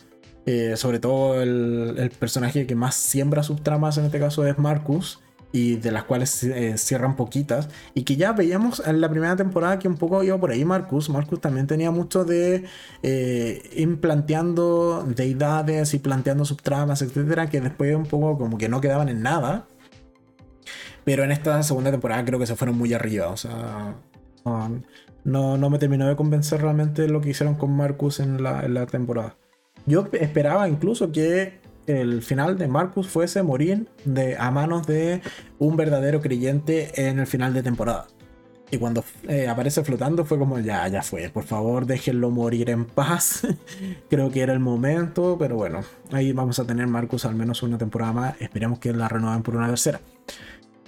Eh, sobre todo el, personaje que más siembra subtramas en este caso es Marcus y de las cuales eh, cierran poquitas y que ya veíamos en la primera temporada que un poco iba por ahí Marcus. Marcus también tenía mucho de eh, ir planteando deidades y planteando subtramas, etcétera, que después un poco como que no quedaban en nada. Pero en esta segunda temporada creo que se fueron muy arriba, o sea, no, no me terminó de convencer realmente lo que hicieron con Marcus en la, temporada. Yo esperaba incluso que el final de Marcus fuese morir a manos de un verdadero creyente en el final de temporada. Y cuando eh, aparece flotando fue como, ya, ya fue, por favor déjenlo morir en paz. [laughs] Creo que era el momento, pero bueno, ahí vamos a tener Marcus al menos una temporada más. Esperemos que la renueven por una tercera.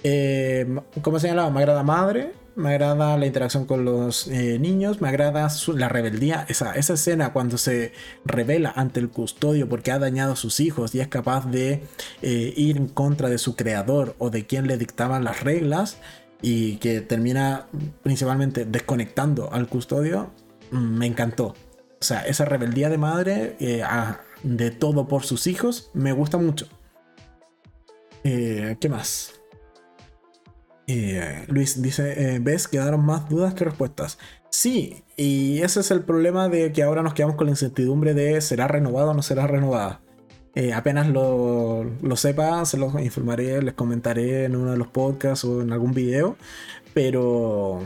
Eh, como señalaba, me agrada Madre, me agrada la interacción con los eh, niños, me agrada la rebeldía, esa, esa escena cuando se revela ante el custodio porque ha dañado a sus hijos y es capaz de eh, ir en contra de su creador o de quien le dictaban las reglas y que termina principalmente desconectando al custodio, mm, me encantó. O sea, esa rebeldía de madre de todo por sus hijos me gusta mucho. ¿Qué más? Eh, Luis dice, eh, ¿ves? Quedaron más dudas que respuestas. Sí, y ese es el problema de que ahora nos quedamos con la incertidumbre de ¿será renovada o no será renovada? Eh, apenas lo, lo, sepa, se los informaré, les comentaré en uno de los podcasts o en algún video, pero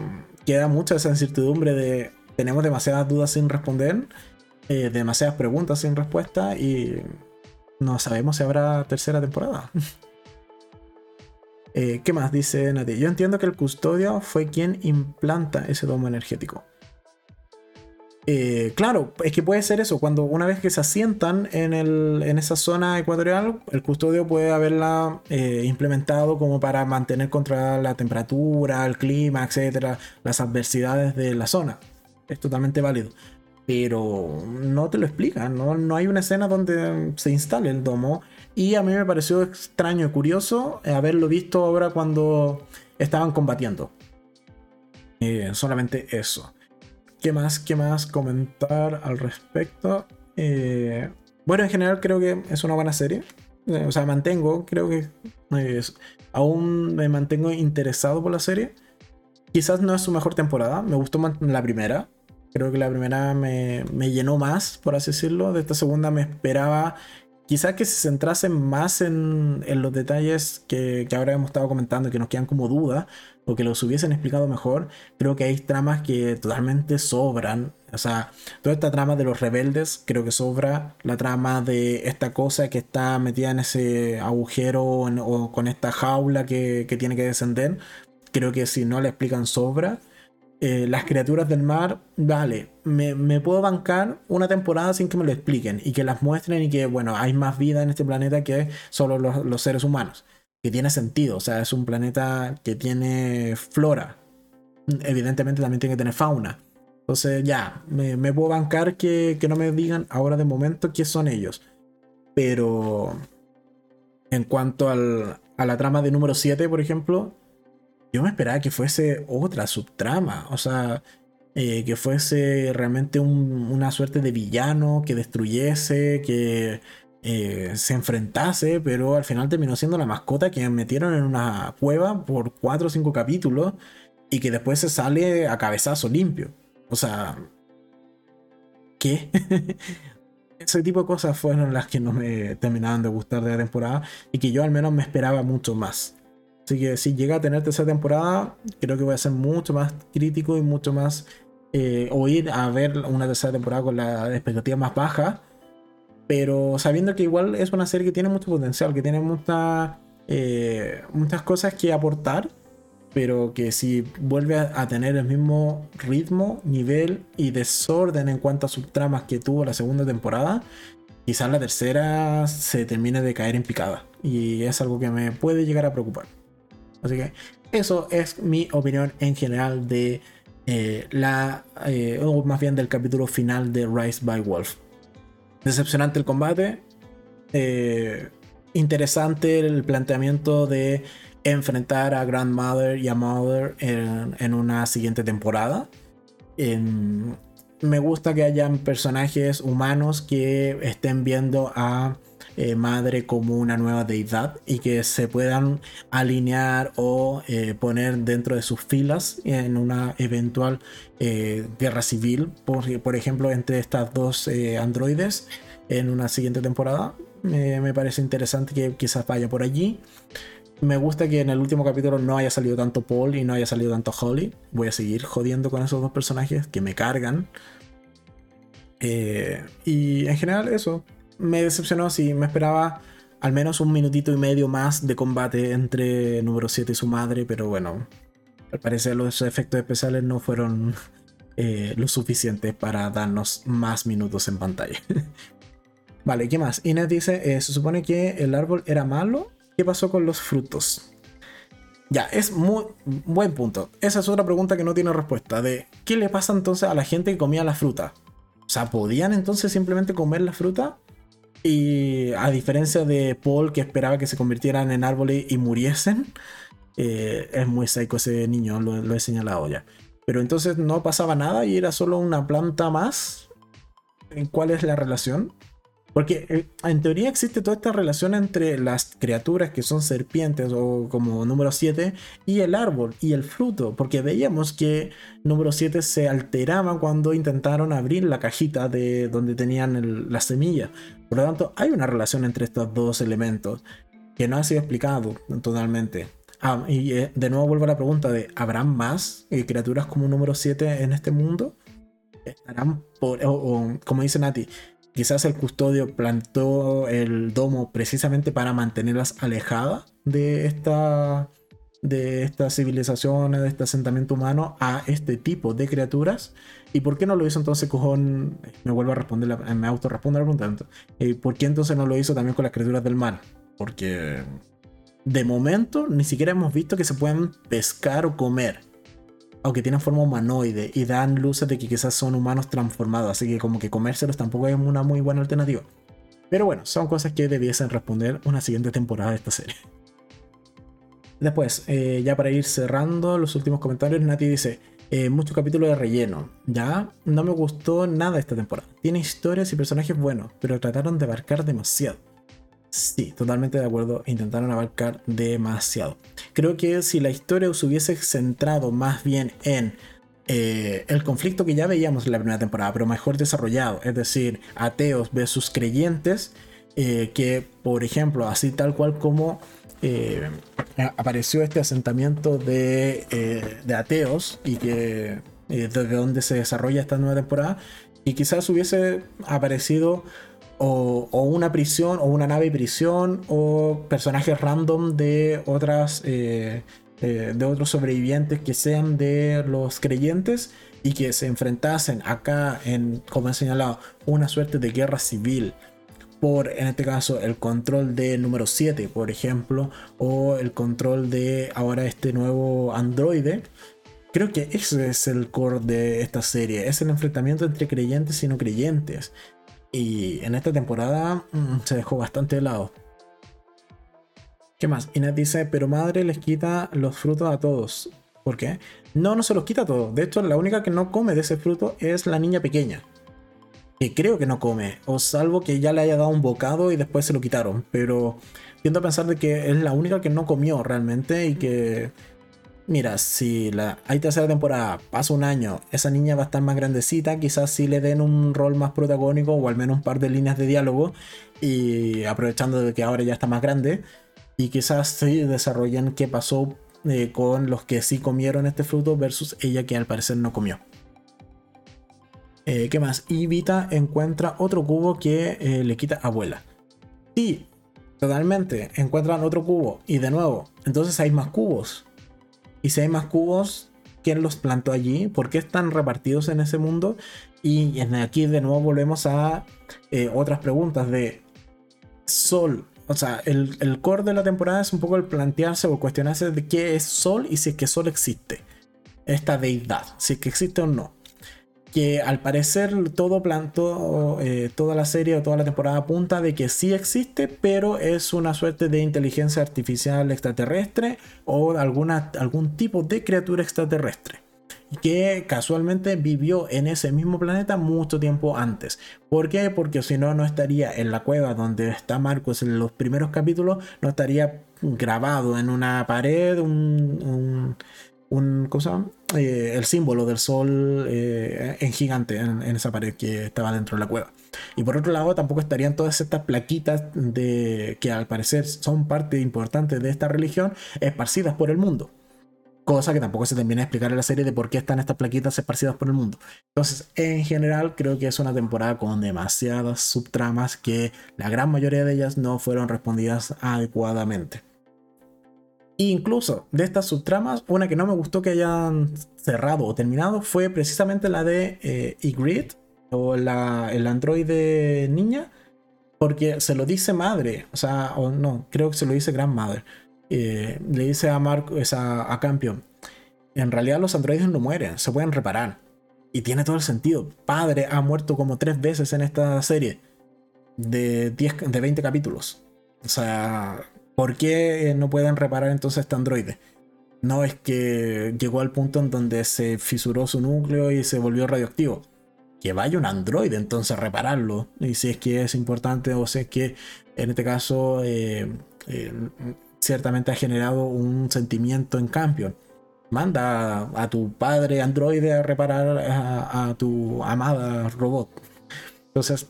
queda mucha esa incertidumbre de tenemos demasiadas dudas sin responder, demasiadas preguntas sin respuesta y no sabemos si habrá tercera temporada. [laughs] Eh, ¿Qué más dice Nati? Yo entiendo que el custodio fue quien implanta ese domo energético. Eh, claro, es que puede ser eso. Cuando una vez que se asientan en, esa zona ecuatorial, el custodio puede haberla eh, implementado como para mantener contra la temperatura, el clima, etcétera, las adversidades de la zona. Es totalmente válido. Pero no te lo explican, ¿no? no hay una escena donde se instale el domo y a mí me pareció extraño y curioso eh, haberlo visto ahora cuando estaban combatiendo. Eh, solamente eso. ¿Qué más? ¿Qué más comentar al respecto? Eh, bueno, en general creo que es una buena serie. o sea, mantengo, creo que aún me mantengo interesado por la serie. Quizás no es su mejor temporada. Me gustó la primera. Creo que la primera me, me llenó más, por así decirlo. De esta segunda me esperaba quizá que se centrasen más en, los detalles que, ahora hemos estado comentando que nos quedan como dudas, o que los hubiesen explicado mejor, creo que hay tramas que totalmente sobran. O sea, toda esta trama de los rebeldes creo que sobra. La trama de esta cosa que está metida en ese agujero o con esta jaula que, que tiene que descender, creo que si no la explican sobra. Eh, las criaturas del mar, vale, me, puedo bancar una temporada sin que me lo expliquen y que las muestren y que, bueno, hay más vida en este planeta que solo los, seres humanos. Que tiene sentido, o sea, es un planeta que tiene flora. Evidentemente también tiene que tener fauna. Entonces ya, me, puedo bancar que, que no me digan ahora de momento qué son ellos. Pero en cuanto al, a la trama de número 7, por ejemplo, yo me esperaba que fuese otra subtrama, o sea, eh, que fuese realmente una suerte de villano que destruyese, que eh, se enfrentase, pero al final terminó siendo la mascota que metieron en una cueva por 4 o 5 capítulos y que después se sale a cabezazo limpio. O sea, ¿qué? [laughs] Ese tipo de cosas fueron las que no me terminaban de gustar de la temporada y que yo al menos me esperaba mucho más. Así que si llega a tener tercera temporada, creo que voy a ser mucho más crítico y mucho más. Eh, a ver una tercera temporada con la expectativa más baja. Pero sabiendo que igual es una serie que tiene mucho potencial, que tiene mucha, eh, muchas cosas que aportar. Pero que si vuelve a, tener el mismo ritmo, nivel y desorden en cuanto a subtramas que tuvo la segunda temporada, quizás la tercera se termine de caer en picada. Y es algo que me puede llegar a preocupar. Así que eso es mi opinión en general de eh, la, eh, o más bien del capítulo final de Rise by Wolf. Decepcionante el combate. Eh, interesante el planteamiento de enfrentar a Grandmother y a Mother en, una siguiente temporada. me gusta que hayan personajes humanos que estén viendo a eh, madre como una nueva deidad y que se puedan alinear o eh, poner dentro de sus filas en una eventual eh, guerra civil, por, por, ejemplo, entre estas dos androides en una siguiente temporada. me parece interesante que quizás vaya por allí. Me gusta que en el último capítulo no haya salido tanto Paul y no haya salido tanto Holly. Voy a seguir jodiendo con esos dos personajes que me cargan. y en general eso me decepcionó, sí, me esperaba al menos un minutito y medio más de combate entre número 7 y su madre, pero bueno, al parecer los efectos especiales no fueron eh, lo suficientes para darnos más minutos en pantalla. [laughs] vale, ¿qué más? Inés dice, eh, se supone que el árbol era malo, ¿qué pasó con los frutos? Ya, es muy buen punto. Esa es otra pregunta que no tiene respuesta. De qué le pasa entonces a la gente que comía la fruta. O sea, ¿podían entonces simplemente comer la fruta? Y a diferencia de Paul, que esperaba que se convirtieran en árboles y muriesen, eh, es muy psycho ese niño, lo, he señalado ya. Pero entonces no pasaba nada y era solo una planta más. ¿Cuál es la relación? Porque eh, en teoría existe toda esta relación entre las criaturas que son serpientes o como número 7 y el árbol y el fruto. Porque veíamos que número 7 se alteraba cuando intentaron abrir la cajita de donde tenían la semilla. Por lo tanto, hay una relación entre estos dos elementos que no ha sido explicado totalmente. Ah, y eh, de nuevo vuelvo a la pregunta de, ¿habrán más eh, criaturas como número 7 en este mundo? ¿Estarán por, como dice Nati, quizás el custodio plantó el domo precisamente para mantenerlas alejadas de esta de esta civilización, de este asentamiento humano a este tipo de criaturas. ¿Y por qué no lo hizo entonces Cojón? Me vuelvo a responder, me auto la pregunta. ¿Y por qué entonces no lo hizo también con las criaturas del mar? Porque de momento ni siquiera hemos visto que se puedan pescar o comer aunque tienen forma humanoide y dan luces de que quizás son humanos transformados, así que como que comérselos tampoco es una muy buena alternativa. Pero bueno, son cosas que debiesen responder una siguiente temporada de esta serie. Después, eh, ya para ir cerrando los últimos comentarios, Nati dice, eh, mucho capítulo de relleno. Ya no me gustó nada esta temporada. Tiene historias y personajes buenos, pero trataron de abarcar demasiado. Sí, totalmente de acuerdo. Intentaron abarcar demasiado. Creo que si la historia se hubiese centrado más bien en eh, el conflicto que ya veíamos en la primera temporada, pero mejor desarrollado, es decir, ateos versus creyentes, que por ejemplo, así tal cual como eh, apareció este asentamiento de, de ateos y que desde donde se desarrolla esta nueva temporada, y quizás hubiese aparecido o, una prisión o una nave prisión o personajes random de otras eh, eh, de otros sobrevivientes que sean de los creyentes y que se enfrentasen acá en como he señalado una suerte de guerra civil por en este caso el control de número 7 por ejemplo o el control de ahora este nuevo androide Creo que ese es el core de esta serie, es el enfrentamiento entre creyentes y no creyentes. Y en esta temporada mm, se dejó bastante de lado. ¿Qué más? Inés dice, pero madre les quita los frutos a todos. ¿Por qué? No, no se los quita a todos. De hecho, la única que no come de ese fruto es la niña pequeña. Que creo que no come. O salvo que ya le haya dado un bocado y después se lo quitaron. Pero tiendo a pensar de que es la única que no comió realmente y que mira, si la, hay tercera temporada, pasa un año, esa niña va a estar más grandecita, quizás sí le den un rol más protagónico o al menos un par de líneas de diálogo y aprovechando de que ahora ya está más grande y quizás sí desarrollen qué pasó eh, con los que sí comieron este fruto versus ella que al parecer no comió. Eh, ¿Qué más? Y encuentra otro cubo que eh, le quita abuela. Sí, totalmente. Encuentran otro cubo. Y de nuevo, entonces hay más cubos. Y si hay más cubos, ¿quién los plantó allí? ¿Por qué están repartidos en ese mundo? Y aquí de nuevo volvemos a eh, otras preguntas de Sol. O sea, el, el, core de la temporada es un poco el plantearse o cuestionarse de qué es Sol y si es que Sol existe. Esta deidad, si es que existe o no. Que al parecer todo plantó, eh, toda la serie o toda la temporada apunta de que sí existe, pero es una suerte de inteligencia artificial extraterrestre o alguna, algún tipo de criatura extraterrestre que casualmente vivió en ese mismo planeta mucho tiempo antes. ¿Por qué? Porque si no, no estaría en la cueva donde está Marcos en los primeros capítulos, no estaría grabado en una pared un, un, cosa, eh, el símbolo del sol eh, en gigante en, esa pared que estaba dentro de la cueva. Y por otro lado, tampoco estarían todas estas plaquitas de que al parecer son parte importante de esta religión esparcidas por el mundo cosa que tampoco se termina de explicar en la serie de por qué están estas plaquitas esparcidas por el mundo. Entonces, en general, creo que es una temporada con demasiadas subtramas que la gran mayoría de ellas no fueron respondidas adecuadamente. Incluso de estas subtramas, una que no me gustó que hayan cerrado o terminado fue precisamente la de eh, o la, el androide niña, porque se lo dice madre, o sea, o no, creo que se lo dice gran madre eh, le dice a Marco, a, a Campion, en realidad los androides no mueren, se pueden reparar. Y tiene todo el sentido. Padre ha muerto como tres veces en esta serie de, 10, de 20 capítulos. O sea, ¿por qué no pueden reparar entonces este androide? No es que llegó al punto en donde se fisuró su núcleo y se volvió radioactivo. Que vaya un androide entonces a repararlo. Y si es que es importante o si es que en este caso eh, eh, ciertamente ha generado un sentimiento en cambio. Manda a, tu padre androide a reparar a, tu amada robot. Entonces,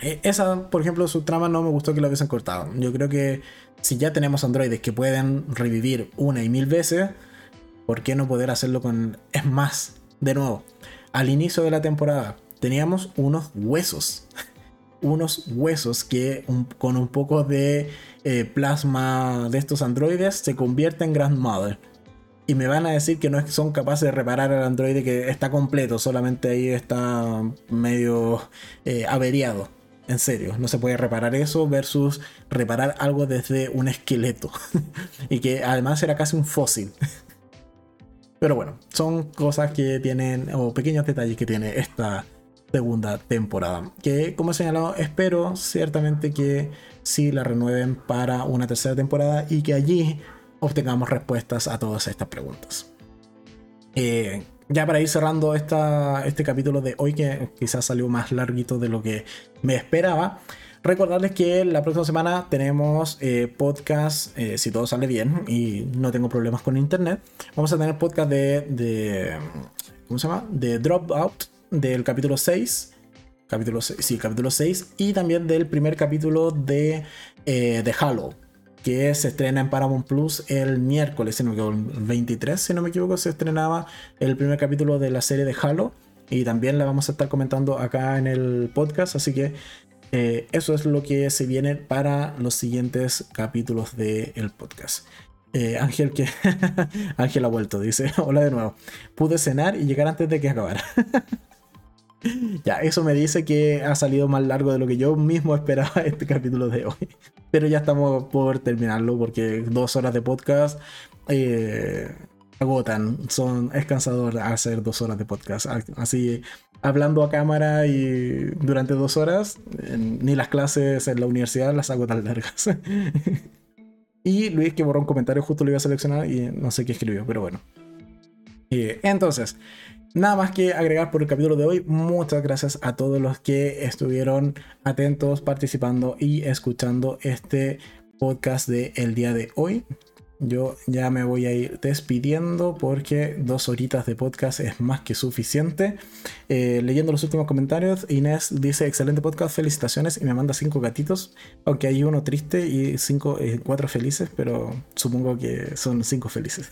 esa, por ejemplo, su trama no me gustó que lo hubiesen cortado. Yo creo que si ya tenemos androides que pueden revivir una y mil veces, ¿por qué no poder hacerlo con... Es más, de nuevo, al inicio de la temporada teníamos unos huesos. [laughs] unos huesos que con un poco de eh, plasma de estos androides se convierte en Grandmother. Y me van a decir que no son capaces de reparar al androide que está completo, solamente ahí está medio eh, averiado. En serio, no se puede reparar eso versus reparar algo desde un esqueleto. [laughs] y que además era casi un fósil. [laughs] Pero bueno, son cosas que tienen, o pequeños detalles que tiene esta segunda temporada. Que como he señalado, espero ciertamente que si la renueven para una tercera temporada y que allí obtengamos respuestas a todas estas preguntas. Eh, ya para ir cerrando esta, este capítulo de hoy, que quizás salió más larguito de lo que me esperaba, recordarles que la próxima semana tenemos eh, podcast, eh, si todo sale bien y no tengo problemas con internet, vamos a tener podcast de, de ¿cómo se llama? De Dropout del capítulo 6 Capítulo 6, sí, capítulo 6. Y también del primer capítulo de, eh, de Halo. Que se estrena en Paramount Plus el miércoles, si no me equivoco, el 23, si no me equivoco, se estrenaba el primer capítulo de la serie de Halo. Y también la vamos a estar comentando acá en el podcast. Así que eh, eso es lo que se viene para los siguientes capítulos del podcast. Eh, Ángel que [laughs] Ángel ha vuelto, dice, [laughs] hola de nuevo. Pude cenar y llegar antes de que acabara. [laughs] [laughs] Ya, eso me dice que ha salido más largo de lo que yo mismo [laughs] esperaba este capítulo de hoy. Pero ya estamos por terminarlo porque dos horas de podcast eh, agotan. Son, es cansador hacer dos horas de podcast. Así, hablando a cámara y durante dos horas, ni las clases en la universidad las hago tan largas. [laughs] y Luis que borró un comentario, justo lo iba a seleccionar y no sé qué escribió, pero bueno. Eh, entonces, Nada más que agregar por el capítulo de hoy. Muchas gracias a todos los que estuvieron atentos, participando y escuchando este podcast de el día de hoy. Yo ya me voy a ir despidiendo porque dos horitas de podcast es más que suficiente. Eh, leyendo los últimos comentarios, Inés dice: Excelente podcast, felicitaciones. Y me manda cinco gatitos, aunque hay uno triste y cinco, eh, cuatro felices, pero supongo que son cinco felices.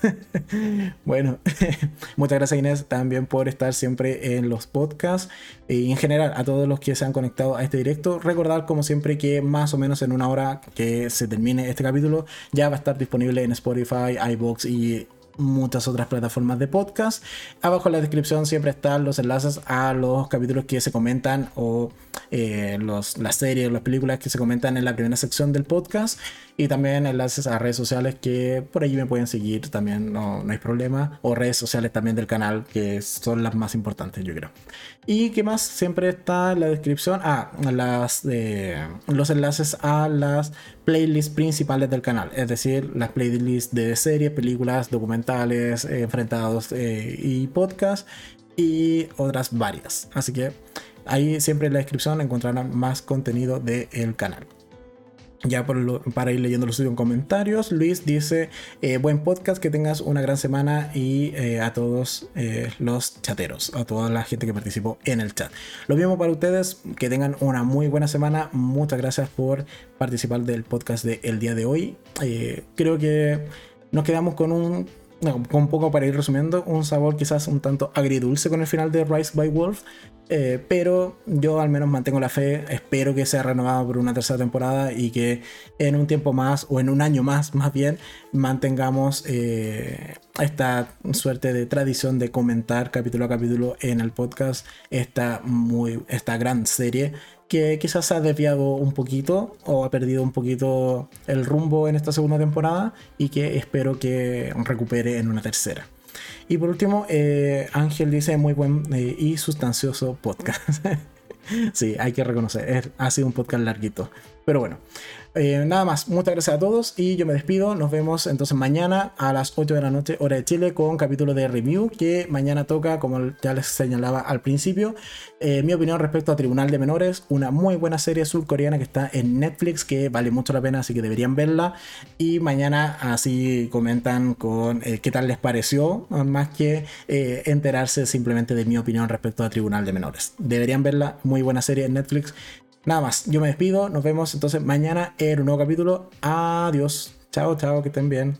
[laughs] bueno, [laughs] muchas gracias, Inés, también por estar siempre en los podcasts y en general a todos los que se han conectado a este directo. Recordar, como siempre, que más o menos en una hora que se termine este capítulo ya va a estar disponible en Spotify, iBox y muchas otras plataformas de podcast. Abajo en la descripción siempre están los enlaces a los capítulos que se comentan o eh, las series o las películas que se comentan en la primera sección del podcast. Y también enlaces a redes sociales que por allí me pueden seguir, también no, no hay problema, o redes sociales también del canal que son las más importantes yo creo. Y que más siempre está en la descripción, ah, las, eh, los enlaces a las playlists principales del canal, es decir, las playlists de series, películas, documentales, eh, enfrentados eh, y podcast y otras varias. Así que ahí siempre en la descripción encontrarán más contenido del canal. Ya para ir leyendo los en comentarios, Luis dice, eh, buen podcast, que tengas una gran semana y eh, a todos eh, los chateros, a toda la gente que participó en el chat. Lo mismo para ustedes, que tengan una muy buena semana. Muchas gracias por participar del podcast del día de hoy. creo que nos quedamos con un con poco para ir resumiendo, un sabor quizás un tanto agridulce con el final de Rise by Wolf, eh, pero yo al menos mantengo la fe, espero que sea renovado por una tercera temporada y que en un tiempo más o en un año más más bien mantengamos eh, esta suerte de tradición de comentar capítulo a capítulo en el podcast esta, muy, esta gran serie que quizás ha desviado un poquito o ha perdido un poquito el rumbo en esta segunda temporada y que espero que recupere en una tercera. Y por último, eh, Ángel dice muy buen eh, y sustancioso podcast. [laughs] sí, hay que reconocer, ha sido un podcast larguito. Pero bueno, eh, nada más, muchas gracias a todos y yo me despido. Nos vemos entonces mañana a las 8 de la noche, hora de Chile, con capítulo de review que mañana toca, como ya les señalaba al principio, eh, mi opinión respecto a Tribunal de Menores, una muy buena serie surcoreana que está en Netflix, que vale mucho la pena, así que deberían verla. Y mañana así comentan con eh, qué tal les pareció, más que enterarse simplemente de mi opinión respecto a Tribunal de Menores. Deberían verla, muy buena serie en Netflix. Nada más, yo me despido, nos vemos entonces mañana en un nuevo capítulo. Adiós, chao, chao, que estén bien.